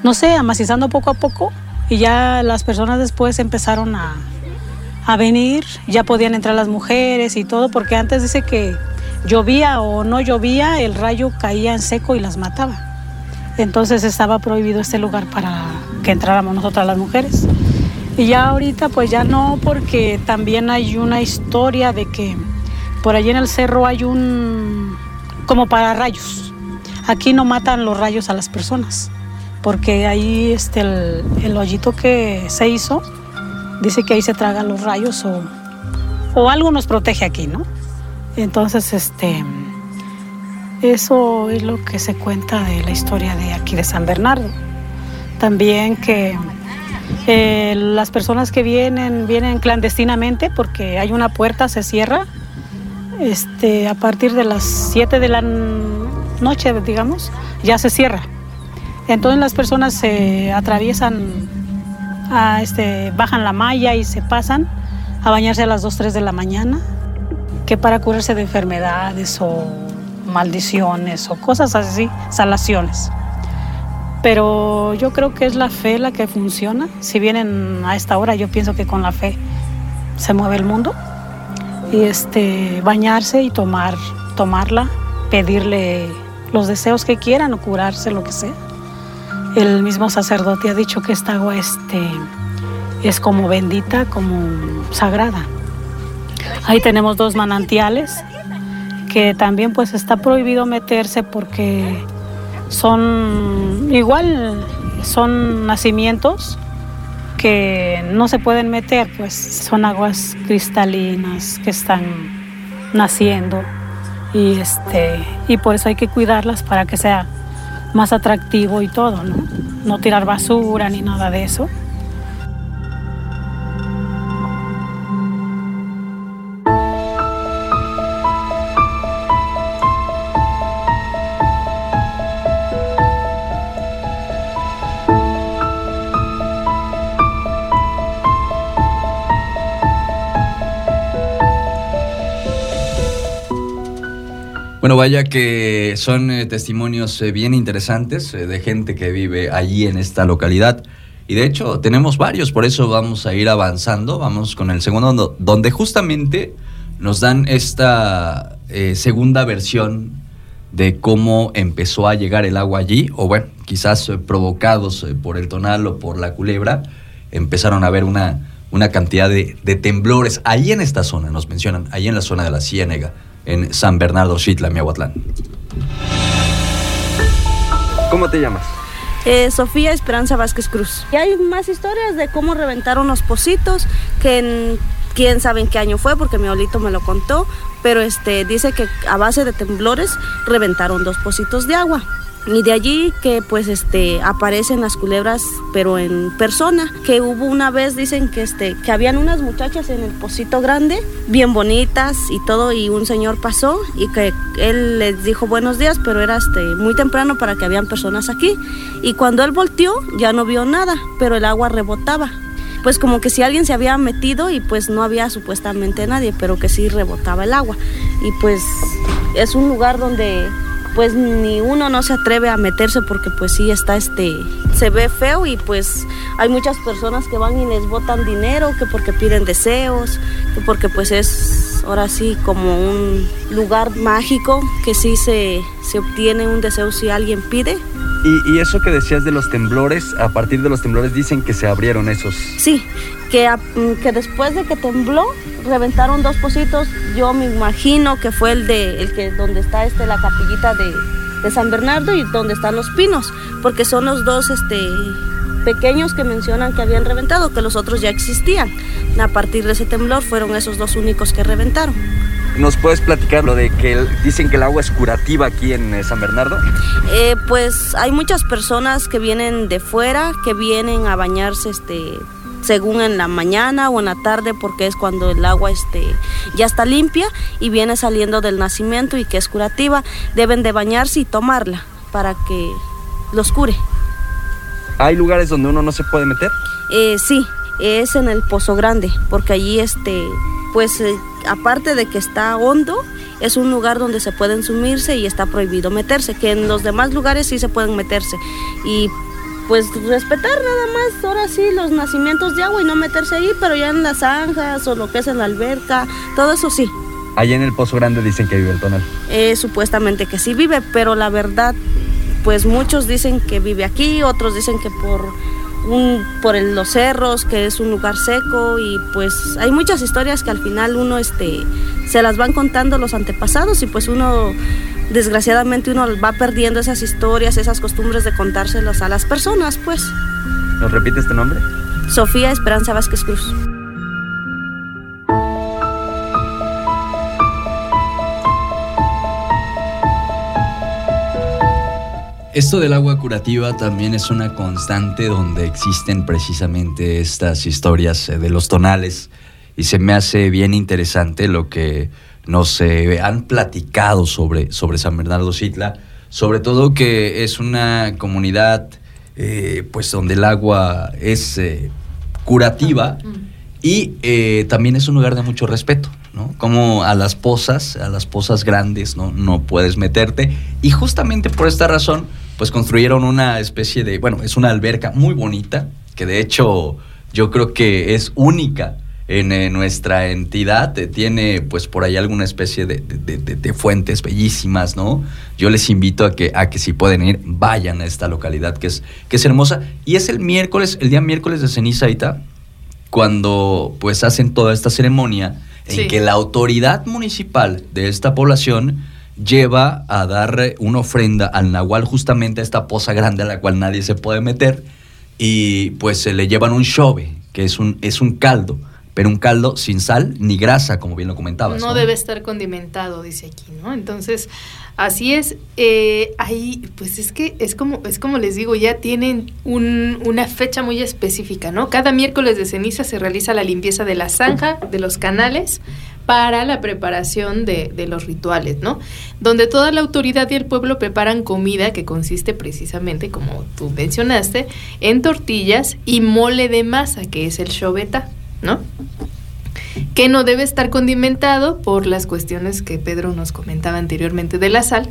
no sé, amacizando poco a poco y ya las personas después empezaron a, a venir, ya podían entrar las mujeres y todo, porque antes dice que llovía o no llovía, el rayo caía en seco y las mataba. Entonces estaba prohibido este lugar para que entráramos nosotras las mujeres. Y ya ahorita pues ya no, porque también hay una historia de que por allí en el cerro hay un como para rayos. Aquí no matan los rayos a las personas, porque ahí este, el, el hoyito que se hizo, dice que ahí se tragan los rayos o, o algo nos protege aquí, ¿no? Entonces, este, eso es lo que se cuenta de la historia de aquí de San Bernardo. También que eh, las personas que vienen, vienen clandestinamente porque hay una puerta, se cierra. Este, a partir de las 7 de la noche, digamos, ya se cierra. Entonces las personas se atraviesan, este, bajan la malla y se pasan a bañarse a las 2, 3 de la mañana, que para curarse de enfermedades o maldiciones o cosas así, salaciones. Pero yo creo que es la fe la que funciona. Si vienen a esta hora, yo pienso que con la fe se mueve el mundo. Y este, bañarse y tomar, tomarla, pedirle los deseos que quieran o curarse, lo que sea. El mismo sacerdote ha dicho que esta agua este, es como bendita, como sagrada. Ahí tenemos dos manantiales que también pues está prohibido meterse porque son igual son nacimientos que no se pueden meter, pues son aguas cristalinas que están naciendo y este y por eso hay que cuidarlas para que sea más atractivo y todo, ¿no? No tirar basura ni nada de eso. Bueno, vaya que son eh, testimonios eh, bien interesantes eh, de gente que vive allí en esta localidad. Y de hecho tenemos varios, por eso vamos a ir avanzando. Vamos con el segundo, donde justamente nos dan esta segunda versión de cómo empezó a llegar el agua allí, o bueno, quizás provocados por el tonal o por la culebra, empezaron a haber una, una cantidad de, de temblores. Allí en esta zona, nos mencionan, allí en la zona de la Ciénega en San Bernardo Xitla, Miahuatlán. ¿Cómo te llamas? Eh, Sofía Esperanza Vázquez Cruz. Y hay más historias de cómo reventaron los pocitos, que en, quién sabe en qué año fue, porque mi abuelito me lo contó, pero este, dice que a base de temblores reventaron dos pocitos de agua. Y de allí que pues este aparecen las culebras pero en persona. Que hubo una vez dicen que este que habían unas muchachas en el pocito grande bien bonitas y todo y un señor pasó y que él les dijo buenos días pero era este muy temprano para que habían personas aquí. Y cuando él volteó ya no vio nada pero el agua rebotaba. Pues como que si alguien se había metido y pues no había supuestamente nadie pero que sí rebotaba el agua. Y pues es un lugar donde pues ni uno no se atreve a meterse porque pues sí está este, se ve feo y pues hay muchas personas que van y les botan dinero, que porque piden deseos, que porque pues es ahora sí como un lugar mágico que sí se, se obtiene un deseo si alguien pide. Y, y, eso que decías de los temblores, a partir de los temblores dicen que se abrieron esos. Sí, que, mm, que después de que tembló, reventaron dos pocitos. Yo me imagino que fue el de el que donde está este la capillita de, de San Bernardo y donde están los pinos, porque son los dos este pequeños que mencionan que habían reventado, que los otros ya existían. A partir de ese temblor fueron esos dos únicos que reventaron. ¿Nos puedes platicar lo de que dicen que el agua es curativa aquí en eh, San Bernardo? Eh, pues hay muchas personas que vienen de fuera, que vienen a bañarse este, según en la mañana o en la tarde porque es cuando el agua este, ya está limpia y viene saliendo del nacimiento y que es curativa. Deben de bañarse y tomarla para que los cure. ¿Hay lugares donde uno no se puede meter? Eh, sí, es en el Pozo Grande, porque allí este, pues eh, aparte de que está hondo, es un lugar donde se pueden sumirse y está prohibido meterse, que en los demás lugares sí se pueden meterse. Y pues respetar nada más, ahora sí, los nacimientos de agua y no meterse ahí, pero ya en las zanjas o lo que es en la alberca, todo eso sí. Allá en el Pozo Grande dicen que vive el tonal. Eh, supuestamente que sí vive, pero la verdad, pues muchos dicen que vive aquí, otros dicen que por un, por el, los cerros, que es un lugar seco y pues hay muchas historias que al final uno este, se las van contando los antepasados y pues uno desgraciadamente uno va perdiendo esas historias, esas costumbres de contárselas a las personas, pues. ¿Nos repite este nombre? Sofía Esperanza Vázquez Cruz. Esto del agua curativa también es una constante donde existen precisamente estas historias de los tonales. Y se me hace bien interesante lo que nos eh, han platicado sobre, sobre San Bernardo Citla, sobre todo que es una comunidad eh, pues donde el agua es eh, curativa y también es un lugar de mucho respeto. ¿No? Como a las pozas, a las pozas grandes, ¿no? no puedes meterte. Y justamente por esta razón, pues construyeron una especie de, bueno, es una alberca muy bonita, que de hecho yo creo que es única en eh, nuestra entidad eh, tiene pues por ahí alguna especie de, de, fuentes bellísimas, ¿no? Yo les invito a que, a que si pueden ir, vayan a esta localidad que es, que es hermosa. Y es el miércoles, el día miércoles de ceniza, cuando pues hacen toda esta ceremonia en que la autoridad municipal de esta población lleva a dar una ofrenda al Nahual justamente a esta poza grande a la cual nadie se puede meter y pues se le llevan un shove, que es un, es un caldo pero un caldo sin sal ni grasa, como bien lo comentabas. No, debe estar condimentado, dice aquí, ¿no? Entonces, así es. Eh, ahí, pues es que es como, es como les digo, ya tienen una fecha muy específica, ¿no? Cada miércoles de ceniza se realiza la limpieza de la zanja, de los canales, para la preparación de, de, los rituales, ¿no? Donde toda la autoridad y el pueblo preparan comida que consiste precisamente, como tú mencionaste, en tortillas y mole de masa, que es el chobeta. ¿No? Que no debe estar condimentado por las cuestiones que Pedro nos comentaba anteriormente de la sal,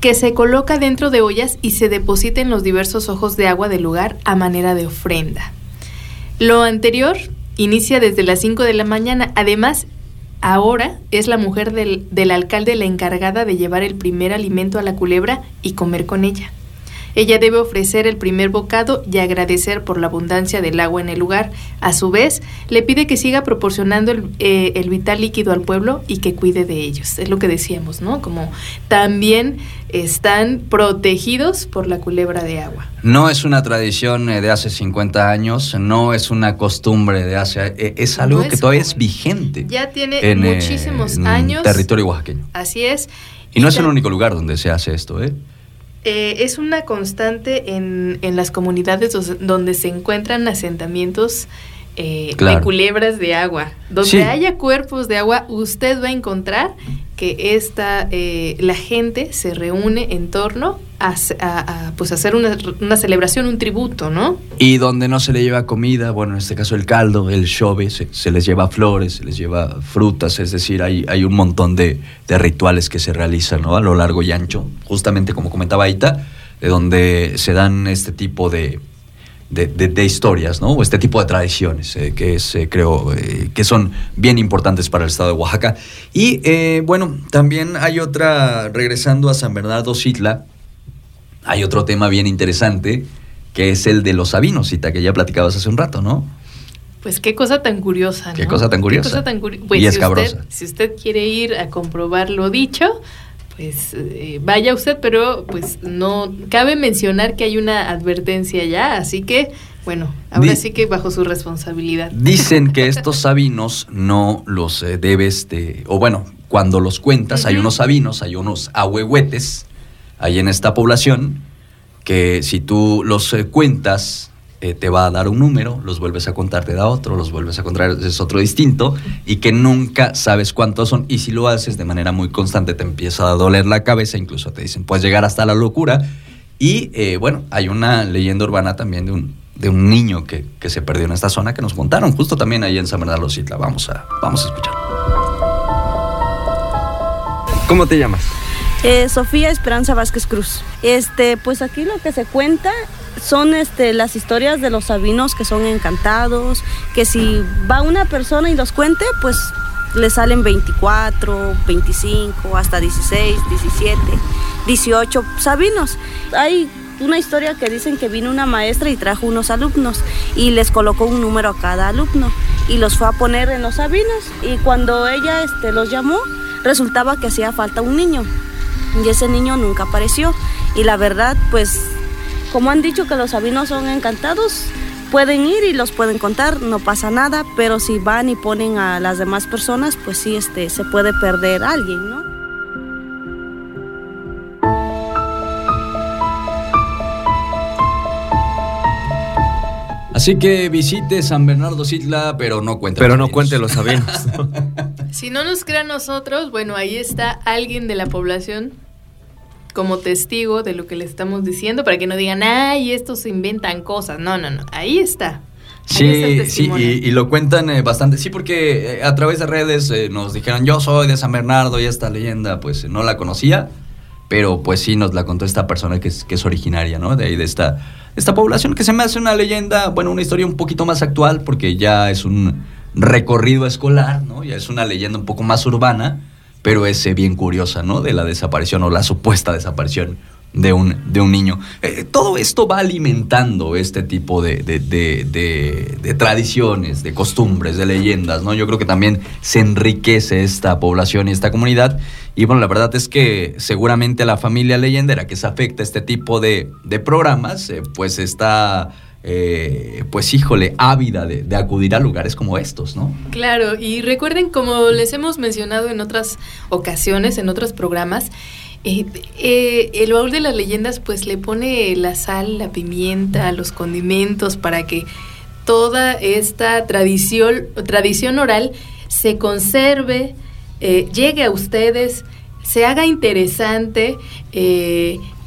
que se coloca dentro de ollas y se deposita en los diversos ojos de agua del lugar a manera de ofrenda. Lo anterior inicia desde las 5 de la mañana. Además, ahora es la mujer del, del alcalde la encargada de llevar el primer alimento a la culebra y comer con ella. Ella debe ofrecer el primer bocado y agradecer por la abundancia del agua en el lugar. A su vez, le pide que siga proporcionando el, eh, vital líquido al pueblo y que cuide de ellos. Es lo que decíamos, ¿no? Como también están protegidos por la culebra de agua. No es una tradición eh, de hace 50 años, no es una costumbre de hace... Eh, es algo que todavía es vigente. Ya tiene muchísimos años. Territorio oaxaqueño. Así es. Y, no es el único lugar donde se hace esto, ¿eh? Eh, es una constante en, en las comunidades donde se encuentran asentamientos eh, Claro. de culebras de agua. Donde Sí. haya cuerpos de agua, usted va a encontrar que esta, eh, la gente se reúne en torno a, a- a, pues hacer una, una celebración, un tributo, ¿no? Y donde no se le lleva comida, bueno, en este caso el caldo, el shove, se, se les lleva flores, se les lleva frutas, es decir, hay, hay un montón de, de rituales que se realizan ¿no? a lo largo y ancho, justamente como comentaba Aita, de donde se dan este tipo de, de, de- de historias, ¿no? O este tipo de tradiciones eh, que es, eh, creo, eh, que son bien importantes para el estado de Oaxaca. Y bueno, también hay otra, regresando a San Bernardo Sitla, hay otro tema bien interesante que es el de los sabinos, cita que ya platicabas hace un rato, ¿no? Pues qué cosa tan curiosa, ¿no? Qué cosa tan curiosa. cosa tan curi- pues Y si escabrosa. usted, si usted quiere ir a comprobar lo dicho, pues eh, vaya usted, pero pues no cabe mencionar que hay una advertencia ya, así que bueno, ahora Di- sí que bajo su responsabilidad. Dicen que estos sabinos no los eh, debes de, o bueno, cuando los cuentas, hay unos sabinos, hay unos ahuehuetes ahí en esta población, que si tú los eh, cuentas, eh, te va a dar un número, los vuelves a contar, te da otro, los vuelves a contar, es otro distinto, y que nunca sabes cuántos son, y si lo haces de manera muy constante, te empieza a doler la cabeza, incluso te dicen, puedes llegar hasta la locura, y eh, bueno, hay una leyenda urbana también de un, de un niño que, que se perdió en esta zona que nos contaron, justo también ahí en San Bernardo Sitla. Vamos a, vamos a escuchar. ¿Cómo te llamas? Eh, Sofía Esperanza Vázquez Cruz. Este, pues aquí lo que se cuenta son este, las historias de los sabinos que son encantados, que si va una persona y los cuente, pues le salen 24, 25, hasta 16, 17, 18 sabinos. Hay una historia que dicen que vino una maestra y trajo unos alumnos y les colocó un número a cada alumno y los fue a poner en los sabinos y cuando ella este, los llamó resultaba que hacía falta un niño y ese niño nunca apareció. Y la verdad pues como han dicho que los sabinos son encantados pueden ir y los pueden contar no pasa nada pero si van y ponen a las demás personas pues sí este se puede perder a alguien no Así que visite San Bernardo Sitla, pero no cuente Pero los no cuente los sabinos. Si no nos crean nosotros, bueno, ahí está alguien de la población como testigo de lo que le estamos diciendo para que no digan, ay, estos se inventan cosas. No, no, no. Ahí está. Sí, sí, y lo cuentan eh, bastante. Sí, porque eh, a través de redes eh, nos dijeron, yo soy de San Bernardo y esta leyenda, pues no la conocía, pero pues sí nos la contó esta persona que es, que es originaria, ¿no? De ahí, de esta, esta población, que se me hace una leyenda, bueno, una historia un poquito más actual, porque ya es un recorrido escolar, ¿no? Ya es una leyenda un poco más urbana, pero es eh, bien curiosa, ¿no? De la desaparición o la supuesta desaparición de un, de un niño. Eh, todo esto va alimentando este tipo de, de- de- tradiciones, de costumbres, de leyendas, ¿no? Yo creo que también se enriquece esta población y esta comunidad. Y bueno, la verdad es que seguramente la familia leyendera que se afecta a este tipo de, programas, eh, pues está, eh, pues híjole, ávida de, de acudir a lugares como estos, ¿no? Claro, y recuerden, como les hemos mencionado en otras ocasiones, en otros programas, eh, eh, el baúl de las leyendas pues le pone la sal, la pimienta, los condimentos para que toda esta tradición, tradición oral se conserve, llegue a ustedes, se haga interesante.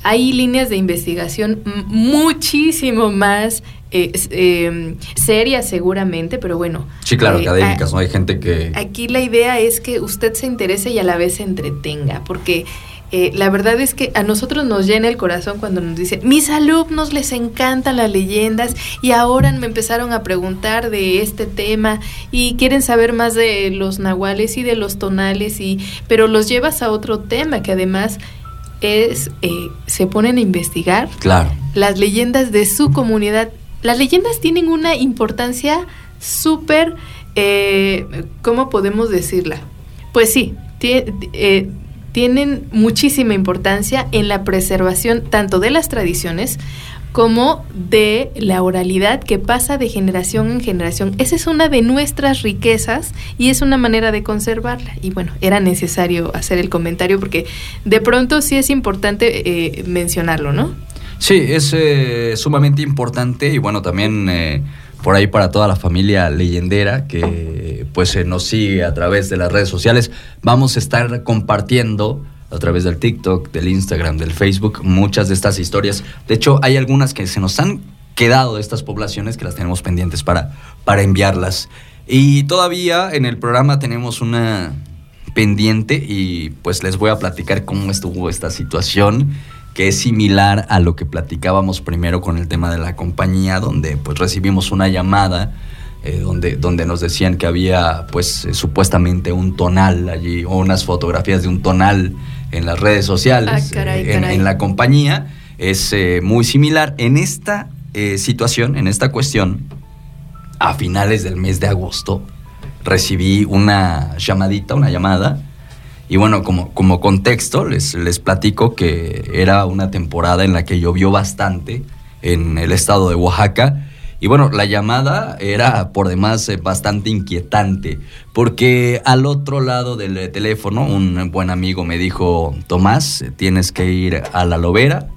Hay líneas de investigación muchísimo más eh, eh, serias seguramente, pero bueno. Sí, claro, eh, académicas, a- ¿no? Hay gente que... Aquí la idea es que usted se interese y a la vez se entretenga, porque eh, la verdad es que a nosotros nos llena el corazón cuando nos dicen, mis alumnos les encantan las leyendas y ahora me empezaron a preguntar de este tema y quieren saber más de los nahuales y de los tonales, y, pero los llevas a otro tema que además es, eh, se ponen a investigar Claro. las leyendas de su comunidad. Las leyendas tienen una importancia súper, eh, ¿cómo podemos decirla? Pues sí, eh, tienen muchísima importancia en la preservación tanto de las tradiciones como de la oralidad que pasa de generación en generación. Esa es una de nuestras riquezas y es una manera de conservarla. Y bueno, era necesario hacer el comentario porque de pronto sí es importante eh, mencionarlo, ¿no? Sí, es eh, sumamente importante y bueno, también eh, por ahí para toda la familia leyendera que pues nos sigue a través de las redes sociales. Vamos a estar compartiendo a través del TikTok, del Instagram, del Facebook, muchas de estas historias. De hecho, hay algunas que se nos han quedado de estas poblaciones que las tenemos pendientes para, para enviarlas. Y todavía en el programa tenemos una pendiente y pues les voy a platicar cómo estuvo esta situación que es similar a lo que platicábamos primero con el tema de la compañía, donde pues recibimos una llamada eh, donde, donde nos decían que había pues eh, supuestamente un tonal allí o unas fotografías de un tonal en las redes sociales, Ah, caray, eh, en- caray. En, la compañía, es eh, muy similar. En esta eh, situación, en esta cuestión, a finales del mes de agosto, recibí una llamadita, una llamada. Y bueno, como, como contexto, les, les platico que era una temporada en la que llovió bastante en el estado de Oaxaca. Y bueno, la llamada era por demás eh, bastante inquietante, porque al otro lado del eh, teléfono un buen amigo me dijo, Tomás, tienes que ir a la lobera,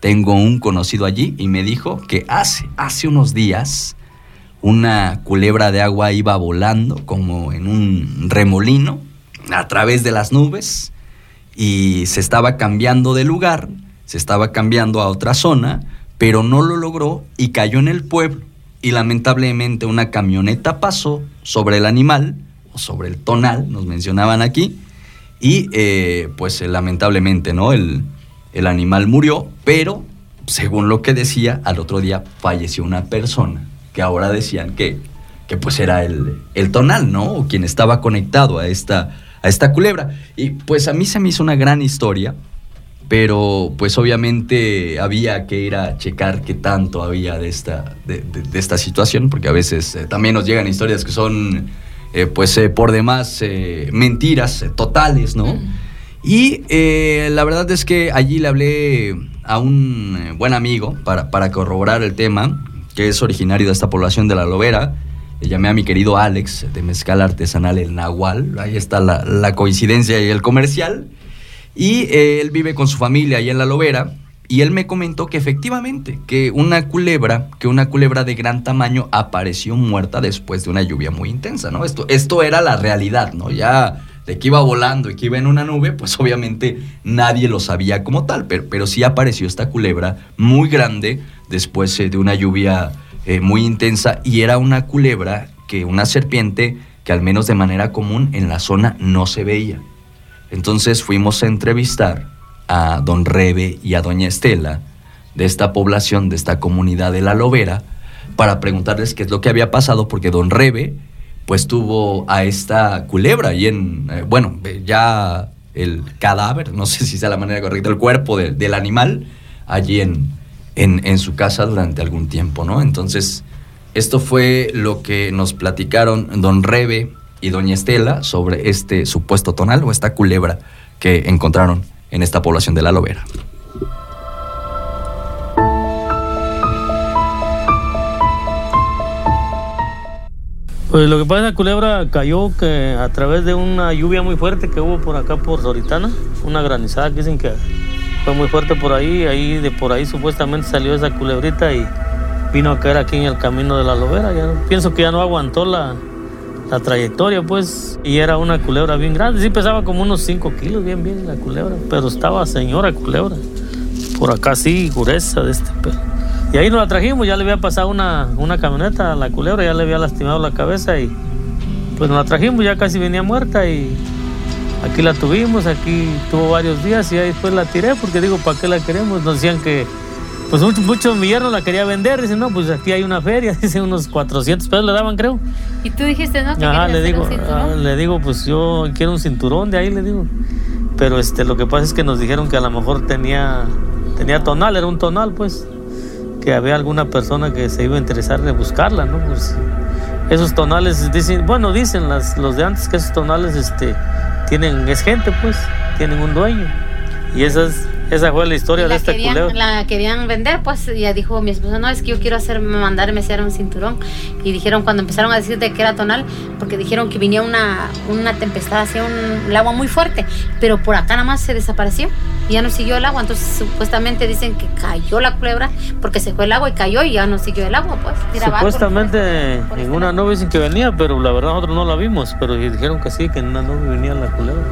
tengo un conocido allí, y me dijo que hace, hace unos días una culebra de agua iba volando como en un remolino a través de las nubes y se estaba cambiando de lugar, se estaba cambiando a otra zona, pero no lo logró y cayó en el pueblo. Y lamentablemente una camioneta pasó sobre el animal, o sobre el tonal, nos mencionaban aquí, y eh, pues eh, lamentablemente, ¿no? El, el animal murió, pero según lo que decía, al otro día falleció una persona, que ahora decían que, que pues era el, el tonal, ¿no? O quien estaba conectado a esta, a esta culebra. Y pues a mí se me hizo una gran historia, pero pues obviamente había que ir a checar qué tanto había de esta, de, de- de esta situación, porque a veces eh, también nos llegan historias que son eh, pues eh, por demás mentiras totales, ¿no? Y eh, la verdad es que allí le hablé a un buen amigo para, para corroborar el tema, que es originario de esta población de la Lobera. Le llamé a mi querido Alex de Mezcal Artesanal El Nahual. Ahí está la, la coincidencia y el comercial. Y eh, él vive con su familia ahí en la Lobera. Y él me comentó que efectivamente, que una culebra, que una culebra de gran tamaño apareció muerta después de una lluvia muy intensa, ¿no? Esto, esto era la realidad, ¿no? Ya de que iba volando y que iba en una nube, pues obviamente nadie lo sabía como tal, pero, pero sí apareció esta culebra muy grande después eh, de una lluvia eh, muy intensa y era una culebra que una serpiente que al menos de manera común en la zona no se veía. Entonces fuimos a entrevistar a don Rebe y a doña Estela de esta población, de esta comunidad de la Lobera, para preguntarles qué es lo que había pasado, porque don Rebe pues tuvo a esta culebra y en, eh, bueno, eh, ya el cadáver, no sé si sea la manera correcta, el cuerpo de- del animal allí en, en, en su casa durante algún tiempo, ¿no? Entonces, esto fue lo que nos platicaron don Rebe y doña Estela sobre este supuesto tonal o esta culebra que encontraron en esta población de la Lobera. Pues lo que pasa, la culebra cayó que a través de una lluvia muy fuerte que hubo por acá por Soritana, una granizada que dicen que fue muy fuerte por ahí, ahí de por ahí supuestamente salió esa culebrita y vino a caer aquí en el camino de la lobera. Ya, pienso que ya no aguantó la, la trayectoria, pues, y era una culebra bien grande, sí pesaba como unos 5 kilos, bien, bien la culebra, pero estaba señora culebra, por acá sí, gruesa de este pelo. Y ahí nos la trajimos, ya le había pasado una, una camioneta a la culebra, ya le había lastimado la cabeza y pues nos la trajimos, ya casi venía muerta y aquí la tuvimos, aquí tuvo varios días y ahí después la tiré porque digo, ¿para qué la queremos? Nos decían que, pues muchos muchos mi yerno la quería vender, dicen, no, pues aquí hay una feria, dicen unos 400 pesos le daban creo. Y tú dijiste, ¿no? Que Ajá, le digo, ah, le digo, pues yo quiero un cinturón de ahí, le digo. Pero este, lo que pasa es que nos dijeron que a lo mejor tenía, tenía tonal, era un tonal, pues, que había alguna persona que se iba a interesar de buscarla, ¿no? Pues esos tonales dicen, bueno, dicen las, los de antes que esos tonales, este, tienen, es gente, pues, tienen un dueño. Y esas, Esa fue la historia Y de la esta querían, culebra. la querían vender, pues y ya dijo mi esposo, no, es que yo quiero hacer, mandarme hacer un cinturón. Y dijeron, cuando empezaron a decir de que era tonal, porque dijeron que venía una, una tempestad, hacía un, el agua muy fuerte, pero por acá nada más se desapareció y ya no siguió el agua. Entonces supuestamente dicen que cayó la culebra porque se fue el agua y cayó y ya no siguió el agua, pues. Tiraba algo. Supuestamente en una nube dicen que venía, pero la verdad nosotros no la vimos, pero dijeron que sí, que en una nube venía la culebra.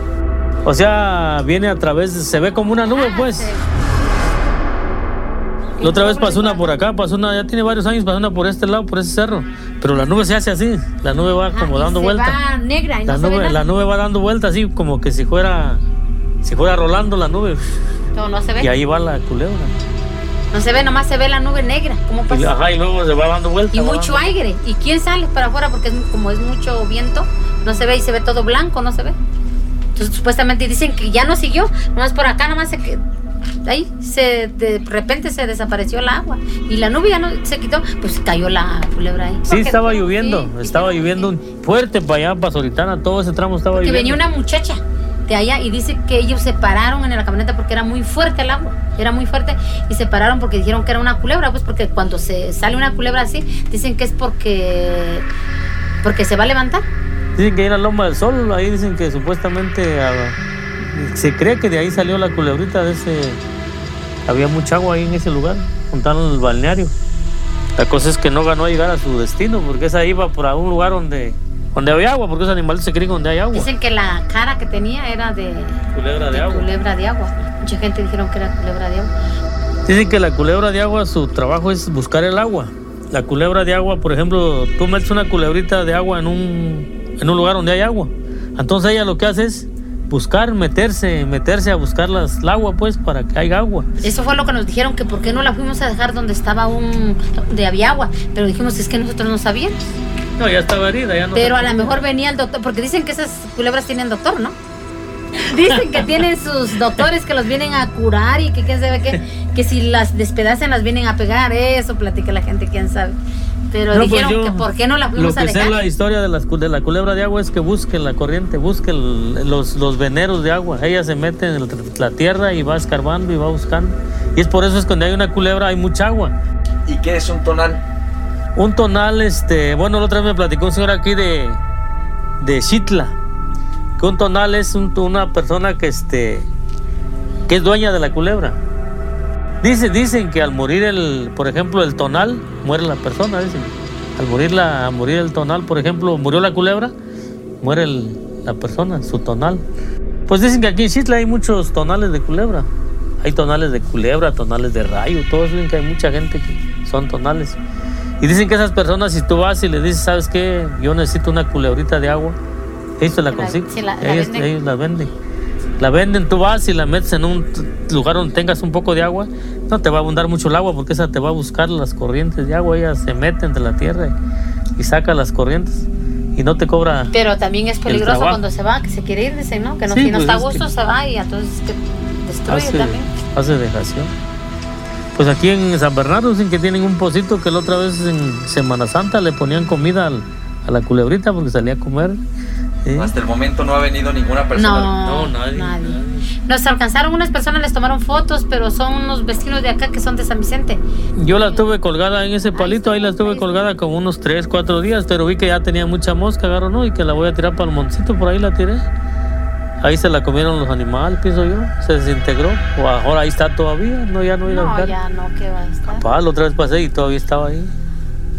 O sea, viene a través, se ve como una nube, pues. La otra vez pasó una por acá, pasó una, ya tiene varios años, pasó una por este lado, por ese cerro. Pero la nube se hace así, la nube va como dando vuelta. va negra y no La ve nube, la nube va dando vuelta así, como que si fuera, si fuera rolando la nube. No, no se ve. Y ahí va la culebra. No se ve, nomás se ve la nube negra. ¿Cómo Y, pasa? ajá, y luego se va dando vuelta. Y mucho dando- aire. ¿Y quién sale para afuera? Porque es, como es mucho viento, no se ve y se ve todo blanco, no se ve. Entonces supuestamente dicen que ya no siguió, nomás por acá nomás se que ahí se de repente se desapareció el agua y la nube ya no se quitó, pues cayó la culebra ahí. Sí, estaba lloviendo, sí, estaba lloviendo un- fuerte para allá, para Soritana, todo ese tramo estaba que lloviendo. venía una muchacha de allá y dice que ellos se pararon en la camioneta porque era muy fuerte el agua, era muy fuerte y se pararon porque dijeron que era una culebra, pues porque cuando se sale una culebra así, dicen que es porque porque se va a levantar. Dicen que ahí en la Loma del Sol, ahí dicen que supuestamente ah, se cree que de ahí salió la culebrita de ese. Había mucha agua ahí en ese lugar, juntaron el balneario. La cosa es que no ganó a llegar a su destino, porque esa iba por a un lugar donde, donde había agua, porque esos animales se creen donde hay agua. Dicen que la cara que tenía era de, Culebra de agua. culebra de agua. Mucha gente dijeron que era culebra de agua. Dicen que la culebra de agua, su trabajo es buscar el agua. La culebra de agua, por ejemplo, tú metes una culebrita de agua en un, en un lugar donde hay agua. Entonces ella lo que hace es buscar, meterse, meterse a buscar las, el agua, pues, para que haya agua. Eso fue lo que nos dijeron, que por qué no la fuimos a dejar donde estaba un... donde había agua. Pero dijimos, es que nosotros no sabíamos. No, ya estaba herida, ya no. Pero a lo mejor venía el doctor, porque dicen que esas culebras tienen doctor, ¿no? Dicen que tienen sus doctores que los vienen a curar y que quién sabe qué, que si las despedazan las vienen a pegar, eso platica la gente, quién sabe. Pero No, pues dijeron yo que por qué no la Lo fuimos a que sé dejar. la historia de, las, de la culebra de agua es que busquen la corriente, busquen los, los veneros de agua. Ella se mete en el- la tierra y va escarbando y va buscando. Y es por eso es que cuando hay una culebra hay mucha agua. ¿Y qué es un tonal? Un tonal, este, bueno, la otra vez me platicó un señor aquí de, de Xitla, que un tonal es un- una persona que, este, que es dueña de la culebra. Dice, dicen que al morir el, por ejemplo, el tonal, muere la persona, dicen. Al morir, la, al morir el tonal, por ejemplo, murió la culebra, muere el- la persona, su tonal. Pues dicen que aquí en Xitla hay muchos tonales de culebra. Hay tonales de culebra, tonales de rayo, todos dicen que hay mucha gente que son tonales. Y dicen que esas personas, si tú vas y le dices, ¿sabes qué? Yo necesito una culebrita de agua, ellos te la consiguen. ellos, ellos la venden. La venden, tú vas y la metes en un lugar donde tengas un poco de agua. No te va a abundar mucho el agua porque esa te va a buscar las corrientes de agua. Ella se mete entre la tierra y, y saca las corrientes y no te cobra. Pero también es el peligroso cuando se va, que se quiere ir, dicen, ¿no? Que no, Sí, si no pues está a es gusto que- se va y entonces que destruye hace, también. hace dejación. Pues aquí en San Bernardo dicen que tienen un pocito que la otra vez en Semana Santa le ponían comida al- a la culebrita porque salía a comer. Sí. Hasta el momento no ha venido ninguna persona. No, nadie. Nos alcanzaron unas personas, les tomaron fotos, pero son unos vecinos de acá que son de San Vicente. Yo la tuve colgada en ese palito, ahí la tuve colgada como unos 3, 4 días, pero vi que ya tenía mucha mosca, agarro, ¿no? Y que la voy a tirar para el moncito, por ahí la tiré. Ahí se la comieron los animales, pienso yo, se desintegró. O ahora ahí está todavía, no, ya no iba a No, buscar. ya no, que va a estar. Pa, la otra vez pasé y todavía estaba ahí.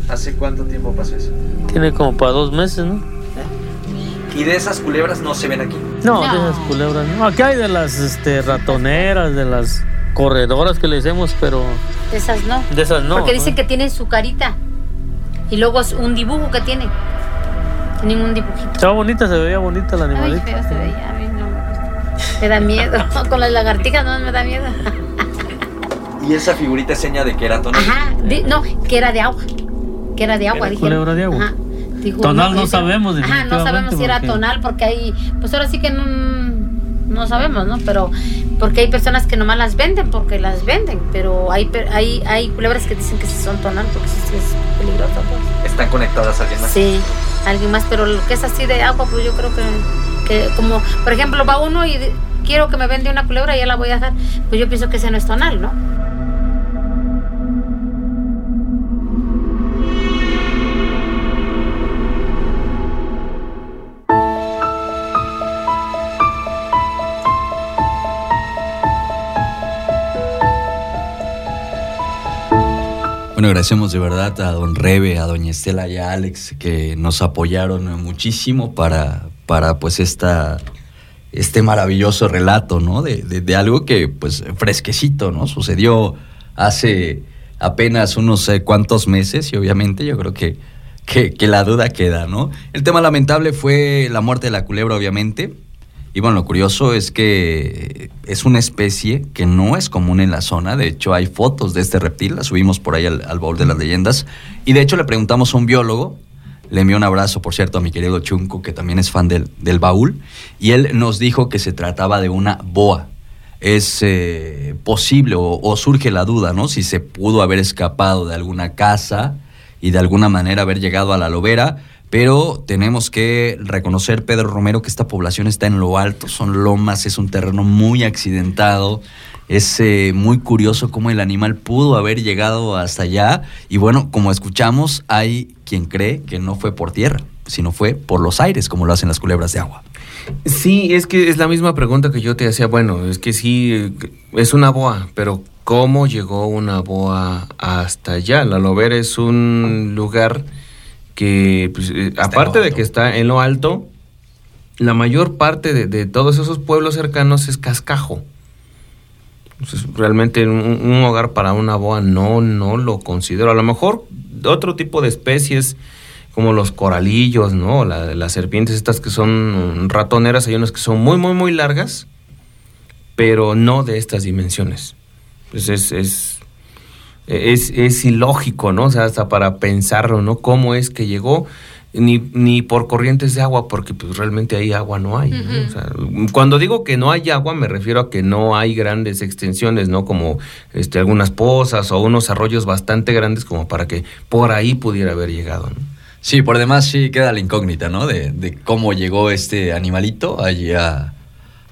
¿Hace cuánto tiempo pasó eso? Tiene como para dos meses, ¿no? Y de esas culebras no se ven aquí. No, de esas culebras. No, aquí hay de las este, ratoneras, de las corredoras que le decimos, pero De esas no. de esas no. Porque ¿no? dicen que tienen su carita. Y luego es un dibujo que tiene. Tienen un dibujito. Estaba bonita, se veía bonita la Ay, animalita. feo se veía. A mí no me gusta. Me da miedo. Con las lagartijas no me da miedo. Y esa figurita es seña de que era tonal. Ajá. No, que era de agua. Que era de agua. Era dijeron. culebra de agua. Ajá. Tonal no sabemos, Ajá, no sabemos si era porque- tonal porque hay. Pues ahora sí que no, no sabemos, ¿no? Pero. Porque hay personas que nomás las venden porque las venden. Pero hay, per- hay, hay culebras que dicen que sí son tonal porque sí, es peligroso, pues. Están conectadas a alguien más. Sí, alguien más, pero lo que es así de agua, pues yo creo que, que como, por ejemplo, va uno y quiero que me vende una culebra, ya la voy a hacer. Pues yo pienso que ese no es tonal, ¿no? Bueno, agradecemos de verdad a don Rebe, a doña Estela y a Alex que nos apoyaron muchísimo para, para pues esta, este maravilloso relato, ¿no? De, de- algo que pues fresquecito, ¿no? Sucedió hace apenas unos eh, cuantos meses y obviamente yo creo que, que, que la duda queda, ¿no? El tema lamentable fue la muerte de la culebra, obviamente. Y bueno, lo curioso es que es una especie que no es común en la zona. De hecho, hay fotos de este reptil, las subimos por ahí al, al baúl de las leyendas. Y de hecho, le preguntamos a un biólogo, le envió un abrazo, por cierto, a mi querido Chunco, que también es fan del, del baúl. Y él nos dijo que se trataba de una boa. Es eh, posible o, o surge la duda, ¿no? Si se pudo haber escapado de alguna casa y de alguna manera haber llegado a la lobera. Pero tenemos que reconocer, Pedro Romero, que esta población está en lo alto, son lomas, es un terreno muy accidentado. Es eh, muy curioso cómo el animal pudo haber llegado hasta allá. Y bueno, como escuchamos, hay quien cree que no fue por tierra, sino fue por los aires, como lo hacen las culebras de agua. Sí, es que es la misma pregunta que yo te hacía. Bueno, es que sí, es una boa, pero ¿cómo llegó una boa hasta allá? La Lobera es un lugar que, pues, eh, aparte de que está en lo alto, la mayor parte de, de todos esos pueblos cercanos es cascajo. Entonces, realmente un, un hogar para una boa no, no lo considero. A lo mejor otro tipo de especies como los coralillos, ¿no? La- las serpientes estas que son ratoneras, hay unas que son muy, muy, muy largas, pero no de estas dimensiones. Pues es, es, es, es ilógico, ¿no? O sea, hasta para pensarlo, ¿no? ¿Cómo es que llegó? Ni, ni por corrientes de agua, porque pues realmente ahí agua no hay. ¿no? O sea, cuando digo que no hay agua, me refiero a que no hay grandes extensiones, ¿no? Como este, algunas pozas o unos arroyos bastante grandes como para que por ahí pudiera haber llegado, ¿no? Sí, por demás sí queda la incógnita, ¿no? De, de cómo llegó este animalito allí a-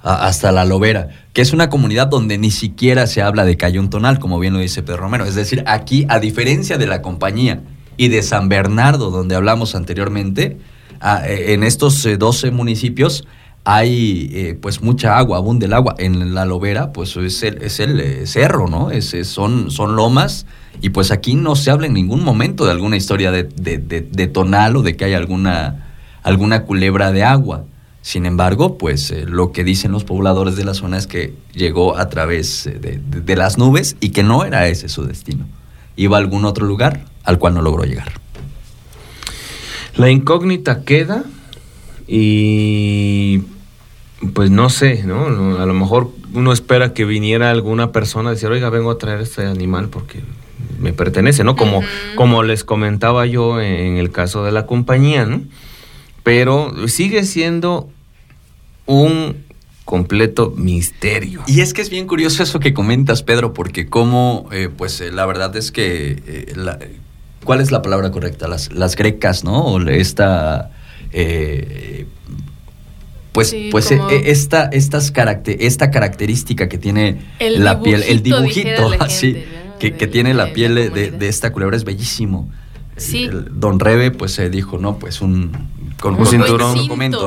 hasta la Lobera, que es una comunidad donde ni siquiera se habla de Cayón Tonal, como bien lo dice Pedro Romero. Es decir, aquí, a diferencia de la compañía y de San Bernardo, donde hablamos anteriormente, eh, en estos eh, 12 municipios hay eh, pues mucha agua, abunda el agua. En la Lobera, pues es el, es el eh, cerro, ¿no? Es- son, son lomas. Y pues aquí no se habla en ningún momento de alguna historia de, de- de- de tonal o de que hay alguna, alguna culebra de agua. Sin embargo, pues eh, lo que dicen los pobladores de la zona es que llegó a través eh, de, de- de las nubes y que no era ese su destino. Iba a algún otro lugar al cual no logró llegar. La incógnita queda y pues no sé, ¿no? No, A lo mejor uno espera que viniera alguna persona a decir, oiga, vengo a traer este animal porque me pertenece, ¿no? Como, como les comentaba yo en el caso de la compañía, ¿no? Pero sigue siendo un completo misterio. Y es que es bien curioso eso que comentas, Pedro, porque como, eh, pues eh, la verdad es que, eh, la- ¿cuál es la palabra correcta? Las, las grecas, ¿no? O esta, eh, pues, Sí, pues eh, esta, estas caracte- esta característica que tiene El la piel, el dibujito, así, que, que tiene la piel de, de- de esta culebra es bellísimo. Sí. El- don Rebe, pues se dijo, no, pues un, con Un cinturón.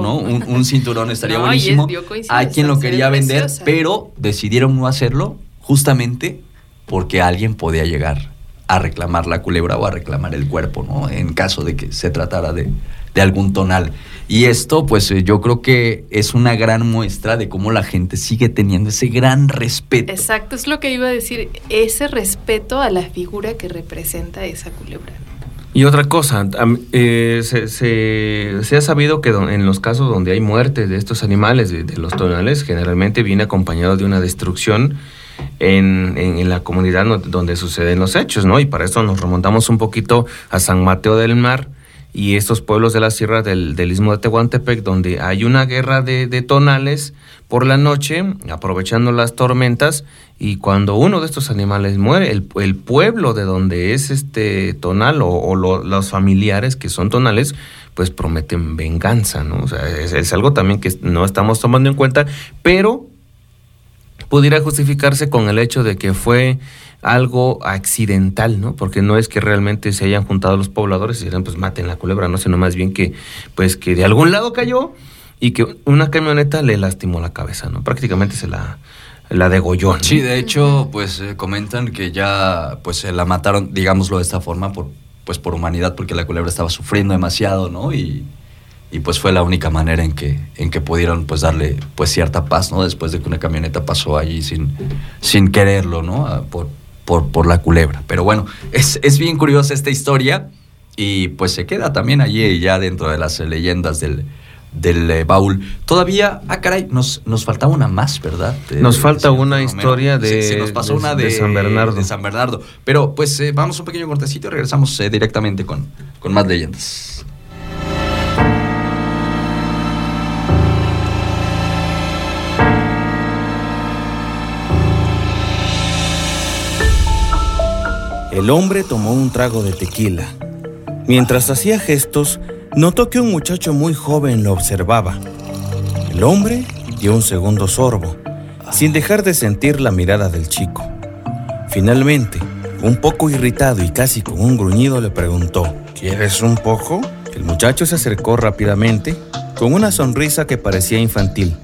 ¿no? Un, un cinturón estaría No, buenísimo. Hay quien lo quería vender, preciosa. pero decidieron no hacerlo justamente porque alguien podía llegar a reclamar la culebra o a reclamar el cuerpo, ¿no? En caso de que se tratara de, de algún tonal. Y esto, pues eh, yo creo que es una gran muestra de cómo la gente sigue teniendo ese gran respeto. Exacto, es lo que iba a decir, ese respeto a la figura que representa esa culebra. Y otra cosa, eh, se, se- se ha sabido que en los casos donde hay muerte de estos animales, de, de los tonales, generalmente viene acompañado de una destrucción en, en- en la comunidad donde suceden los hechos, ¿no? Y para eso nos remontamos un poquito a San Mateo del Mar y estos pueblos de la sierra del, del istmo de Tehuantepec, donde hay una guerra de, tonales por la noche, aprovechando las tormentas, y cuando uno de estos animales muere, el, el pueblo de donde es este tonal o, o lo- los familiares que son tonales, pues prometen venganza, ¿no? O sea, es algo también que no estamos tomando en cuenta, pero pudiera justificarse con el hecho de que fue algo accidental, ¿no? Porque no es que realmente se hayan juntado los pobladores y dijeran, pues maten la culebra, no, sino más bien que, pues que de algún lado cayó y que una camioneta le lastimó la cabeza, ¿no? Prácticamente se la, la degolló. ¿no? Sí, de hecho, pues eh, comentan que ya pues se la mataron, digámoslo de esta forma, por, pues por humanidad, porque la culebra estaba sufriendo demasiado, ¿no? Y, pues fue la única manera en que, en que pudieron pues darle pues cierta paz, ¿no? Después de que una camioneta pasó allí sin, sin quererlo, ¿no? Ah, por, por la culebra. Pero bueno, es, es bien curiosa esta historia y pues se queda también allí ya dentro de las leyendas del, del eh, baúl. Todavía, ah caray, nos, nos faltaba una más, ¿verdad? De- Nos falta una Romero. historia de- Se, se nos pasó de- una de de, San Bernardo. de San Bernardo. Pero pues eh, vamos a un pequeño cortecito y regresamos eh, directamente con, con más leyendas. El hombre tomó un trago de tequila. Mientras hacía gestos, notó que un muchacho muy joven lo observaba. El hombre dio un segundo sorbo, sin dejar de sentir la mirada del chico. Finalmente, un poco irritado y casi con un gruñido, le preguntó, ¿Quieres un poco? El muchacho se acercó rápidamente, con una sonrisa que parecía infantil.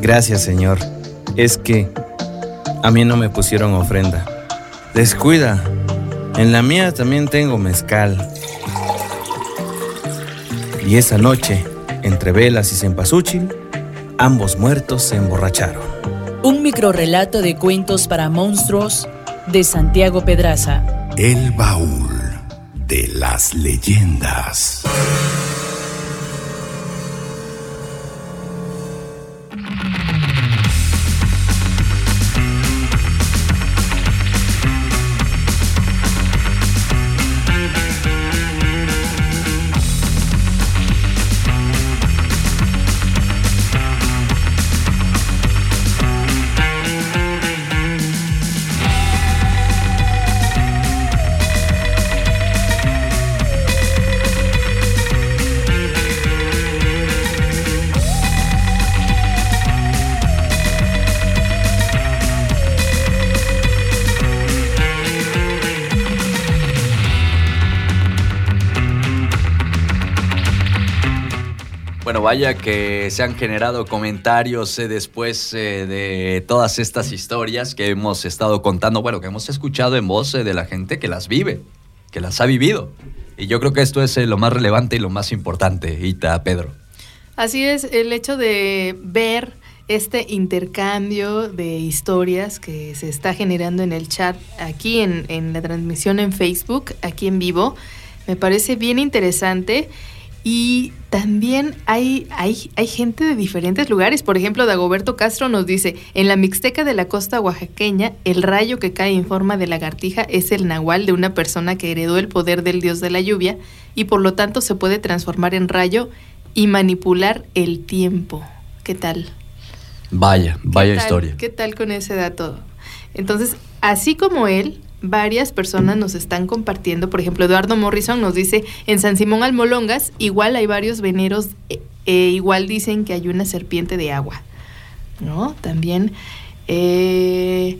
Gracias, señor. Es que a mí no me pusieron ofrenda. Descuida, en la mía también tengo mezcal. Y esa noche, entre velas y cempasúchil, ambos muertos se emborracharon. Un microrrelato de cuentos para monstruos de Santiago Pedraza. El baúl de las leyendas. Vaya que se han generado comentarios eh, después eh, de todas estas historias que hemos estado contando, bueno, que hemos escuchado en voz eh, de la gente que las vive, que las ha vivido. Y yo creo que esto es lo más relevante y lo más importante, Ita, Pedro. Así es, el hecho de ver este intercambio de historias que se está generando en el chat aquí en, en la transmisión en Facebook, aquí en vivo, me parece bien interesante. Y también hay, hay, hay gente de diferentes lugares. Por ejemplo, Dagoberto Castro nos dice, en la Mixteca de la costa oaxaqueña, el rayo que cae en forma de lagartija es el nahual de una persona que heredó el poder del dios de la lluvia y por lo tanto se puede transformar en rayo y manipular el tiempo. ¿Qué tal? Vaya, vaya ¿Qué tal? historia. ¿Qué tal con ese dato? Entonces, así como él, varias personas nos están compartiendo. Por ejemplo, Eduardo Morrison nos dice, en San Simón Almolongas, igual hay varios veneros, e, e igual dicen que hay una serpiente de agua. ¿No? También. eh,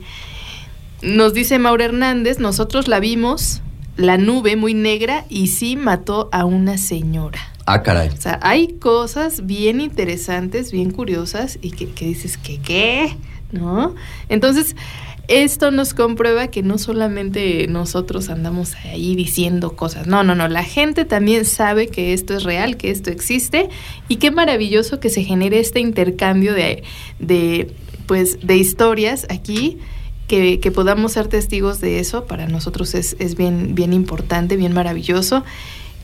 nos dice Mauro Hernández, nosotros la vimos, la nube muy negra, y sí mató a una señora. Ah, caray. O sea, hay cosas bien interesantes, bien curiosas y que, que dices que qué, ¿no? Entonces, esto nos comprueba que no solamente nosotros andamos ahí diciendo cosas, no, no, no, la gente también sabe que esto es real, que esto existe y qué maravilloso que se genere este intercambio de, de pues, de historias aquí. Que, que podamos ser testigos de eso para nosotros es, es bien, bien importante, bien maravilloso.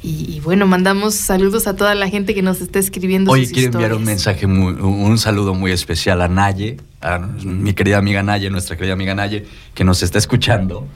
Y, y bueno, mandamos saludos a toda la gente que nos está escribiendo Oye, quiero enviar un mensaje, muy- un saludo muy especial a Naye, a mi querida amiga Naye, nuestra querida amiga Naye, que nos está escuchando.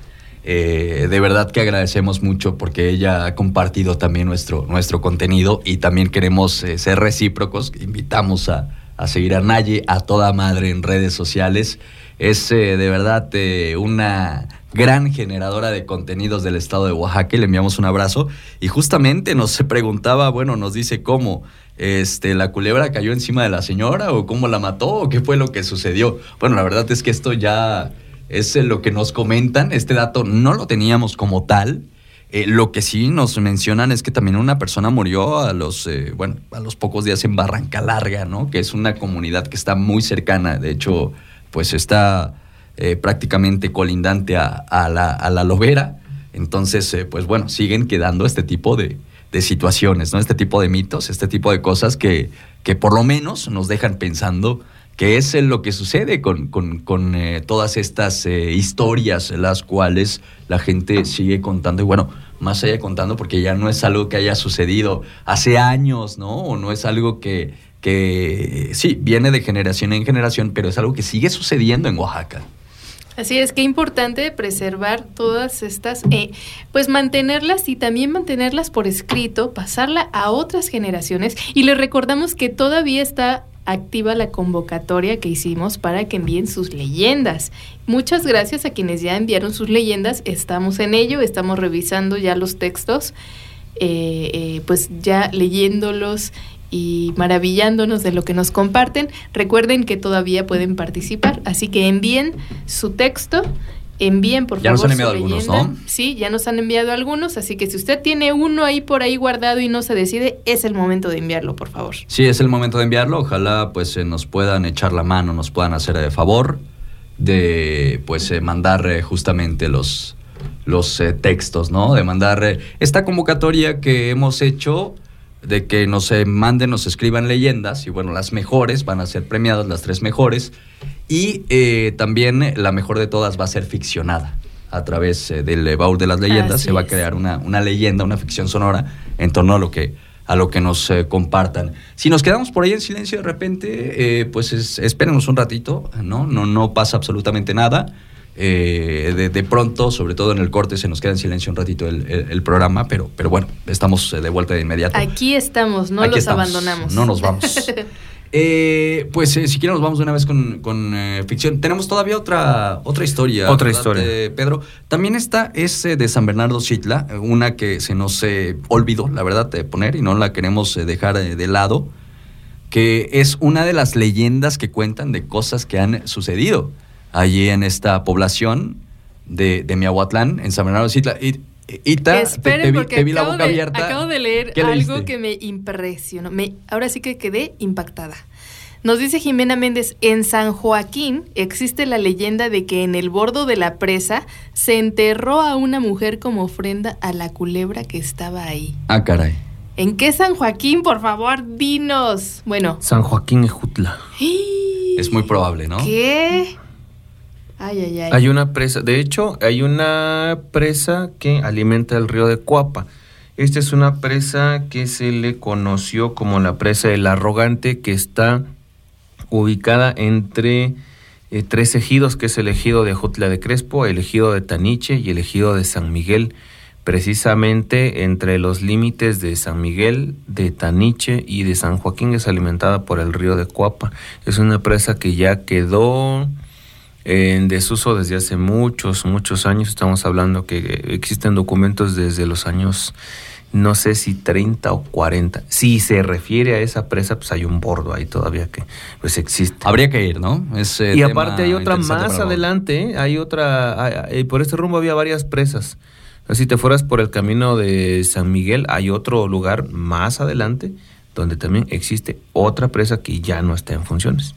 Eh, de verdad que agradecemos mucho porque ella ha compartido también nuestro, nuestro contenido y también queremos eh, ser recíprocos. Invitamos a, a seguir a Naye a toda madre en redes sociales. Es eh, de verdad una gran generadora de contenidos del estado de Oaxaca, le enviamos un abrazo. Y justamente nos preguntaba, bueno, nos dice cómo este, la culebra cayó encima de la señora o cómo la mató o qué fue lo que sucedió. Bueno, la verdad es que esto ya es lo que nos comentan. Este dato no lo teníamos como tal. Eh, lo que sí nos mencionan es que también una persona murió a los, eh, bueno, a los pocos días en Barranca Larga, ¿no? Que es una comunidad que está muy cercana. De hecho, pues está eh, prácticamente colindante a, la, a, la, lobera. Entonces, pues bueno, siguen quedando este tipo de, de, situaciones, ¿no? Este tipo de mitos, este tipo de cosas que, que por lo menos nos dejan pensando que es lo que sucede con, con, eh, todas estas eh, historias, las cuales la gente sigue contando. Y bueno, más allá contando, porque ya no es algo que haya sucedido hace años, ¿no? O no es algo que, que sí, viene de generación en generación, pero es algo que sigue sucediendo en Oaxaca. Así es, que importante preservar todas estas, eh, pues mantenerlas y también mantenerlas por escrito, pasarla a otras generaciones. Y les recordamos que todavía está activa la convocatoria que hicimos para que envíen sus leyendas. Muchas gracias a quienes ya enviaron sus leyendas. Estamos en ello, estamos revisando ya los textos, eh, eh, pues ya leyéndolos y maravillándonos de lo que nos comparten. Recuerden que todavía pueden participar, así que envíen su texto envíen por ya favor. Ya nos han enviado algunos, ¿no? Sí, ya nos han enviado algunos, así que si usted tiene uno ahí por ahí guardado y no se decide, es el momento de enviarlo, por favor. Sí, es el momento de enviarlo. Ojalá pues eh, nos puedan echar la mano, nos puedan hacer el favor de pues eh, mandar eh, justamente los los textos, ¿no? De mandar esta convocatoria que hemos hecho de que nos manden, nos escriban leyendas y bueno, las mejores van a ser premiadas, las tres mejores y eh, también la mejor de todas va a ser ficcionada. A través eh, del baúl de las leyendas se va a crear una, una, leyenda, una ficción sonora en torno a lo que, a lo que nos eh, compartan. Si nos quedamos por ahí en silencio de repente, pues espérenos un ratito, ¿no? No, no pasa absolutamente nada. De, de, pronto, sobre todo en el corte, se nos queda en silencio un ratito el, el, programa, pero, pero bueno, estamos de vuelta de inmediato. Aquí estamos, no los abandonamos. No nos vamos. Eh, pues eh, si quieren nos vamos de una vez con, con eh, ficción. Tenemos todavía otra, otra historia. Otra historia. Pedro. También está ese de San Bernardo Chitla, una que se nos olvidó, la verdad, de poner y no la queremos dejar de lado, que es una de las leyendas que cuentan de cosas que han sucedido allí en esta población de, de Miahuatlán, en San Bernardo Chitla. Y Ita, Esperen, porque vi, la boca abierta. Acabo de leer algo que me impresionó. Me, ahora sí que quedé impactada. Nos dice Jimena Méndez, en San Joaquín existe la leyenda de que en el bordo de la presa se enterró a una mujer como ofrenda a la culebra que estaba ahí. Ah, caray. ¿En qué San Joaquín? Por favor, dinos. Bueno. San Joaquín Ejutla. Es muy probable, ¿no? ¿Qué? Ay, ay, ay. Hay una presa, de hecho, hay una presa que alimenta el río de Cuapa. Esta es una presa que se le conoció como la presa del arrogante, que está ubicada entre eh, tres ejidos, que es el ejido de Jotla de Crespo, el ejido de Taniche y el ejido de San Miguel, precisamente entre los límites de San Miguel, de Taniche y de San Joaquín, es alimentada por el río de Cuapa. Es una presa que ya quedó en desuso desde hace muchos, muchos años. Estamos hablando que existen documentos desde los años, no sé si 30 o 40. Si se refiere a esa presa, pues hay un bordo ahí todavía que pues existe. Habría que ir, ¿no? y aparte hay otra más adelante, ¿eh? hay otra, por este rumbo había varias presas. Si te fueras por el camino de San Miguel, hay otro lugar más adelante donde también existe otra presa que ya no está en funciones.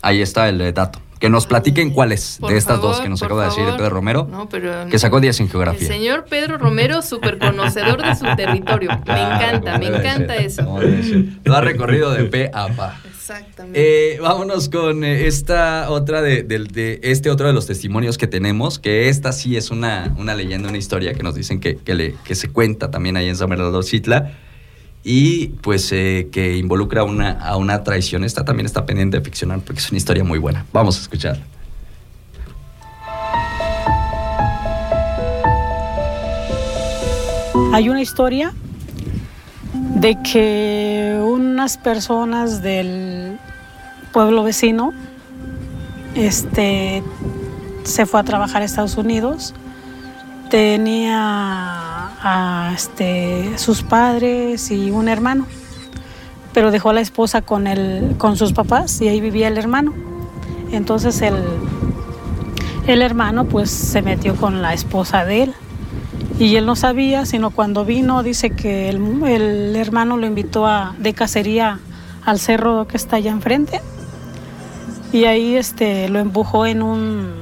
Ahí está el dato. Que nos platiquen cuáles de estas dos que nos acaba de decir Pedro Romero, que sacó días en geografía. El señor Pedro Romero, súper conocedor de su territorio. Me encanta, me encanta eso. Lo ha recorrido de pe a pa. Exactamente. Eh, vámonos con eh, esta otra de, de, este otro de los testimonios que tenemos, que esta sí es una, una leyenda, una historia que nos dicen que, que, le, que se cuenta también ahí en San Bernardo Citla y pues eh, que involucra una, a una traición. Esta también está pendiente de ficcionar porque es una historia muy buena. Vamos a escucharla. Hay una historia de que unas personas del pueblo vecino este, se fue a trabajar a Estados Unidos. Tenía a este, sus padres y un hermano, pero dejó a la esposa con, el, con sus papás y ahí vivía el hermano. Entonces el, el hermano pues se metió con la esposa de él. Y él no sabía, sino cuando vino dice que el, el hermano lo invitó a, de cacería al cerro que está allá enfrente. Y ahí este, lo empujó en un,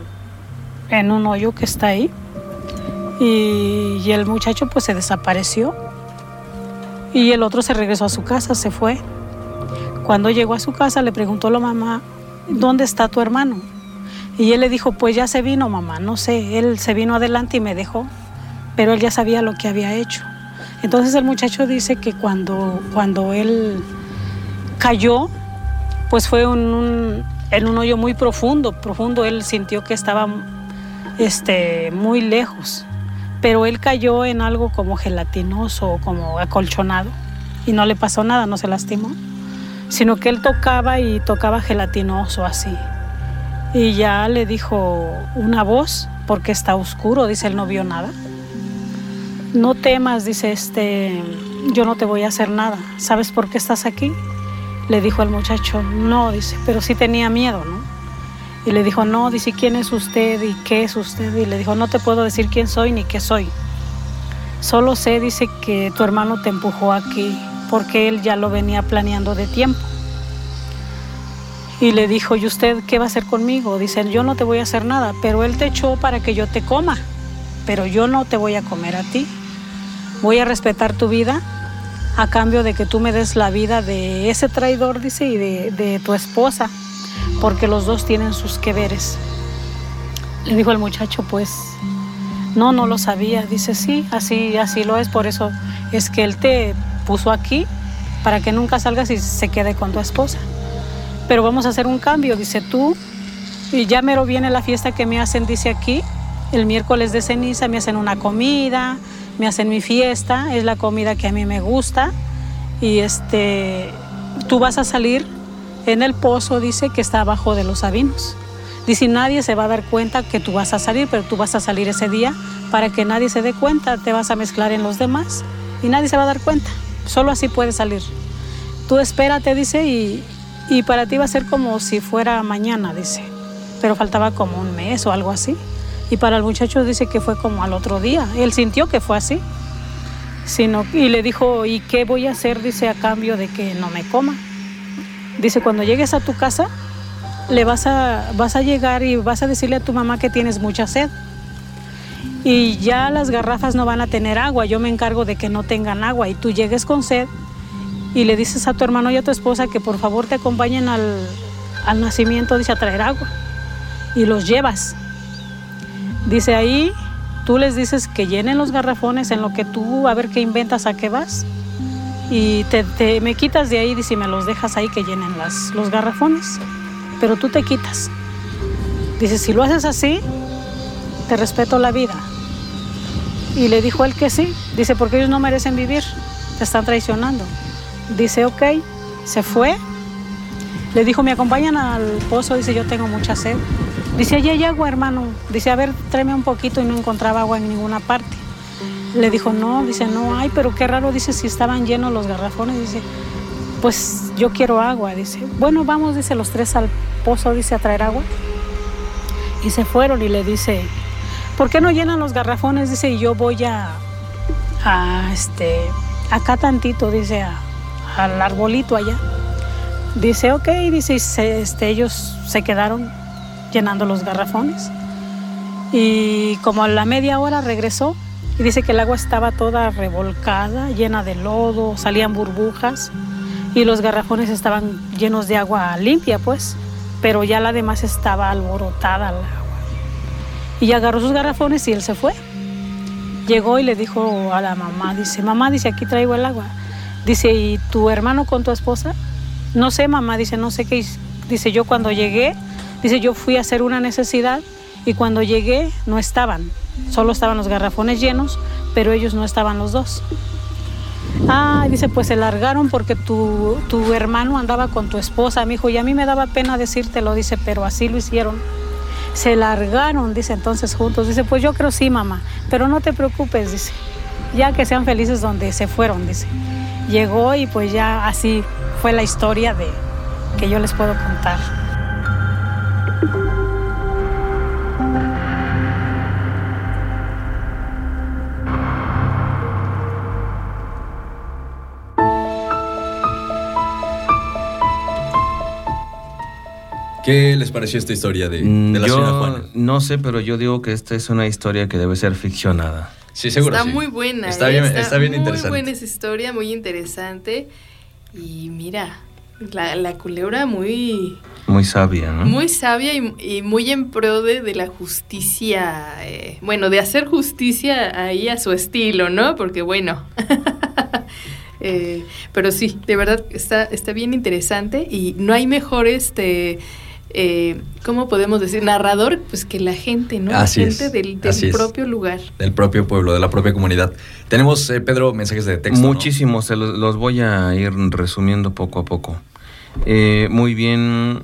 en un hoyo que está ahí y, el muchacho pues se desapareció y el otro se regresó a su casa, se fue. Cuando llegó a su casa le preguntó a la mamá, ¿dónde está tu hermano? Y él le dijo, pues ya se vino mamá, no sé, él se vino adelante y me dejó, pero él ya sabía lo que había hecho. Entonces el muchacho dice que cuando, cuando él cayó, pues fue en un hoyo muy profundo, profundo, él sintió que estaba este, muy lejos, pero él cayó en algo como gelatinoso, como acolchonado, y no le pasó nada, no se lastimó, sino que él tocaba y tocaba gelatinoso así. Y ya le dijo una voz, porque está oscuro, dice, él no vio nada. No temas, dice, este, yo no te voy a hacer nada. ¿Sabes por qué estás aquí? Le dijo el muchacho, no, dice, pero sí tenía miedo, ¿no? Y le dijo, no, dice, ¿quién es usted y qué es usted? Y le dijo, no te puedo decir quién soy ni qué soy. Solo sé, dice, que tu hermano te empujó aquí porque él ya lo venía planeando de tiempo. Y le dijo, ¿y usted qué va a hacer conmigo? Dice, yo no te voy a hacer nada, pero él te echó para que yo te coma, pero yo no te voy a comer a ti. Voy a respetar tu vida a cambio de que tú me des la vida de ese traidor, dice, y de, de tu esposa, porque los dos tienen sus que veres. Le dijo el muchacho, pues, no, no lo sabía. Dice, sí, así, así lo es, por eso es que él te puso aquí para que nunca salgas y se quede con tu esposa pero vamos a hacer un cambio, dice tú, y ya mero viene la fiesta que me hacen, dice aquí, el miércoles de ceniza me hacen una comida, me hacen mi fiesta, es la comida que a mí me gusta, y este, tú vas a salir en el pozo, dice, que está abajo de los sabinos. Dice, nadie se va a dar cuenta que tú vas a salir, pero tú vas a salir ese día para que nadie se dé cuenta, te vas a mezclar en los demás y nadie se va a dar cuenta. Solo así puedes salir. Tú espérate, dice, y, y para ti va a ser como si fuera mañana, dice. Pero faltaba como un mes o algo así. Y para el muchacho dice que fue como al otro día. Él sintió que fue así. Sino, y le dijo, ¿y qué voy a hacer? Dice, a cambio de que no me coma. Dice, cuando llegues a tu casa, le vas a, vas a llegar y vas a decirle a tu mamá que tienes mucha sed. Y ya las garrafas no van a tener agua. Yo me encargo de que no tengan agua. Y tú llegues con sed y le dices a tu hermano y a tu esposa que por favor te acompañen al, al nacimiento, dice, a traer agua. Y los llevas. Dice ahí, tú les dices que llenen los garrafones en lo que tú a ver qué inventas, a qué vas. Y te, me quitas de ahí, y me los dejas ahí que llenen las, los garrafones. Pero tú te quitas. Dice, si lo haces así, te respeto la vida. Y le dijo él que sí. Dice, porque ellos no merecen vivir, te están traicionando. Dice, ok, se fue. Le dijo, ¿me acompañan al pozo? Dice, yo tengo mucha sed. Dice, allí hay agua, hermano. Dice, a ver, tráeme un poquito y no encontraba agua en ninguna parte. Le dijo, no, dice, no hay, pero qué raro, dice, si estaban llenos los garrafones. Dice, pues yo quiero agua. Dice, bueno, vamos, dice, los tres al pozo, dice, a traer agua. Y se fueron y le dice, ¿por qué no llenan los garrafones? Dice, y yo voy a, a este, acá tantito, dice, al arbolito allá. Dice, ok, dice, este, ellos se quedaron llenando los garrafones. Y como a la media hora regresó y dice que el agua estaba toda revolcada, llena de lodo, salían burbujas y los garrafones estaban llenos de agua limpia, pues, pero ya la demás estaba alborotada el agua. Y agarró sus garrafones y él se fue. Llegó y le dijo a la mamá, dice, mamá, dice, aquí traigo el agua. Dice, ¿y tu hermano con tu esposa? No sé, mamá, dice, no sé qué. Dice, yo cuando llegué, dice, yo fui a hacer una necesidad y cuando llegué no estaban. Solo estaban los garrafones llenos, pero ellos no estaban los dos. Ah, dice, pues se largaron porque tu, tu hermano andaba con tu esposa, mi hijo, y a mí me daba pena decírtelo, dice, pero así lo hicieron. se largaron, dice entonces juntos. Dice, pues yo creo sí, mamá, pero no te preocupes, dice, ya que sean felices donde se fueron, dice. Llegó y pues ya así fue la historia de que yo les puedo contar. ¿Qué les pareció esta historia de, de la yo señora Juana? no sé, pero yo digo que esta es una historia que debe ser ficcionada. Sí, seguro. Está sí. muy buena. Está ¿eh? bien, está bien muy interesante. buena esa historia, muy interesante. Y mira, la, la culebra muy, Muy sabia, ¿no? muy sabia y, y muy en pro de, de la justicia. eh, bueno, de hacer justicia ahí a su estilo, ¿no? Porque bueno. eh, pero sí, de verdad está, está bien interesante y no hay mejor este. Eh, ¿Cómo podemos decir? Narrador, pues que la gente, ¿no? Así la es, gente del, del así es. propio lugar. Del propio pueblo, de la propia comunidad. Tenemos, eh, Pedro, mensajes de texto. Muchísimos, los voy a ir resumiendo poco a poco. Eh, muy bien.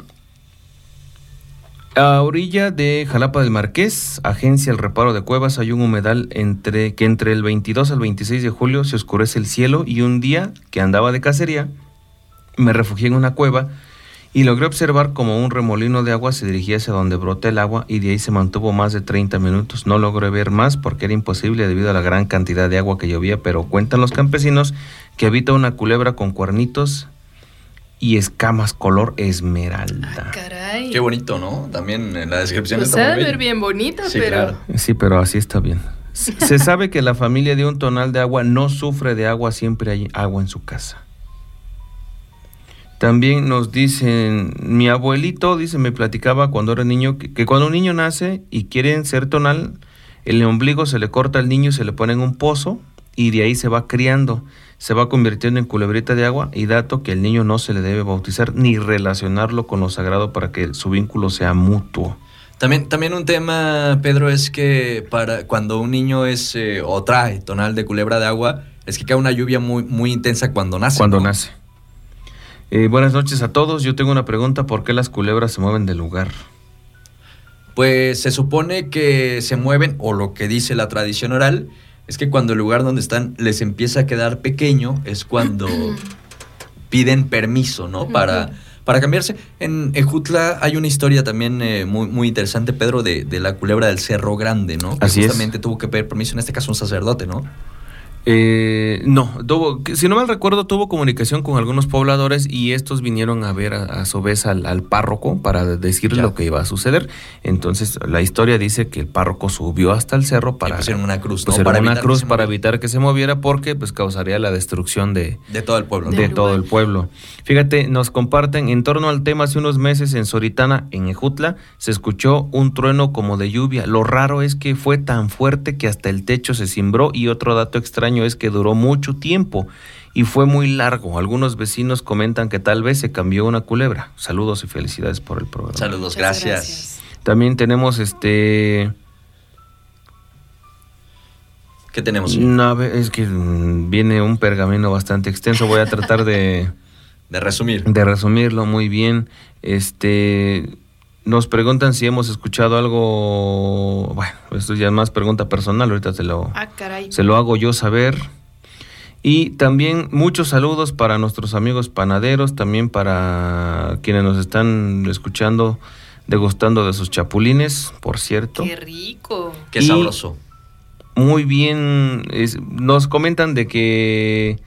A orilla de Jalapa del Marqués, agencia el reparo de cuevas, hay un humedal entre que entre el 22 al 26 de julio se oscurece el cielo y un día que andaba de cacería me refugié en una cueva y logré observar como un remolino de agua se dirigía hacia donde brota el agua y de ahí se mantuvo más de 30 minutos. No logré ver más porque era imposible debido a la gran cantidad de agua que llovía, pero cuentan los campesinos que habita una culebra con cuernitos y escamas color esmeralda. Caray. Qué bonito, ¿no? También en la descripción Pues está muy ver bien bonita, Sí, pero. claro. Sí, pero así está bien. Se sabe que la familia de un tonal de agua no sufre de agua, siempre hay agua en su casa. También nos dicen, mi abuelito, dice, me platicaba cuando era niño, que, que cuando un niño nace y quieren ser tonal, el ombligo se le corta al niño y se le pone en un pozo y de ahí se va criando, se va convirtiendo en culebrita de agua y dato que el niño no se le debe bautizar ni relacionarlo con lo sagrado para que su vínculo sea mutuo. También, también un tema, Pedro, es que para cuando un niño es eh, o trae tonal de culebra de agua, es que cae una lluvia muy, muy intensa cuando nace. Cuando ¿no? nace. Eh, buenas noches a todos. Yo tengo una pregunta. ¿Por qué las culebras se mueven del lugar? Pues se supone que se mueven, o lo que dice la tradición oral, es que cuando el lugar donde están les empieza a quedar pequeño, es cuando piden permiso, ¿no? Para, para cambiarse. En Ejutla hay una historia también eh, muy, muy interesante, Pedro, de, de la culebra del Cerro Grande, ¿no? Que Así es. justamente tuvo que pedir permiso, en este caso un sacerdote, ¿no? Eh, no, tuvo, que- si no mal recuerdo, tuvo comunicación con algunos pobladores y estos vinieron a ver a, a su vez al, al párroco para decirle Ya. lo que iba a suceder. Entonces, la historia dice que el párroco subió hasta el cerro para pusieron una cruz, ¿no? pusieron Para una evitar que cruz se para moviera. evitar que se moviera porque pues causaría la destrucción de, De todo el pueblo. ¿no? de todo el pueblo. Fíjate, nos comparten en torno al tema hace unos meses en Soritana, en Ejutla, se escuchó un trueno como de lluvia. Lo raro es que fue tan fuerte que hasta el techo se cimbró y otro dato extraño es que duró mucho tiempo y fue muy largo. Algunos vecinos comentan que tal vez se cambió una culebra. Saludos y felicidades por el programa. Saludos, gracias. También tenemos este ¿Qué tenemos? No, es que mm, viene un pergamino bastante extenso. Voy a tratar de De resumir. de resumirlo muy bien. Este nos preguntan si hemos escuchado algo. Bueno, esto ya es más pregunta personal. Ahorita se lo, Ah, caray. se lo hago yo saber. Y también muchos saludos para nuestros amigos panaderos, también para quienes nos están escuchando, degustando de sus chapulines, por cierto. Qué rico. Qué Y- sabroso. Muy bien, es- nos comentan de que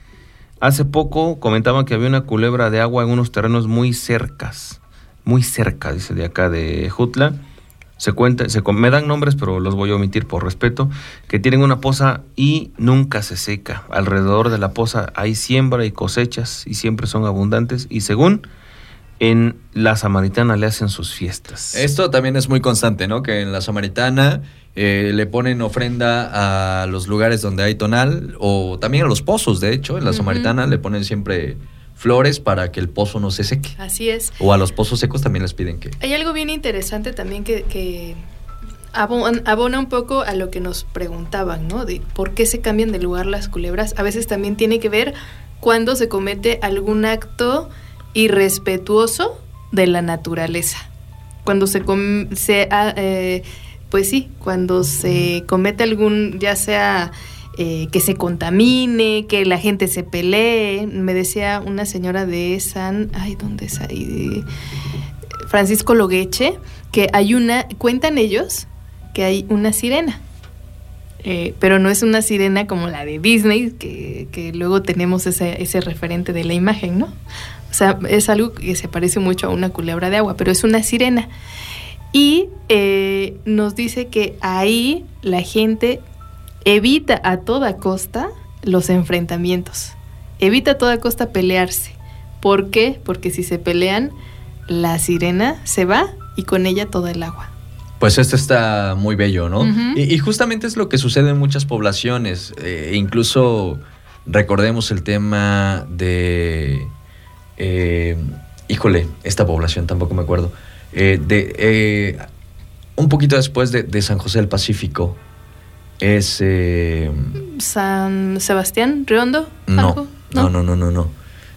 hace poco comentaban que había una culebra de agua en unos terrenos muy cercas, muy cerca, dice de acá de Jutla. Se cuenta, se, me dan nombres, pero los voy a omitir por respeto, que tienen una poza y nunca se seca. Alrededor de la poza hay siembra y cosechas y siempre son abundantes y según en la Samaritana le hacen sus fiestas. Esto también es muy constante, ¿no? Que en la Samaritana eh, le ponen ofrenda a los lugares donde hay tonal o también a los pozos, de hecho. En la. Samaritana le ponen siempre flores para que el pozo no se seque. Así es. O a los pozos secos también les piden que... Hay algo bien interesante también que, que abon- abona un poco a lo que nos preguntaban, ¿no? De por qué se cambian de lugar las culebras. A veces también tiene que ver cuando se comete algún acto irrespetuoso de la naturaleza. cuando se, com- se ah, eh, pues sí, cuando se comete algún, ya sea eh, que se contamine, que la gente se pelee. Me decía una señora de San, ay, ¿dónde es ahí? Francisco Logueche, que hay una, cuentan ellos que hay una sirena. Eh, pero no es una sirena como la de Disney, que, que luego tenemos ese, ese referente de la imagen, ¿no? O sea, es algo que se parece mucho a una culebra de agua, pero es una sirena. Y eh, nos dice que ahí la gente evita a toda costa los enfrentamientos. Evita a toda costa pelearse. ¿Por qué? Porque si se pelean, la sirena se va y con ella todo el agua. Pues esto está muy bello, ¿no? Y, y justamente es lo que sucede en muchas poblaciones. Eh, incluso recordemos el tema de... eh, híjole, esta población tampoco me acuerdo. Eh, de, un poquito después de, de San José del Pacífico es... eh, San Sebastián, Riondo, no, algo. no, no, no, no, no.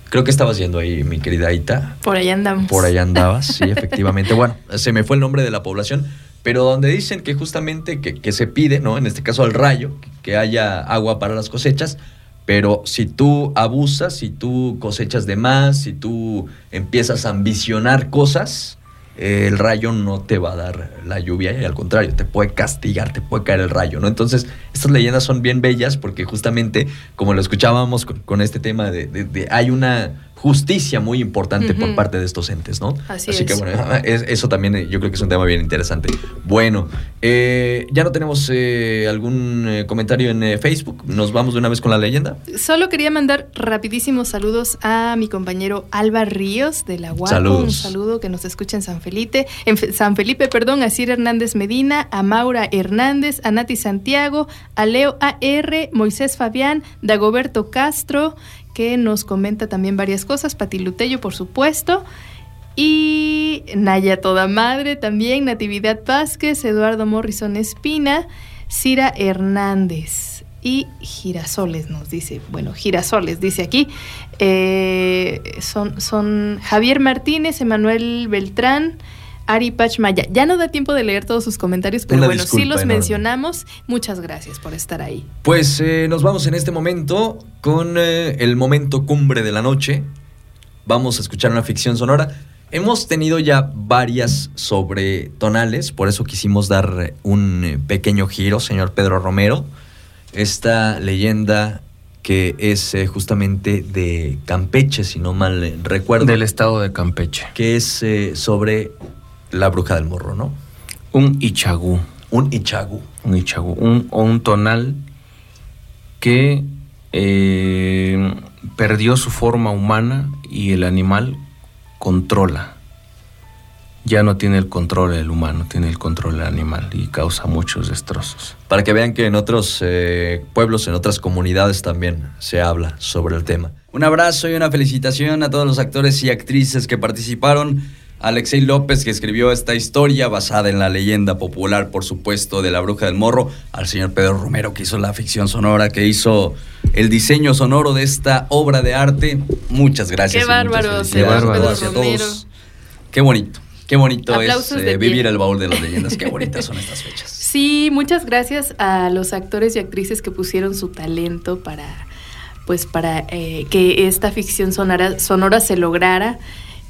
Creo que estabas yendo ahí, mi querida Aita. Por allá andamos. Por allá andabas, sí, efectivamente. Bueno, se me fue el nombre de la población, pero donde dicen que justamente que, que se pide, ¿no? En este caso al rayo, que haya agua para las cosechas, pero si tú abusas, si tú cosechas de más, si tú empiezas a ambicionar cosas, el rayo no te va a dar la lluvia y al contrario, te puede castigar, te puede caer el rayo, ¿no? Entonces, estas leyendas son bien bellas porque justamente, como lo escuchábamos con, con este tema de, hay una justicia muy importante por parte de estos entes, ¿no? Así que es. bueno, es- eso también eh, yo creo que es un tema bien interesante. Bueno, eh, ya no tenemos eh, algún eh, comentario en eh, Facebook, nos vamos de una vez con la leyenda. Solo quería mandar rapidísimos saludos a mi compañero Alba Ríos de la. Saludos. Un saludo que nos escucha en San Felipe, en San Felipe, perdón, a Cir Hernández Medina, a Maura Hernández, a Nati Santiago, a Leo AR, Moisés Fabián, Dagoberto Castro, que nos comenta también varias cosas, Pati Lutello, por supuesto. Y Naya Toda Madre también, Natividad Vázquez, Eduardo Morrison Espina, Cira Hernández y Girasoles nos dice, bueno, Girasoles dice aquí, eh, son, son Javier Martínez, Emanuel Beltrán, Ari Pachmaya. Ya no da tiempo de leer todos sus comentarios, pero Una bueno, sí los enorme. mencionamos. Muchas gracias por estar ahí. Pues eh, nos vamos en este momento con eh, el momento cumbre de la noche. Vamos a escuchar una ficción sonora. Hemos tenido ya varias sobre tonales, por eso quisimos dar un eh, pequeño giro, señor Pedro Romero. Esta leyenda que es eh, justamente de Campeche, si no mal recuerdo. Del estado de Campeche. Que es eh, sobre la bruja del morro, ¿no? Un ichagú. Un ichagú. Un ichagú. Un, o un tonal que eh, perdió su forma humana y el animal controla. Ya no tiene el control el humano, tiene el control el animal y causa muchos destrozos. Para que vean que en otros eh, pueblos, en otras comunidades también se habla sobre el tema. Un abrazo y una felicitación a todos los actores y actrices que participaron. Alexei López, que escribió esta historia basada en la leyenda popular, por supuesto, de la bruja del morro. Al señor Pedro Romero, que hizo la ficción sonora, que hizo el diseño sonoro de esta obra de arte. Muchas gracias. Qué bárbaro, señor a Pedro. Romero. Qué bonito, qué bonito Aplausos es eh, vivir el baúl de las leyendas. Qué bonitas son estas fechas. Sí, muchas gracias a los actores y actrices que pusieron su talento para, pues, para eh, que esta ficción sonora, sonora se lograra.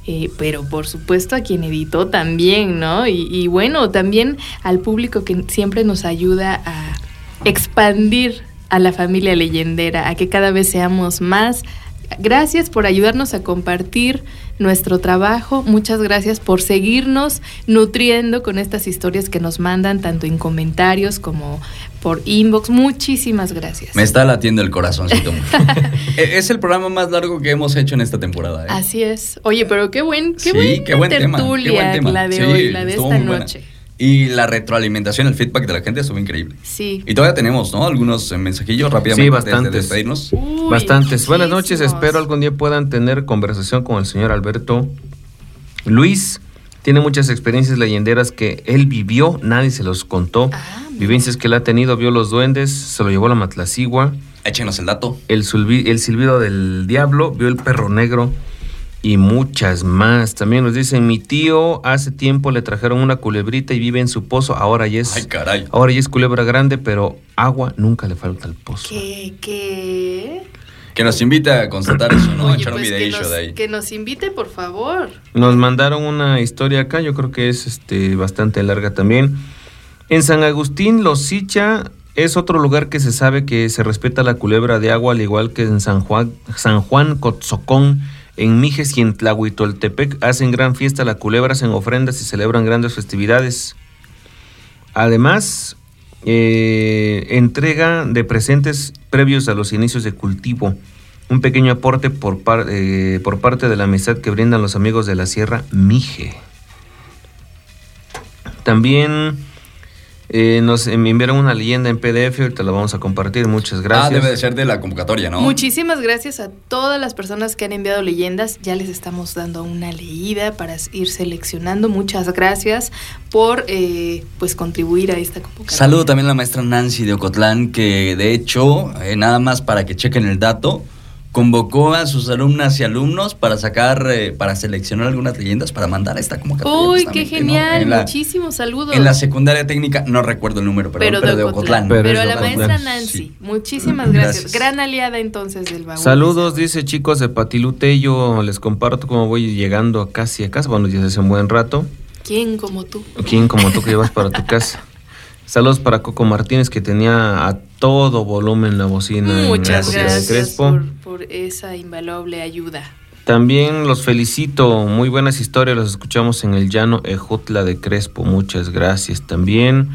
Eh, pero por supuesto a quien editó también, ¿no? Y, y bueno, también al público que siempre nos ayuda a expandir a la familia leyendera, a que cada vez seamos más. Gracias por ayudarnos a compartir nuestro trabajo. Muchas gracias por seguirnos nutriendo con estas historias que nos mandan tanto en comentarios como por inbox. Muchísimas gracias. Me está latiendo el corazoncito. E- es el programa más largo que hemos hecho en esta temporada. ¿eh? Así es. Oye, pero qué buen, qué Sí, buena qué buen tema, qué buen tema. la de Sí, hoy, la de esta buena. noche. Y la retroalimentación, el feedback de la gente estuvo increíble. Sí. Y todavía tenemos, ¿no? Algunos eh, mensajillos rápidamente. Sí, antes de bastantes. despedirnos. Bastantes. Buenas noches, espero algún día puedan tener conversación con el señor Alberto. Luis tiene muchas experiencias leyenderas que él vivió, nadie se los contó. Ah, Vivencias que él ha tenido, vio los duendes, se lo llevó a la Matlacigua. Échenos el dato. El, silbido del diablo, vio el perro negro. y muchas más. También nos dicen, mi tío hace tiempo le trajeron una culebrita y vive en su pozo, ahora ya es, Ay, caray. ahora ya es culebra grande, pero agua nunca le falta al pozo. ¿Qué? ¿Qué? Que nos invita a constatar eso, ¿no? a Oye, echar un pues que videillo nos, de ahí. que nos invite, por favor. Nos mandaron una historia acá, yo creo que es este bastante larga también. En San Agustín, Los Sicha es otro lugar que se sabe que se respeta la culebra de agua, al igual que en San Juan, San Juan Cotzocón, en Mijes y en Tlahuitoltepec hacen gran fiesta la culebra, hacen ofrendas y celebran grandes festividades. Además, eh, entrega de presentes previos a los inicios de cultivo. Un pequeño aporte por, eh, por parte de la amistad que brindan los amigos de la Sierra Mije. También eh, nos enviaron una leyenda en PDF, ahorita la vamos a compartir. Muchas gracias. Ah, debe de ser de la convocatoria, ¿no? Muchísimas gracias a todas las personas que han enviado leyendas. Ya les estamos dando una leída para ir seleccionando. Muchas gracias por eh, pues contribuir a esta convocatoria. Saludo también a la maestra Nancy de Ocotlán, que de hecho, eh, nada más para que chequen el dato, convocó a sus alumnas y alumnos para sacar, eh, para seleccionar algunas leyendas para mandar esta convocatoria. Uy, qué genial. En la, Muchísimos saludos. en la secundaria técnica, no recuerdo el número, perdón, pero, pero, de Ocotlán. Ocotlán. Pero a la Ocotlán. maestra Nancy, muchísimas gracias. Gracias. Gran aliada entonces del baúl. Saludos, dice chicos de Patilute. Yo les comparto cómo voy llegando a casi a casa. Bueno, ya hace un buen rato. ¿Quién como tú? ¿Quién como tú que llevas para tu casa? Saludos para Coco Martínez que tenía a todo volumen la bocina en la Muchas cocina de gracias Crespo. por, por esa invaluable ayuda. También los felicito, muy buenas historias, los escuchamos en el llano Ejutla de Crespo, muchas gracias también.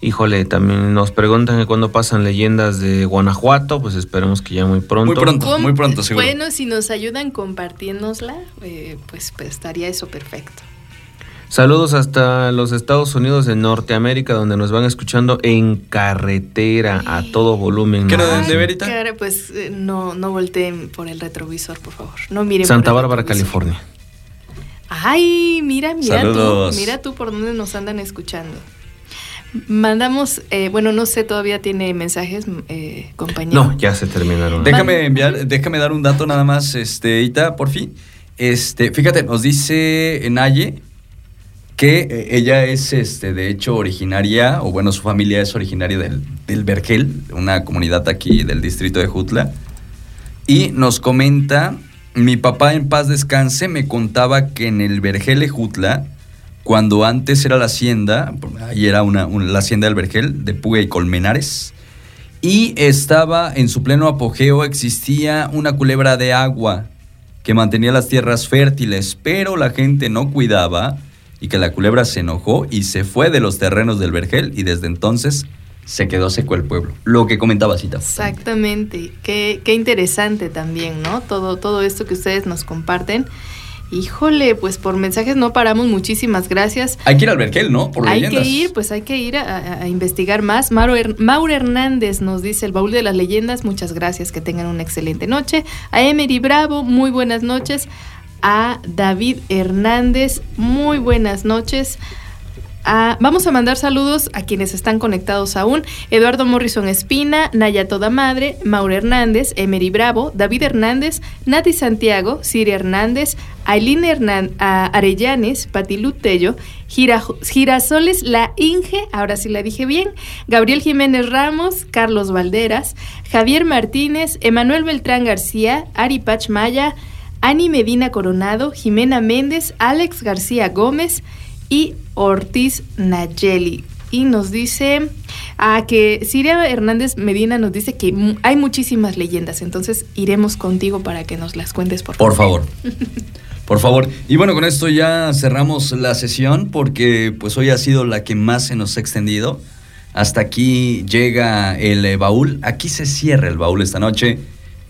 Híjole, también nos preguntan que cuándo pasan leyendas de Guanajuato, pues esperemos que ya muy pronto. Muy pronto, ¿Cómo? muy pronto, seguro. Bueno, si nos ayudan compartiéndosla, eh, pues, pues estaría eso perfecto. Saludos hasta los Estados Unidos de Norteamérica, donde nos van escuchando en carretera a todo volumen. ¿Qué no de verita? Cara, pues eh, no, no volteen por el retrovisor, por favor. No miren Santa por el Bárbara. California. Ay, mira, mira Saludos. tú, mira tú por dónde nos andan escuchando. Mandamos, eh, bueno, no sé, todavía tiene mensajes, eh, compañero. No, ya se terminaron. Déjame enviar, déjame dar un dato nada más, este, Ita, por fin. Este, fíjate, nos dice Naye que eh, ella es, este, de hecho, originaria, o bueno, su familia es originaria del, del Vergel, una comunidad aquí del distrito de Jutla. Y nos comenta, mi papá en paz descanse me contaba que en el Vergel de Jutla, cuando antes era la hacienda, ahí era una, un- la hacienda del Vergel, de Puga y Colmenares, y estaba en su pleno apogeo, existía una culebra de agua que mantenía las tierras fértiles, pero la gente no cuidaba y que la culebra se enojó y se fue de los terrenos del Vergel y desde entonces se quedó seco el pueblo. Lo que comentaba Cita. Exactamente, qué, qué interesante también, ¿no? Todo, todo esto que ustedes nos comparten. Híjole, pues por mensajes no paramos, muchísimas gracias. Hay que ir al Vergel, ¿no? Por hay leyendas. que ir, pues hay que ir a, a- a investigar más. Mauro, Her- Mauro Hernández nos dice el baúl de las leyendas. Muchas gracias, que tengan una excelente noche. A Emery Bravo, muy buenas noches. A David Hernández, muy buenas noches. Ah, vamos a mandar saludos a quienes están conectados aún. Eduardo Morrison Espina, Naya Toda Madre, Mauro Hernández, Emery Bravo, David Hernández, Nati Santiago, Siria Hernández, Aileen Hernán, ah, Arellanes, Patilu Tello, Gira- Girasoles La Inge, ahora sí la dije bien, Gabriel Jiménez Ramos, Carlos Valderas, Javier Martínez, Emanuel Beltrán García, Ari Pach Maya, Ani Medina Coronado, Jimena Méndez, Alex García Gómez y Ortiz Nayeli. Y nos dice a que Siria Hernández Medina nos dice que hay muchísimas leyendas, entonces iremos contigo para que nos las cuentes por Por favor. Por favor. Y bueno, con esto ya cerramos la sesión porque pues hoy ha sido la que más se nos ha extendido. Hasta aquí llega el eh, baúl. Aquí se cierra el baúl esta noche.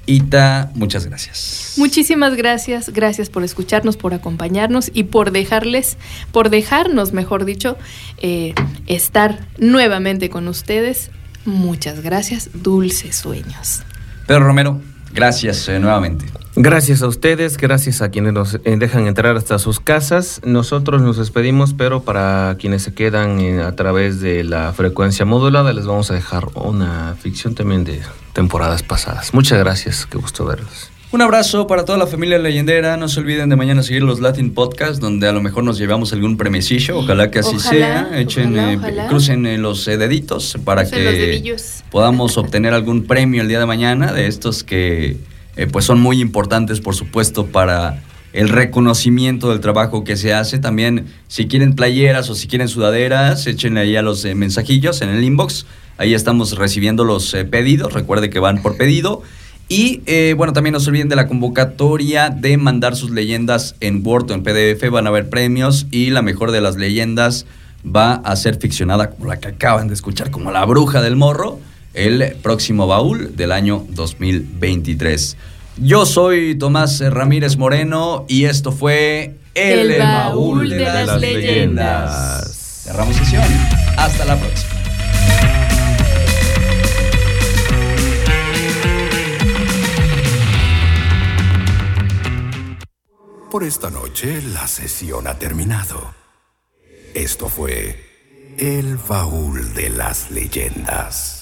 Ita, muchas gracias. Muchísimas gracias, gracias por escucharnos, por acompañarnos y por dejarles, por dejarnos, mejor dicho, eh, estar nuevamente con ustedes. Muchas gracias, dulces sueños. Pedro Romero, gracias eh, nuevamente. Gracias a ustedes, gracias a quienes nos eh, dejan entrar hasta sus casas. Nosotros nos despedimos, pero para quienes se quedan eh, a través de la frecuencia modulada, les vamos a dejar una ficción también de temporadas pasadas. Muchas gracias, qué gusto verlos. Un abrazo para toda la familia leyendera. No se olviden de mañana seguir los Latin Podcast, donde a lo mejor nos llevamos algún premiecillo. Ojalá que así Ojalá, sea. Echen, ojalá, eh, ojalá. crucen eh, los eh, deditos para Crucen que podamos obtener algún premio el día de mañana de estos que eh, pues son muy importantes, por supuesto, para el reconocimiento del trabajo que se hace. También, si quieren playeras o si quieren sudaderas, échenle ahí a los eh, mensajillos en el inbox. Ahí estamos recibiendo los eh, pedidos. Recuerde que van por pedido. Y eh, bueno, también no se olviden de la convocatoria de mandar sus leyendas en Word o en PDF. Van a haber premios y la mejor de las leyendas va a ser ficcionada como la que acaban de escuchar, como la bruja del morro, el próximo baúl del año 2023. Yo soy Tomás Ramírez Moreno y esto fue El Baúl de las Leyendas. Cerramos sesión. Hasta la próxima. Por esta noche la sesión ha terminado. Esto fue El Baúl de las Leyendas.